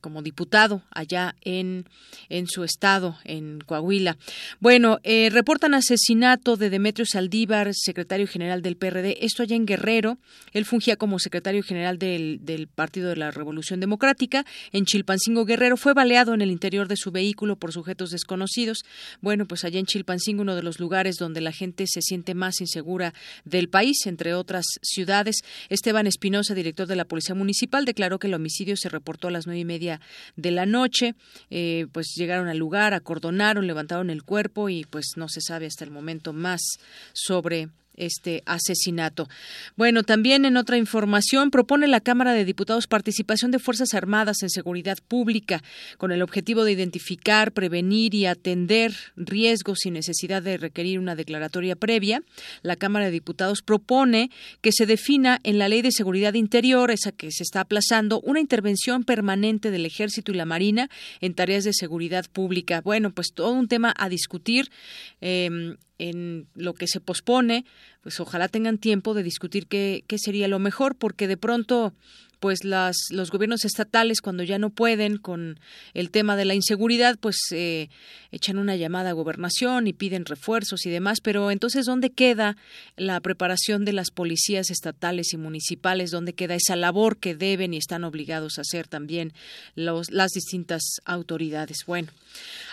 como diputado allá en, en su estado, en Coahuila. Bueno, eh, reportan asesinato de Demetrio Saldívar, secretario general del PRD. Esto allá en Guerrero. Él fungía como secretario general del, del Partido de la Revolución Democrática. En Chilpancingo Guerrero fue baleado en el interior de su vehículo por sujetos desconocidos. Bueno, pues allá en Chilpancingo, uno de los lugares donde la gente se siente más insegura del país, entre otras ciudades. Esteban Espinosa, director de la Policía Municipal, declaró que el homicidio se reportó a las nueve y media de la noche. Eh, pues llegaron al lugar, acordonaron, levantaron el cuerpo y pues no se sabe hasta el momento más sobre este asesinato. Bueno, también en otra información propone la Cámara de Diputados participación de Fuerzas Armadas en seguridad pública con el objetivo de identificar, prevenir y atender riesgos sin necesidad de requerir una declaratoria previa. La Cámara de Diputados propone que se defina en la Ley de Seguridad Interior, esa que se está aplazando, una intervención permanente del Ejército y la Marina en tareas de seguridad pública. Bueno, pues todo un tema a discutir. Eh, en lo que se pospone, pues ojalá tengan tiempo de discutir qué, qué sería lo mejor, porque de pronto pues las, los gobiernos estatales cuando ya no pueden con el tema de la inseguridad, pues eh, echan una llamada a gobernación y piden refuerzos y demás, pero entonces ¿dónde queda la preparación de las policías estatales y municipales? ¿Dónde queda esa labor que deben y están obligados a hacer también los, las distintas autoridades? Bueno,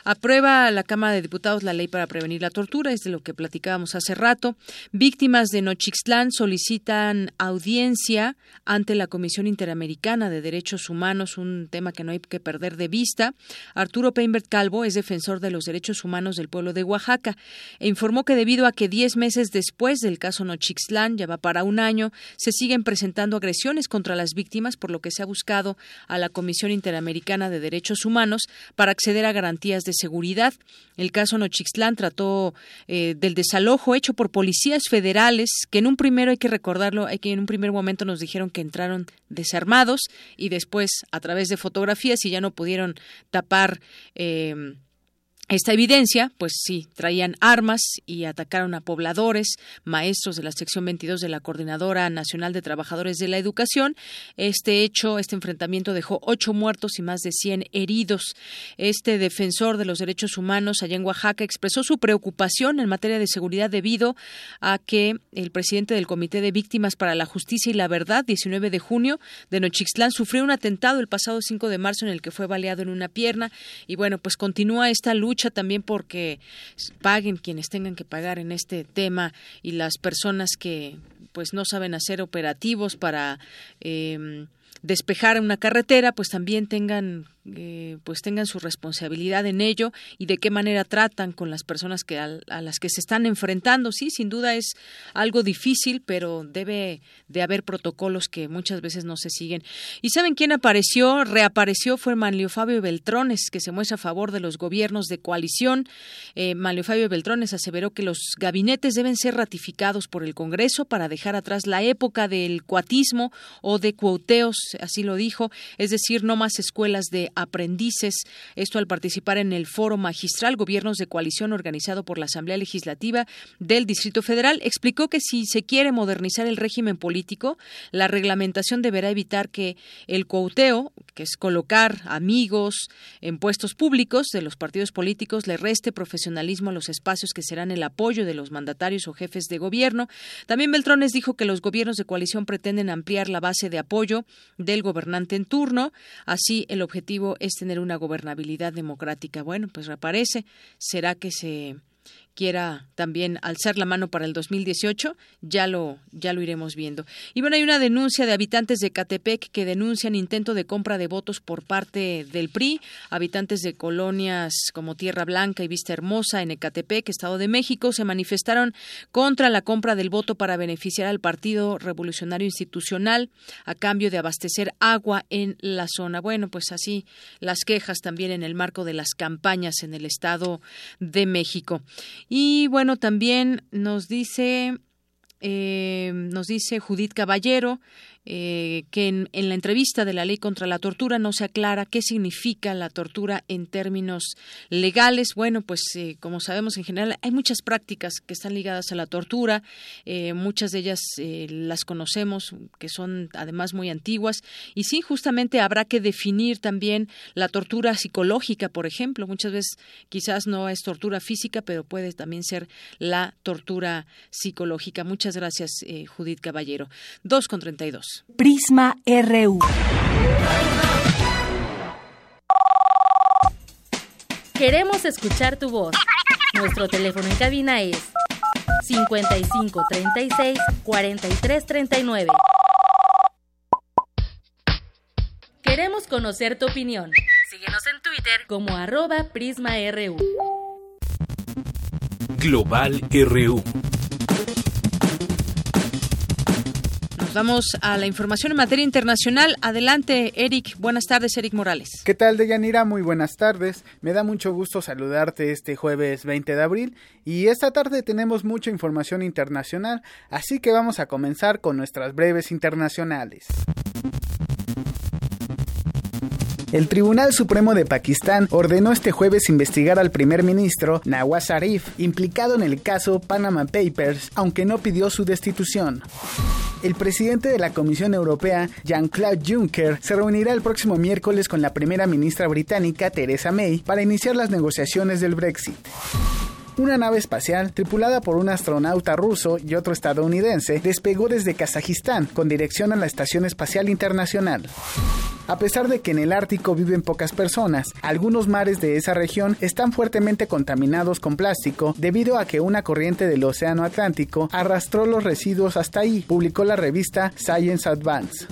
aprueba la Cámara de Diputados la ley para prevenir la tortura, es de lo que platicábamos hace rato. Víctimas de Nochixtlán solicitan audiencia ante la Comisión Interamericana de Derechos Humanos, un tema que no hay que perder de vista. Arturo Peinbert Calvo es defensor de los derechos humanos del pueblo de Oaxaca e informó que debido a que diez meses después del caso Nochixtlán, ya va para un año, se siguen presentando agresiones contra las víctimas, por lo que se ha buscado a la Comisión Interamericana de Derechos Humanos para acceder a garantías de seguridad. El caso Nochixtlán trató eh, del desalojo hecho por policías federales que en un primero hay que recordarlo, hay que en un primer momento nos dijeron que entraron de desarmados y después a través de fotografías y ya no pudieron tapar eh, esta evidencia, pues sí, traían armas y atacaron a pobladores, maestros de la sección 22 de la Coordinadora Nacional de Trabajadores de la Educación. Este hecho, este enfrentamiento dejó ocho muertos y más de 100 heridos. Este defensor de los derechos humanos allá en Oaxaca expresó su preocupación en materia de seguridad debido a que el presidente del Comité de Víctimas para la Justicia y la Verdad, 19 de junio, de Nochixtlán, sufrió un atentado el pasado 5 de marzo en el que fue baleado en una pierna. Y bueno, pues continúa esta lucha también porque paguen quienes tengan que pagar en este tema y las personas que pues no saben hacer operativos para eh, despejar una carretera pues también tengan eh, pues tengan su responsabilidad en ello y de qué manera tratan con las personas que a, las que se están enfrentando. Sí, sin duda es algo difícil, pero debe de haber protocolos que muchas veces no se siguen. ¿Y saben quién apareció? Reapareció fue Manlio Fabio Beltrones, que se muestra a favor de los gobiernos de coalición. Eh, Manlio Fabio Beltrones aseveró que los gabinetes deben ser ratificados por el Congreso para dejar atrás la época del cuatismo o de cuoteos, así lo dijo, es decir, no más escuelas de aprendices. Esto al participar en el Foro Magistral Gobiernos de Coalición organizado por la Asamblea Legislativa del Distrito Federal, explicó que si se quiere modernizar el régimen político, la reglamentación deberá evitar que el cuauteo, que es colocar amigos en puestos públicos de los partidos políticos, le reste profesionalismo a los espacios que serán el apoyo de los mandatarios o jefes de gobierno. También Beltrones dijo que los gobiernos de coalición pretenden ampliar la base de apoyo del gobernante en turno. Así, el objetivo es tener una gobernabilidad democrática. Bueno, pues reaparece. ¿Será que se quiera también alzar la mano para el 2018, ya lo, ya lo iremos viendo. Y bueno, hay una denuncia de habitantes de Catepec que denuncian intento de compra de votos por parte del PRI. Habitantes de colonias como Tierra Blanca y Vista Hermosa en Ecatepec, Estado de México, se manifestaron contra la compra del voto para beneficiar al Partido Revolucionario Institucional a cambio de abastecer agua en la zona. Bueno, pues así las quejas también en el marco de las campañas en el Estado de México. Y bueno, también nos dice eh, nos dice Judith Caballero eh, que en, la entrevista de la ley contra la tortura no se aclara qué significa la tortura en términos legales. Bueno, pues eh, como sabemos en general hay muchas prácticas que están ligadas a la tortura, eh, muchas de ellas eh, las conocemos, que son además muy antiguas, y sí, justamente habrá que definir también la tortura psicológica, por ejemplo. Muchas veces quizás no es tortura física, pero puede también ser la tortura psicológica. Muchas gracias, eh, Judith Caballero. 2 con 32. Prisma RU. Queremos escuchar tu voz. Nuestro teléfono en cabina es 55 36 43 39. Queremos conocer tu opinión. Síguenos en Twitter como arroba PrismaRU. Global RU. Vamos a la información en materia internacional. Adelante, Eric. Buenas tardes, Eric Morales. ¿Qué tal, Deyanira? Muy buenas tardes. Me da mucho gusto saludarte este jueves 20 de abril y esta tarde tenemos mucha información internacional, así que vamos a comenzar con nuestras breves internacionales. El Tribunal Supremo de Pakistán ordenó este jueves investigar al primer ministro Nawaz Sharif, implicado en el caso Panama Papers, aunque no pidió su destitución. El presidente de la Comisión Europea, Jean-Claude Juncker, se reunirá el próximo miércoles con la primera ministra británica, Theresa May, para iniciar las negociaciones del Brexit. Una nave espacial, tripulada por un astronauta ruso y otro estadounidense, despegó desde Kazajistán con dirección a la Estación Espacial Internacional. A pesar de que en el Ártico viven pocas personas, algunos mares de esa región están fuertemente contaminados con plástico debido a que una corriente del Océano Atlántico arrastró los residuos hasta ahí, publicó la revista Science Advance.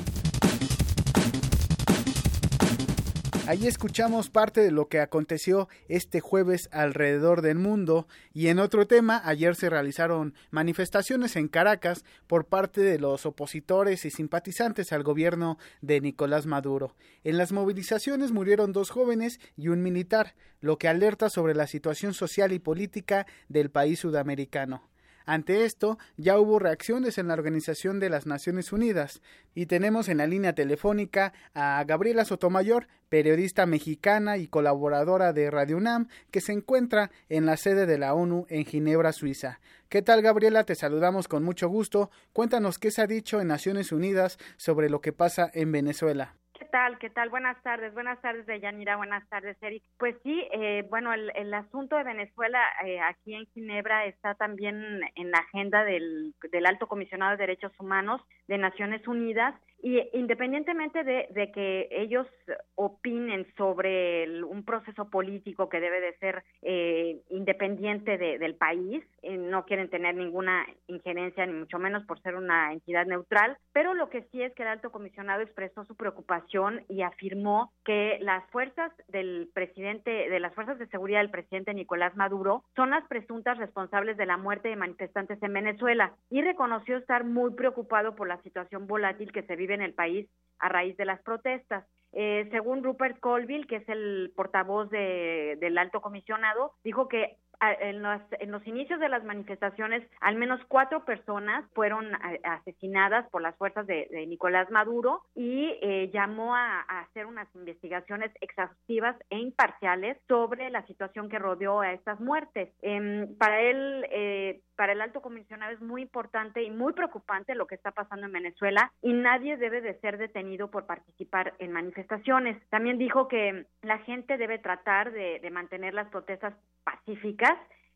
Allí escuchamos parte de lo que aconteció este jueves alrededor del mundo y en otro tema, ayer se realizaron manifestaciones en Caracas por parte de los opositores y simpatizantes al gobierno de Nicolás Maduro. En las movilizaciones murieron dos jóvenes y un militar, lo que alerta sobre la situación social y política del país sudamericano. Ante esto, ya hubo reacciones en la Organización de las Naciones Unidas y tenemos en la línea telefónica a Gabriela Sotomayor, periodista mexicana y colaboradora de Radio UNAM, que se encuentra en la sede de la ONU en Ginebra, Suiza. ¿Qué tal, Gabriela? Te saludamos con mucho gusto. Cuéntanos qué se ha dicho en Naciones Unidas sobre lo que pasa en Venezuela. ¿Qué tal? ¿Qué tal? Buenas tardes. Buenas tardes, Deyanira. Buenas tardes, Eric. Pues sí, eh, bueno, el, asunto de Venezuela eh, aquí en Ginebra está también en la agenda del, del Alto Comisionado de Derechos Humanos de Naciones Unidas y independientemente de, que ellos opinen sobre un proceso político que debe de ser eh, independiente del país, eh, no quieren tener ninguna injerencia, ni mucho menos por ser una entidad neutral, pero lo que sí es que el alto comisionado expresó su preocupación y afirmó que las fuerzas del presidente, de las fuerzas de seguridad del presidente Nicolás Maduro, son las presuntas responsables de la muerte de manifestantes en Venezuela y reconoció estar muy preocupado por la situación volátil que se vive en el país a raíz de las protestas. Eh, según Rupert Colville, que es el portavoz del alto comisionado, dijo que en los, en los inicios de las manifestaciones, al menos cuatro personas fueron asesinadas por las fuerzas de, Nicolás Maduro y eh, llamó a, hacer unas investigaciones exhaustivas e imparciales sobre la situación que rodeó a estas muertes. Em, para él, eh, para el alto comisionado es muy importante y muy preocupante lo que está pasando en Venezuela y nadie debe de ser detenido por participar en manifestaciones. También dijo que la gente debe tratar de mantener las protestas pacíficas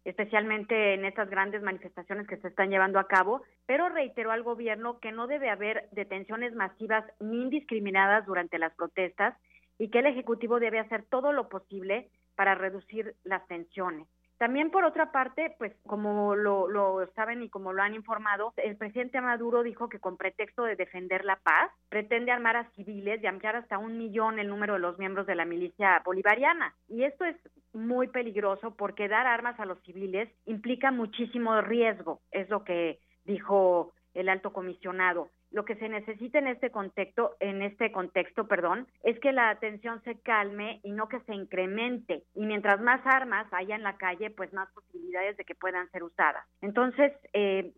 especialmente en estas grandes manifestaciones que se están llevando a cabo, pero reiteró al gobierno que no debe haber detenciones masivas ni indiscriminadas durante las protestas y que el Ejecutivo debe hacer todo lo posible para reducir las tensiones. También por otra parte, pues como lo, lo saben y como lo han informado, el presidente Maduro dijo que con pretexto de defender la paz, pretende armar a civiles y ampliar hasta un millón el número de los miembros de la milicia bolivariana. Y esto es muy peligroso porque dar armas a los civiles implica muchísimo riesgo, es lo que dijo el alto comisionado. Lo que se necesita en este contexto, en este contexto, perdón, es que la atención se calme y no que se incremente. Y mientras más armas haya en la calle, pues más posibilidades de que puedan ser usadas. Entonces, eh,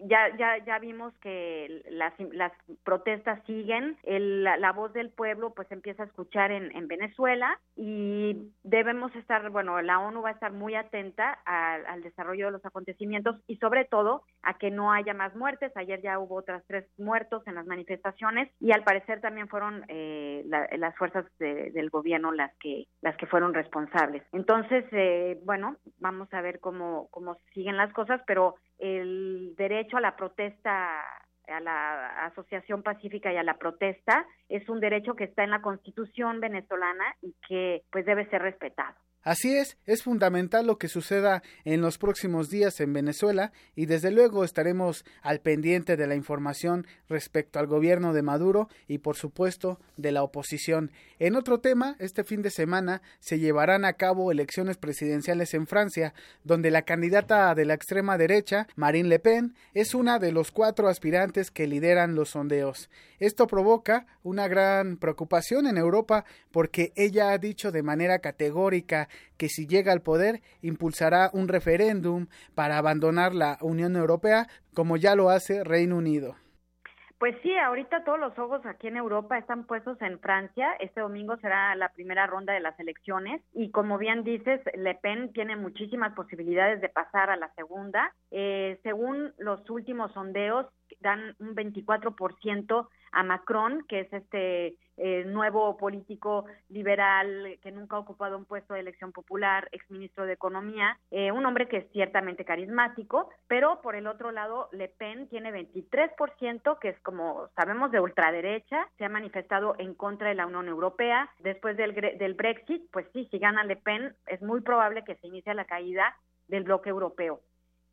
ya, ya, ya vimos que las, las protestas siguen, la, voz del pueblo pues empieza a escuchar en, Venezuela y debemos estar, bueno, la ONU va a estar muy atenta al desarrollo de los acontecimientos y sobre todo a que no haya más muertes. Ayer ya hubo otras tres muertes muertos en las manifestaciones y al parecer también fueron eh, las fuerzas del gobierno las que las que fueron responsables. Entonces, eh, bueno, vamos a ver cómo cómo siguen las cosas, pero el derecho a la protesta a la asociación pacífica y a la protesta es un derecho que está en la Constitución venezolana y que pues debe ser respetado. Así es, es fundamental lo que suceda en los próximos días en Venezuela y desde luego estaremos al pendiente de la información respecto al gobierno de Maduro y por supuesto de la oposición. En otro tema, este fin de semana se llevarán a cabo elecciones presidenciales en Francia, donde la candidata de la extrema derecha, Marine Le Pen, es una de los cuatro aspirantes que lideran los sondeos. Esto provoca una gran preocupación en Europa porque ella ha dicho de manera categórica que si llega al poder impulsará un referéndum para abandonar la Unión Europea como ya lo hace Reino Unido. Pues sí, ahorita todos los ojos aquí en Europa están puestos en Francia. Este domingo será la primera ronda de las elecciones y como bien dices, Le Pen tiene muchísimas posibilidades de pasar a la segunda. Eh, según los últimos sondeos, dan un 24% a Macron, que es este eh, nuevo político liberal que nunca ha ocupado un puesto de elección popular, exministro de Economía, eh, un hombre que es ciertamente carismático, pero por el otro lado, Le Pen tiene 23%, que es como sabemos de ultraderecha, se ha manifestado en contra de la Unión Europea. Después del, del Brexit, pues sí, si gana Le Pen, es muy probable que se inicie la caída del bloque europeo.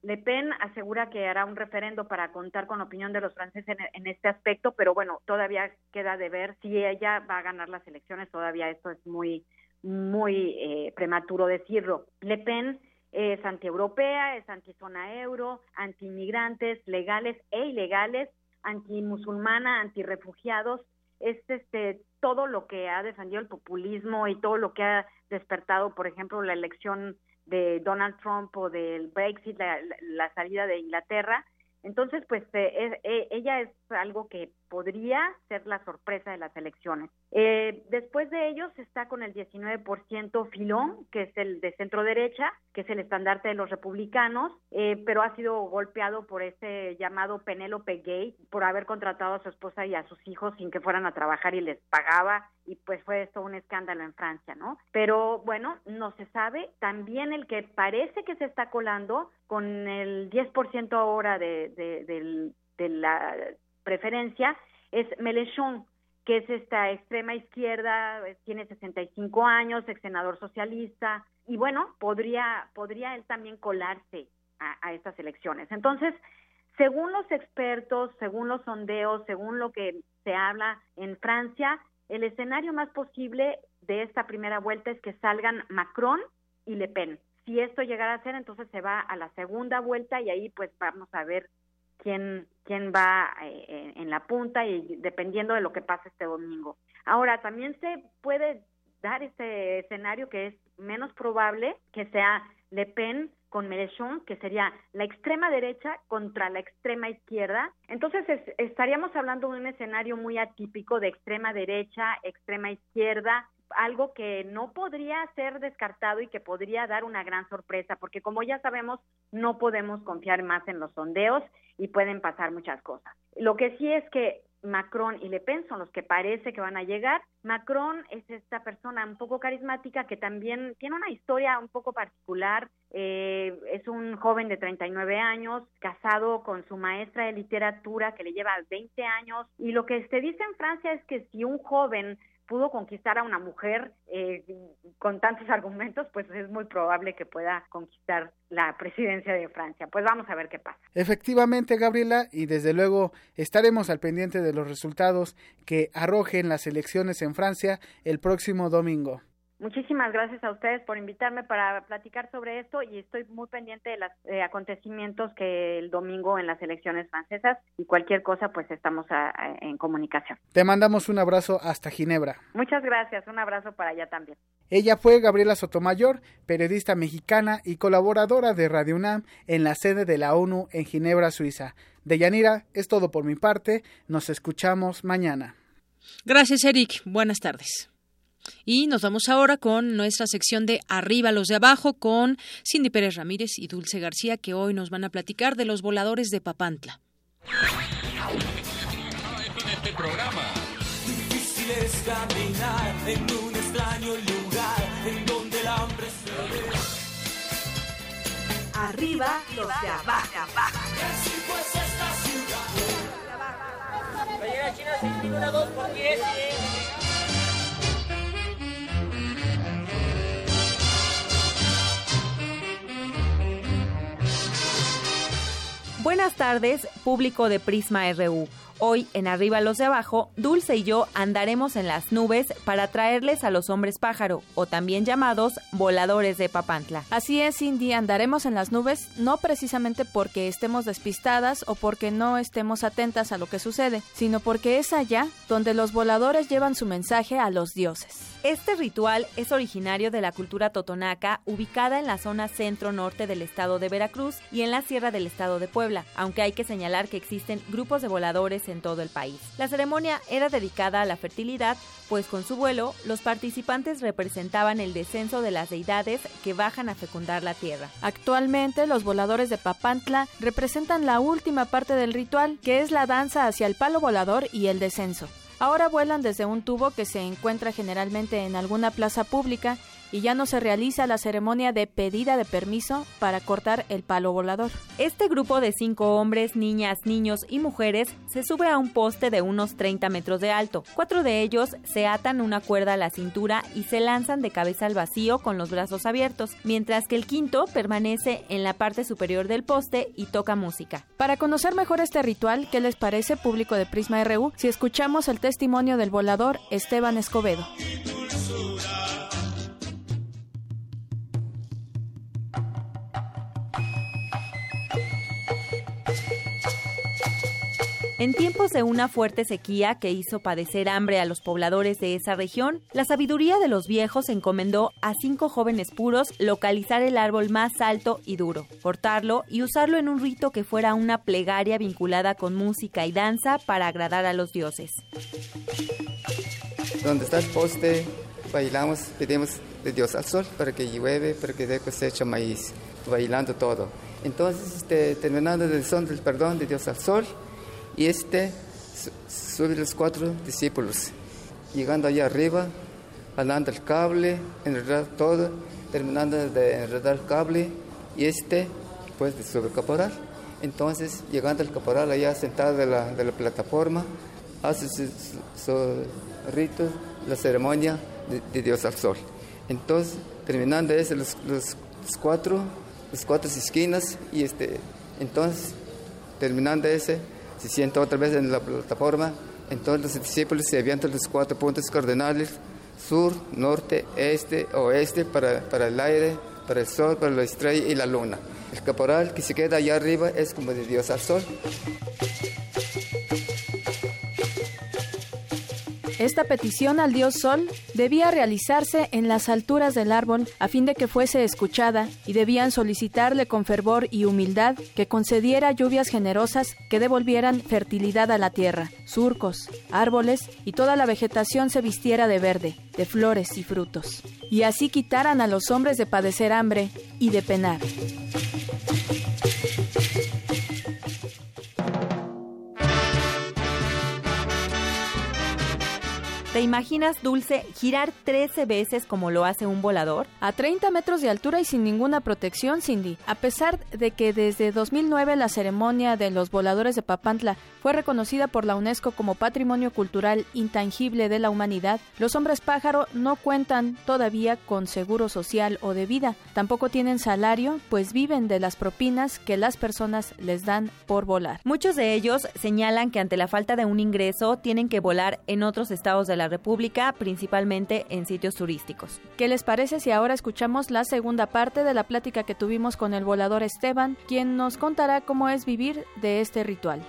Le Pen asegura que hará un referendo para contar con la opinión de los franceses en, este aspecto, pero bueno, todavía queda de ver si ella va a ganar las elecciones. Todavía esto es muy, muy eh, prematuro decirlo. Le Pen es antieuropea, es anti-zona euro, anti-inmigrantes legales e ilegales, anti-musulmana, anti-refugiados. Es este, todo lo que ha defendido el populismo y todo lo que ha despertado, por ejemplo, la elección de Donald Trump o del Brexit, la, salida de Inglaterra. Entonces, pues eh, eh, ella es algo que podría ser la sorpresa de las elecciones. Eh, después de ellos está con el 19% Filón, que es el de centro derecha, que es el estandarte de los republicanos, eh, pero ha sido golpeado por ese llamado Penélope Gay por haber contratado a su esposa y a sus hijos sin que fueran a trabajar y les pagaba y pues fue esto un escándalo en Francia, ¿no? Pero bueno, no se sabe. También el que parece que se está colando con el 10% ahora de, de, de la preferencia es Mélenchon, que es esta extrema izquierda, tiene 65 años, ex senador socialista, y bueno, podría, podría él también colarse a, estas elecciones. Entonces, según los expertos, según los sondeos, según lo que se habla en Francia, el escenario más posible de esta primera vuelta es que salgan Macron y Le Pen. Si esto llegara a ser, entonces se va a la segunda vuelta y ahí pues vamos a ver quién, quién va eh, en la punta y dependiendo de lo que pase este domingo. Ahora, también se puede dar este escenario que es menos probable que sea Le Pen con Mélenchon, que sería la extrema derecha contra la extrema izquierda. Entonces estaríamos hablando de un escenario muy atípico de extrema derecha, extrema izquierda, algo que no podría ser descartado y que podría dar una gran sorpresa, porque como ya sabemos, no podemos confiar más en los sondeos y pueden pasar muchas cosas. Lo que sí es que Macron y Le Pen son los que parece que van a llegar. Macron es esta persona un poco carismática que también tiene una historia un poco particular. Eh, es un joven de 39 años, casado con su maestra de literatura que le lleva 20 años. Y lo que se dice en Francia es que si un joven pudo conquistar a una mujer eh, con tantos argumentos, pues es muy probable que pueda conquistar la presidencia de Francia. Pues vamos a ver qué pasa. Efectivamente, Gabriela, y desde luego estaremos al pendiente de los resultados que arrojen las elecciones en Francia el próximo domingo. Muchísimas gracias a ustedes por invitarme para platicar sobre esto y estoy muy pendiente de los eh, acontecimientos que el domingo en las elecciones francesas y cualquier cosa pues estamos en comunicación. Te mandamos un abrazo hasta Ginebra. Muchas gracias, un abrazo para allá también. Ella fue Gabriela Sotomayor, periodista mexicana y colaboradora de Radio UNAM en la sede de la ONU en Ginebra, Suiza. De Yanira, es todo por mi parte, nos escuchamos mañana. Gracias, Eric. Buenas tardes. Y nos vamos ahora con nuestra sección de Arriba los de abajo con Cindy Pérez Ramírez y Dulce García que hoy nos van a platicar de los voladores de Papantla. Arriba los de abajo. Buenas tardes, público de Prisma RU. Hoy, en Arriba los de Abajo, Dulce y yo andaremos en las nubes para traerles a los hombres pájaro, o también llamados voladores de Papantla. Así es, Cindy, andaremos en las nubes no precisamente porque estemos despistadas o porque no estemos atentas a lo que sucede, sino porque es allá donde los voladores llevan su mensaje a los dioses. Este ritual es originario de la cultura totonaca, ubicada en la zona centro-norte del estado de Veracruz y en la sierra del estado de Puebla, aunque hay que señalar que existen grupos de voladores en todo el país. La ceremonia era dedicada a la fertilidad, pues con su vuelo los participantes representaban el descenso de las deidades que bajan a fecundar la tierra. Actualmente los voladores de Papantla representan la última parte del ritual, que es la danza hacia el palo volador y el descenso. Ahora vuelan desde un tubo que se encuentra generalmente en alguna plaza pública y ya no se realiza la ceremonia de pedida de permiso para cortar el palo volador. Este grupo de cinco hombres, niñas, niños y mujeres se sube a un poste de unos 30 metros de alto. Cuatro de ellos se atan una cuerda a la cintura y se lanzan de cabeza al vacío con los brazos abiertos, mientras que el quinto permanece en la parte superior del poste y toca música. Para conocer mejor este ritual, ¿qué les parece público de Prisma RU si escuchamos el testimonio del volador Esteban Escobedo? En tiempos de una fuerte sequía que hizo padecer hambre a los pobladores de esa región, la sabiduría de los viejos encomendó a cinco jóvenes puros localizar el árbol más alto y duro, cortarlo y usarlo en un rito que fuera una plegaria vinculada con música y danza para agradar a los dioses. Donde está el poste, bailamos, pedimos de Dios al sol para que llueve, para que dé cosecha maíz, bailando todo. Entonces, este, terminando del son del perdón de Dios al sol, y este sube los cuatro discípulos, llegando allá arriba, jalando el cable, enredar todo, terminando de enredar el cable, y este, pues, sube el caporal. Entonces, llegando el caporal allá sentado de la, de la plataforma, hace su, rito, la ceremonia de, Dios al Sol. Entonces, terminando ese, los, los, cuatro, las cuatro esquinas, y este, entonces, terminando ese, se sienta otra vez en la plataforma, entonces los discípulos se avientan los cuatro puntos cardinales, sur, norte, este, oeste, para, para el aire, para el sol, para la estrella y la luna. El caporal que se queda allá arriba es como de Dios al sol. Esta petición al dios Sol debía realizarse en las alturas del árbol a fin de que fuese escuchada y debían solicitarle con fervor y humildad que concediera lluvias generosas que devolvieran fertilidad a la tierra, surcos, árboles y toda la vegetación se vistiera de verde, de flores y frutos, y así quitaran a los hombres de padecer hambre y de penar. ¿Te imaginas, Dulce, girar 13 veces como lo hace un volador? A 30 metros de altura y sin ninguna protección, Cindy. A pesar de que desde 2009 la ceremonia de los voladores de Papantla fue reconocida por la UNESCO como Patrimonio Cultural Intangible de la Humanidad, los hombres pájaro no cuentan todavía con seguro social o de vida. Tampoco tienen salario, pues viven de las propinas que las personas les dan por volar. Muchos de ellos señalan que ante la falta de un ingreso tienen que volar en otros estados de la República, principalmente en sitios turísticos. ¿Qué les parece si ahora escuchamos la segunda parte de la plática que tuvimos con el volador Esteban, quien nos contará cómo es vivir de este ritual?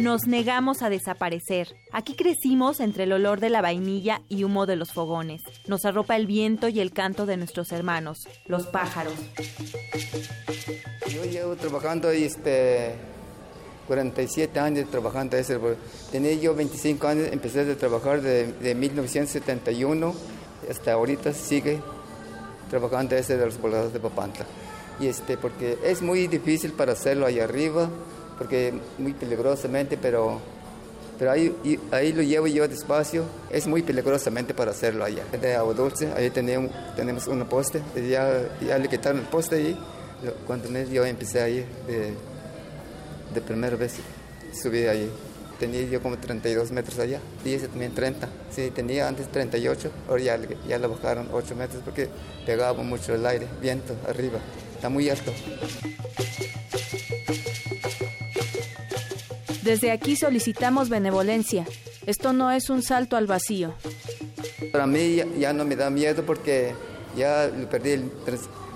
Nos negamos a desaparecer. Aquí crecimos entre el olor de la vainilla y humo de los fogones. Nos arropa el viento y el canto de nuestros hermanos, los pájaros. Yo llevo trabajando este 47 años trabajando eso. Tenía yo 25 años, empecé a trabajar de, de 1971 hasta ahorita sigue trabajando ese de los voladores de Papantla. Y este, porque es muy difícil para hacerlo ahí arriba, porque muy peligrosamente, pero, pero ahí, ahí lo llevo yo despacio. Es muy peligrosamente para hacerlo allá. De agua dulce, ahí tenemos, tenemos un poste, ya, ya le quitaron el poste ahí. Cuando yo empecé ahí, de, de primera vez subí ahí. Tenía yo como 32 metros allá, y ese también 30. Sí, tenía antes 38, ahora ya, ya le bajaron 8 metros porque pegaba mucho el aire, viento arriba. Está muy alto. Desde aquí solicitamos benevolencia. Esto no es un salto al vacío. Para mí ya, no me da miedo porque ya lo perdí.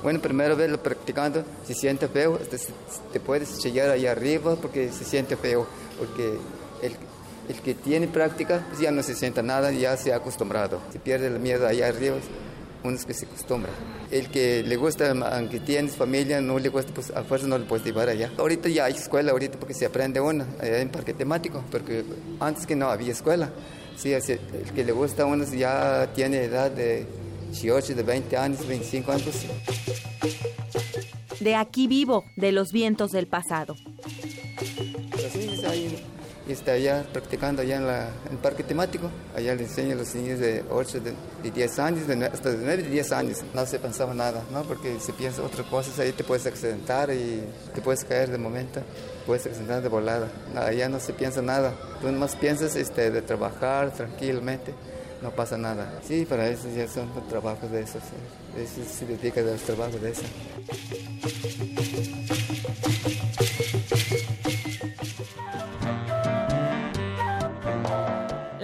Bueno, primero verlo practicando, se siente feo, te, te puedes chillar allá arriba porque se siente feo, porque el, el que tiene práctica pues ya no se siente nada, ya se ha acostumbrado. Se pierde el miedo allá arriba, uno es que se acostumbra. El que le gusta, aunque tienes familia, no le gusta, pues a fuerza no le puedes llevar allá. Ahorita ya hay escuela, ahorita porque se aprende allá en parque temático, porque antes que no había escuela. Sí, el que le gusta a uno ya tiene edad de 18, de 20 años, 25 años. De aquí vivo, de los vientos del pasado. Y está allá practicando allá en, el parque temático. Allá le enseño a los niños de 8, de, 10 años, de, hasta de 9, de 10 años. No se pensaba nada, ¿no? Porque si piensas otras cosas, ahí te puedes accidentar y te puedes caer de momento, puedes accidentar de volada. allá no se piensa nada. Tú más piensas este, de trabajar tranquilamente. No pasa nada. Sí, para eso ya son trabajos de esos. Eso se dedica a los trabajos de eso.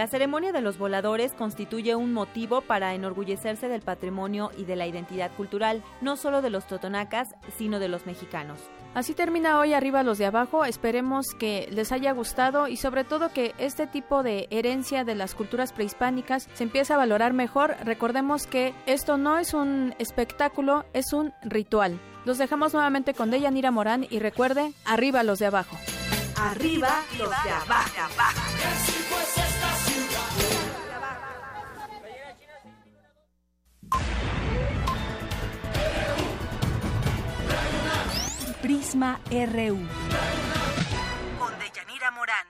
La ceremonia de los voladores constituye un motivo para enorgullecerse del patrimonio y de la identidad cultural, no solo de los totonacas, sino de los mexicanos. Así termina hoy arriba los de abajo. Esperemos que les haya gustado y sobre todo que este tipo de herencia de las culturas prehispánicas se empiece a valorar mejor. Recordemos que esto no es un espectáculo, es un ritual. Los dejamos nuevamente con Deyanira Morán y recuerde, arriba los de abajo. Arriba los de abajo. Prisma RU. Con Deyanira Morán.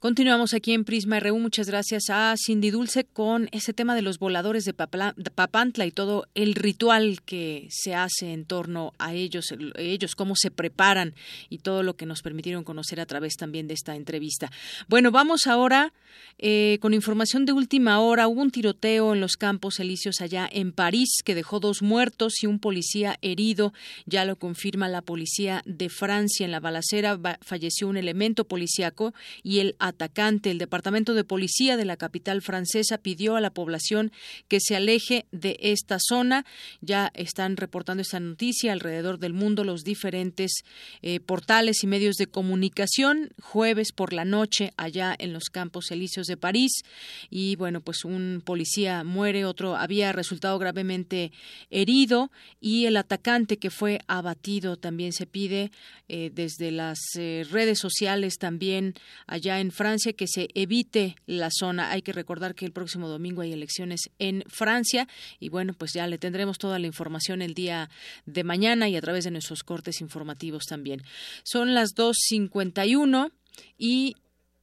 Continuamos aquí en Prisma RU. Muchas gracias a Cindy Dulce con ese tema de los voladores de, Papantla y todo el ritual que se hace en torno a ellos, ellos cómo se preparan y todo lo que nos permitieron conocer a través también de esta entrevista. Bueno, vamos ahora eh, con información de última hora. Hubo un tiroteo en los campos elíseos allá en París que dejó dos muertos y un policía herido. Ya lo confirma la policía de Francia. En la balacera falleció un elemento policíaco y el atacante. El Departamento de Policía de la capital francesa pidió a la población que se aleje de esta zona. Ya están reportando esta noticia alrededor del mundo los diferentes eh, portales y medios de comunicación. Jueves por la noche allá en los campos elíseos de París y bueno, pues un policía muere, otro había resultado gravemente herido y el atacante que fue abatido también se pide eh, desde las eh, redes sociales también allá en Francia, que se evite la zona. Hay que recordar que el próximo domingo hay elecciones en Francia y bueno, pues ya le tendremos toda la información el día de mañana y a través de nuestros cortes informativos también. Son las 2.51 y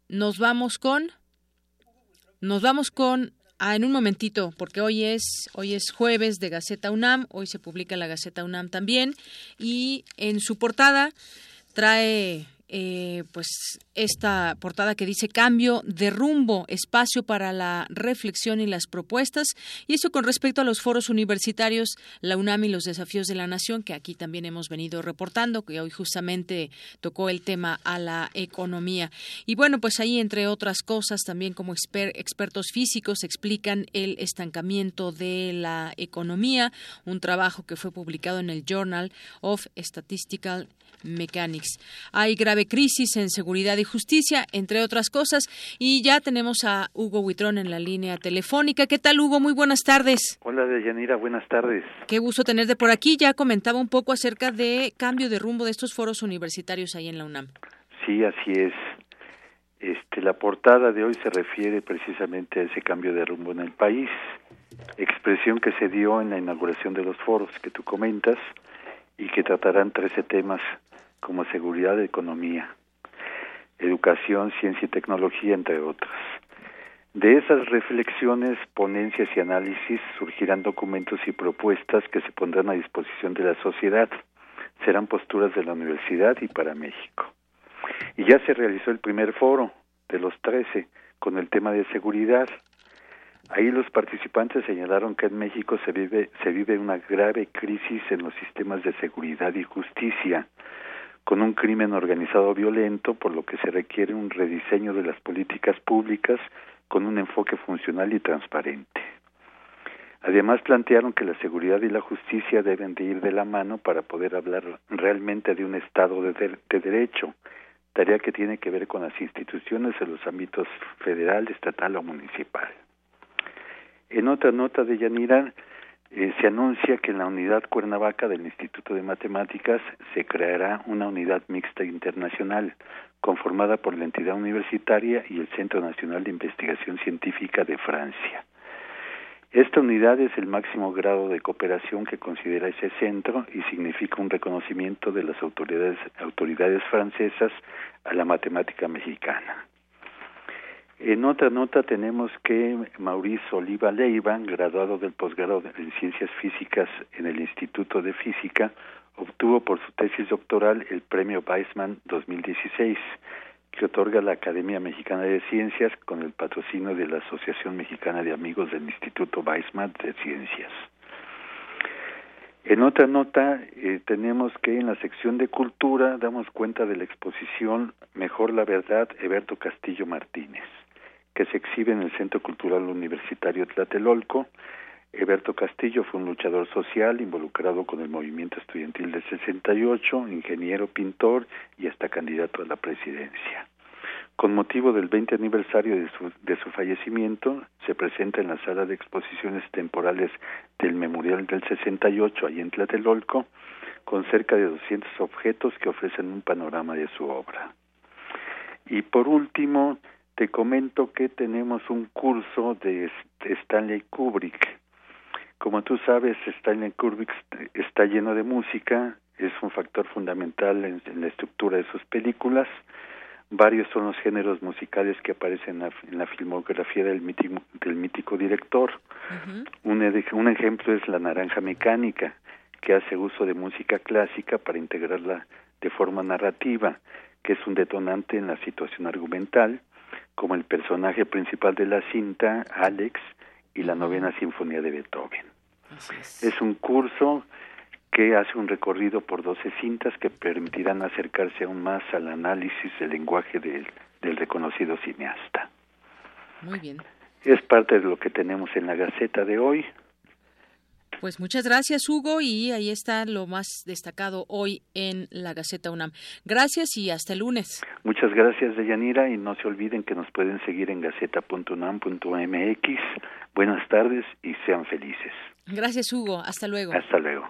nos vamos con... Nos vamos con Ah, en un momentito, porque hoy es hoy es jueves de Gaceta UNAM, hoy se publica la Gaceta UNAM también y en su portada trae eh, pues esta portada que dice cambio de rumbo, espacio para la reflexión y las propuestas, y eso con respecto a los foros universitarios, la UNAM y los desafíos de la nación, que aquí también hemos venido reportando, que hoy justamente tocó el tema a la economía. Y bueno, pues ahí, entre otras cosas, también como expertos físicos explican el estancamiento de la economía, un trabajo que fue publicado en el Journal of Statistical Mechanics. Hay grave crisis en seguridad y justicia, entre otras cosas, y ya tenemos a Hugo Huitrón en la línea telefónica. ¿Qué tal, Hugo? Muy buenas tardes. Hola, Deyanira, buenas tardes. Qué gusto tenerte por aquí. Ya comentaba un poco acerca de cambio de rumbo de estos foros universitarios ahí en la UNAM. Sí, así es. Este, la portada de hoy se refiere precisamente a ese cambio de rumbo en el país, expresión que se dio en la inauguración de los foros que tú comentas y que tratarán 13 temas como seguridad, economía, educación, ciencia y tecnología, entre otras. De esas reflexiones, ponencias y análisis surgirán documentos y propuestas que se pondrán a disposición de la sociedad. Serán posturas de la universidad y para México. Y ya se realizó el primer foro de los 13 con el tema de seguridad. Ahí los participantes señalaron que en México se vive, se vive una grave crisis en los sistemas de seguridad y justicia, con un crimen organizado violento, por lo que se requiere un rediseño de las políticas públicas con un enfoque funcional y transparente. Además plantearon que la seguridad y la justicia deben de ir de la mano para poder hablar realmente de un Estado de, de derecho, tarea que tiene que ver con las instituciones en los ámbitos federal, estatal o municipal. En otra nota de Yanira, eh, se anuncia que en la unidad Cuernavaca del Instituto de Matemáticas se creará una unidad mixta internacional conformada por la entidad universitaria y el Centro Nacional de Investigación Científica de Francia. Esta unidad es el máximo grado de cooperación que considera ese centro y significa un reconocimiento de las autoridades, autoridades francesas a la matemática mexicana. En otra nota tenemos que Mauricio Oliva Leiva, graduado del posgrado en Ciencias Físicas en el Instituto de Física, obtuvo por su tesis doctoral el Premio Weizmann 2016, que otorga la Academia Mexicana de Ciencias con el patrocinio de la Asociación Mexicana de Amigos del Instituto Weizmann de Ciencias. En otra nota eh, tenemos que en la sección de cultura damos cuenta de la exposición Mejor la Verdad, Eberto Castillo Martínez que se exhibe en el Centro Cultural Universitario Tlatelolco. Eberto Castillo fue un luchador social involucrado con el movimiento estudiantil del 68, ingeniero, pintor y hasta candidato a la presidencia. Con motivo del 20 aniversario de su, de su fallecimiento, se presenta en la sala de exposiciones temporales del Memorial del 68, ahí en Tlatelolco, con cerca de 200 objetos que ofrecen un panorama de su obra. Y por último, te comento que tenemos un curso de Stanley Kubrick. Como tú sabes, Stanley Kubrick está lleno de música, es un factor fundamental en, la estructura de sus películas. Varios son los géneros musicales que aparecen en la, filmografía del mítico, del mítico director. un, un ejemplo es La Naranja Mecánica, que hace uso de música clásica para integrarla de forma narrativa, que es un detonante en la situación argumental como el personaje principal de la cinta, Alex, y la novena sinfonía de Beethoven. Es. un curso que hace un recorrido por 12 cintas que permitirán acercarse aún más al análisis del lenguaje del, del reconocido cineasta. Muy bien. Es parte de lo que tenemos en la Gaceta de hoy. Pues muchas gracias, Hugo, y ahí está lo más destacado hoy en la Gaceta UNAM. Gracias y hasta el lunes. Muchas gracias, Deyanira, y no se olviden que nos pueden seguir en gaceta.unam.mx. Buenas tardes y sean felices. Gracias, Hugo. Hasta luego. Hasta luego.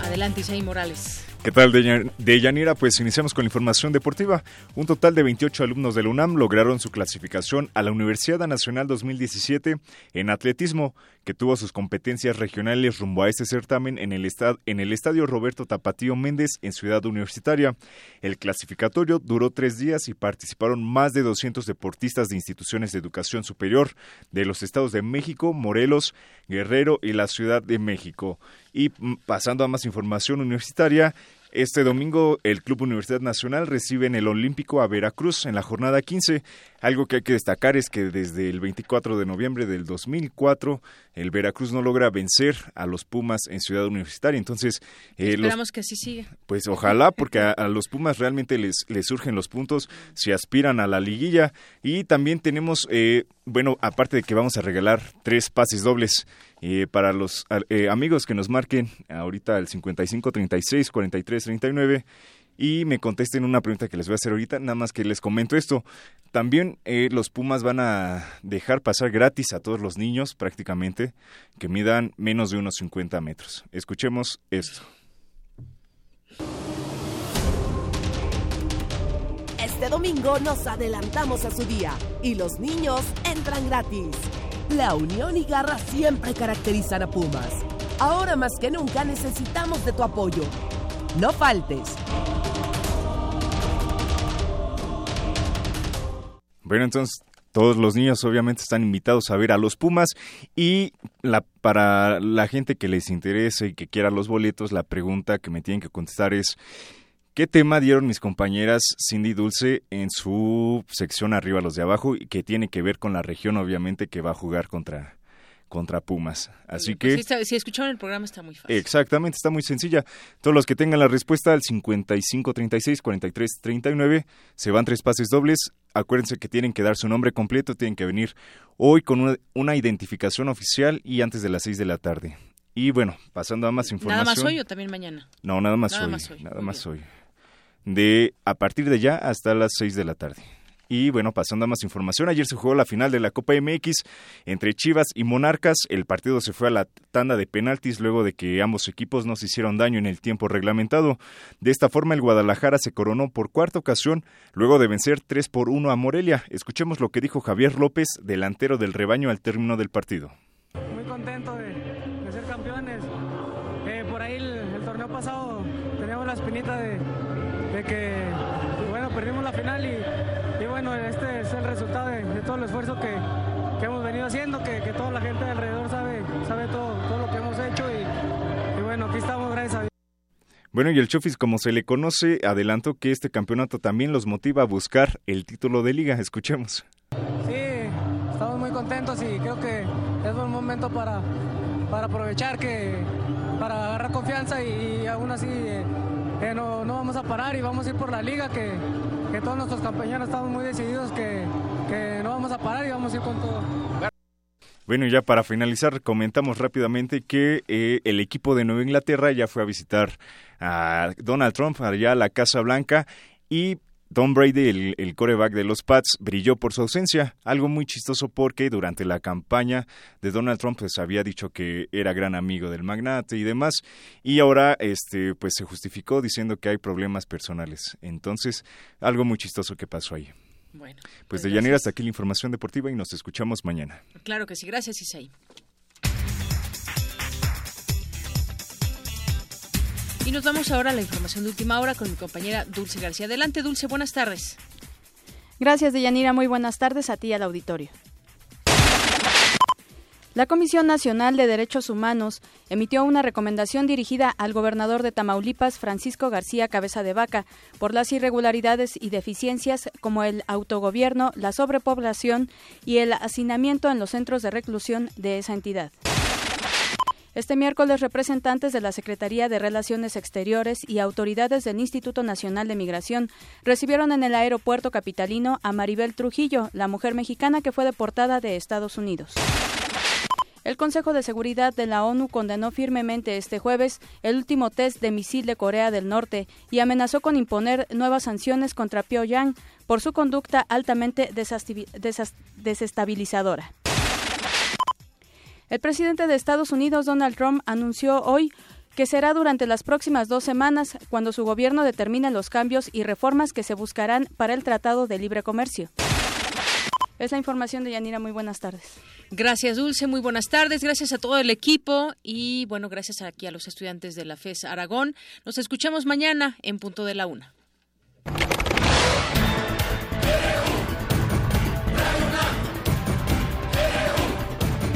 A Adelante, Isaí Morales. ¿Qué tal, de Yanira? Pues iniciamos con la información deportiva. Un total de 28 alumnos de la UNAM lograron su clasificación a la Universidad Nacional 2017 en atletismo, que tuvo sus competencias regionales rumbo a este certamen en el, en el Estadio Roberto Tapatío Méndez en Ciudad Universitaria. El clasificatorio duró tres días y participaron más de 200 deportistas de instituciones de educación superior de los estados de México, Morelos, Guerrero y la Ciudad de México. Y mm, pasando a más información universitaria, este domingo el Club Universidad Nacional recibe en el Olímpico a Veracruz en la jornada 15. Algo que hay que destacar es que desde el 24 de noviembre del 2004 el Veracruz no logra vencer a los Pumas en Ciudad Universitaria. Entonces, eh, esperamos que así siga. Pues ojalá, porque a, los Pumas realmente les, les surgen los puntos si aspiran a la liguilla. Y también tenemos, eh, bueno, aparte de que vamos a regalar tres pases dobles eh, para los eh, amigos que nos marquen ahorita el 55 36 43 39 y me contesten una pregunta que les voy a hacer ahorita, nada más que les comento esto. También eh, los Pumas van a dejar pasar gratis a todos los niños prácticamente que midan menos de unos 50 metros. Escuchemos esto. Este domingo nos adelantamos a su día y los niños entran gratis. La unión y garra siempre caracterizan a Pumas. Ahora más que nunca necesitamos de tu apoyo. No faltes. Bueno, entonces todos los niños obviamente están invitados a ver a los Pumas y para la gente que les interese y que quiera los boletos, la pregunta que me tienen que contestar es ¿Qué tema dieron mis compañeras Cindy Dulce en su sección arriba los de abajo y que tiene que ver con la región obviamente que va a jugar contra contra Pumas. Así pues que... si escucharon el programa está muy fácil. Exactamente, está muy sencilla. Todos los que tengan la respuesta al 55 36 43 39 se van tres pases dobles. Acuérdense que tienen que dar su nombre completo, tienen que venir hoy con una, una identificación oficial y antes de las 6 de la tarde. Y bueno, pasando a más información. ¿Nada más hoy o también mañana? No, nada más hoy. Nada más hoy de a partir de ya hasta las 6 de la tarde. Y bueno, pasando a más información, ayer se jugó la final de la Copa MX entre Chivas y Monarcas. El partido se fue a la tanda de penaltis luego de que ambos equipos no se hicieron daño en el tiempo reglamentado. De esta forma, el Guadalajara se coronó por cuarta ocasión luego de vencer 3 por 1 a Morelia. Escuchemos lo que dijo Javier López, delantero del rebaño al término del partido. Muy contento de, ser campeones. Eh, por ahí el torneo pasado teníamos la espinita de que, bueno, perdimos la final y, bueno, este es el resultado de, todo el esfuerzo que, hemos venido haciendo, que, toda la gente alrededor sabe, sabe todo, todo lo que hemos hecho y, bueno, aquí estamos, gracias a Dios. Bueno, y el Chofis, como se le conoce, adelanto que este campeonato también los motiva a buscar el título de liga. Escuchemos. Sí, estamos muy contentos y creo que es buen momento para, para aprovechar, que, para agarrar confianza y, aún así eh, no, no, vamos a parar y vamos a ir por la liga, que, que todos nuestros compañeros estamos muy decididos que, que no vamos a parar y vamos a ir con todo. Bueno, ya para finalizar, comentamos rápidamente que eh, el equipo de Nueva Inglaterra ya fue a visitar a Donald Trump allá a la Casa Blanca y Tom Brady, el, el, coreback de los Pats, brilló por su ausencia, algo muy chistoso porque durante la campaña de Donald Trump pues había dicho que era gran amigo del magnate y demás, y ahora este pues se justificó diciendo que hay problemas personales. Entonces, algo muy chistoso que pasó ahí. Bueno, pues, pues de Yanira hasta aquí la información deportiva y nos escuchamos mañana. Claro que sí, gracias Isaí. Y nos vamos ahora a la información de última hora con mi compañera Dulce García. Adelante, Dulce, buenas tardes. Gracias, Deyanira. Muy buenas tardes a ti y al auditorio. La Comisión Nacional de Derechos Humanos emitió una recomendación dirigida al gobernador de Tamaulipas, Francisco García Cabeza de Vaca, por las irregularidades y deficiencias como el autogobierno, la sobrepoblación y el hacinamiento en los centros de reclusión de esa entidad. Este miércoles, representantes de la Secretaría de Relaciones Exteriores y autoridades del Instituto Nacional de Migración recibieron en el aeropuerto capitalino a Maribel Trujillo, la mujer mexicana que fue deportada de Estados Unidos. El Consejo de Seguridad de la ONU condenó firmemente este jueves el último test de misil de Corea del Norte y amenazó con imponer nuevas sanciones contra Pyongyang por su conducta altamente desestabilizadora. El presidente de Estados Unidos, Donald Trump, anunció hoy que será durante las próximas dos semanas cuando su gobierno determine los cambios y reformas que se buscarán para el Tratado de Libre Comercio. Es la información de Yanira. Muy buenas tardes. Gracias, Dulce. Muy buenas tardes. Gracias a todo el equipo y, bueno, gracias aquí a los estudiantes de la FES Aragón. Nos escuchamos mañana en punto de la una.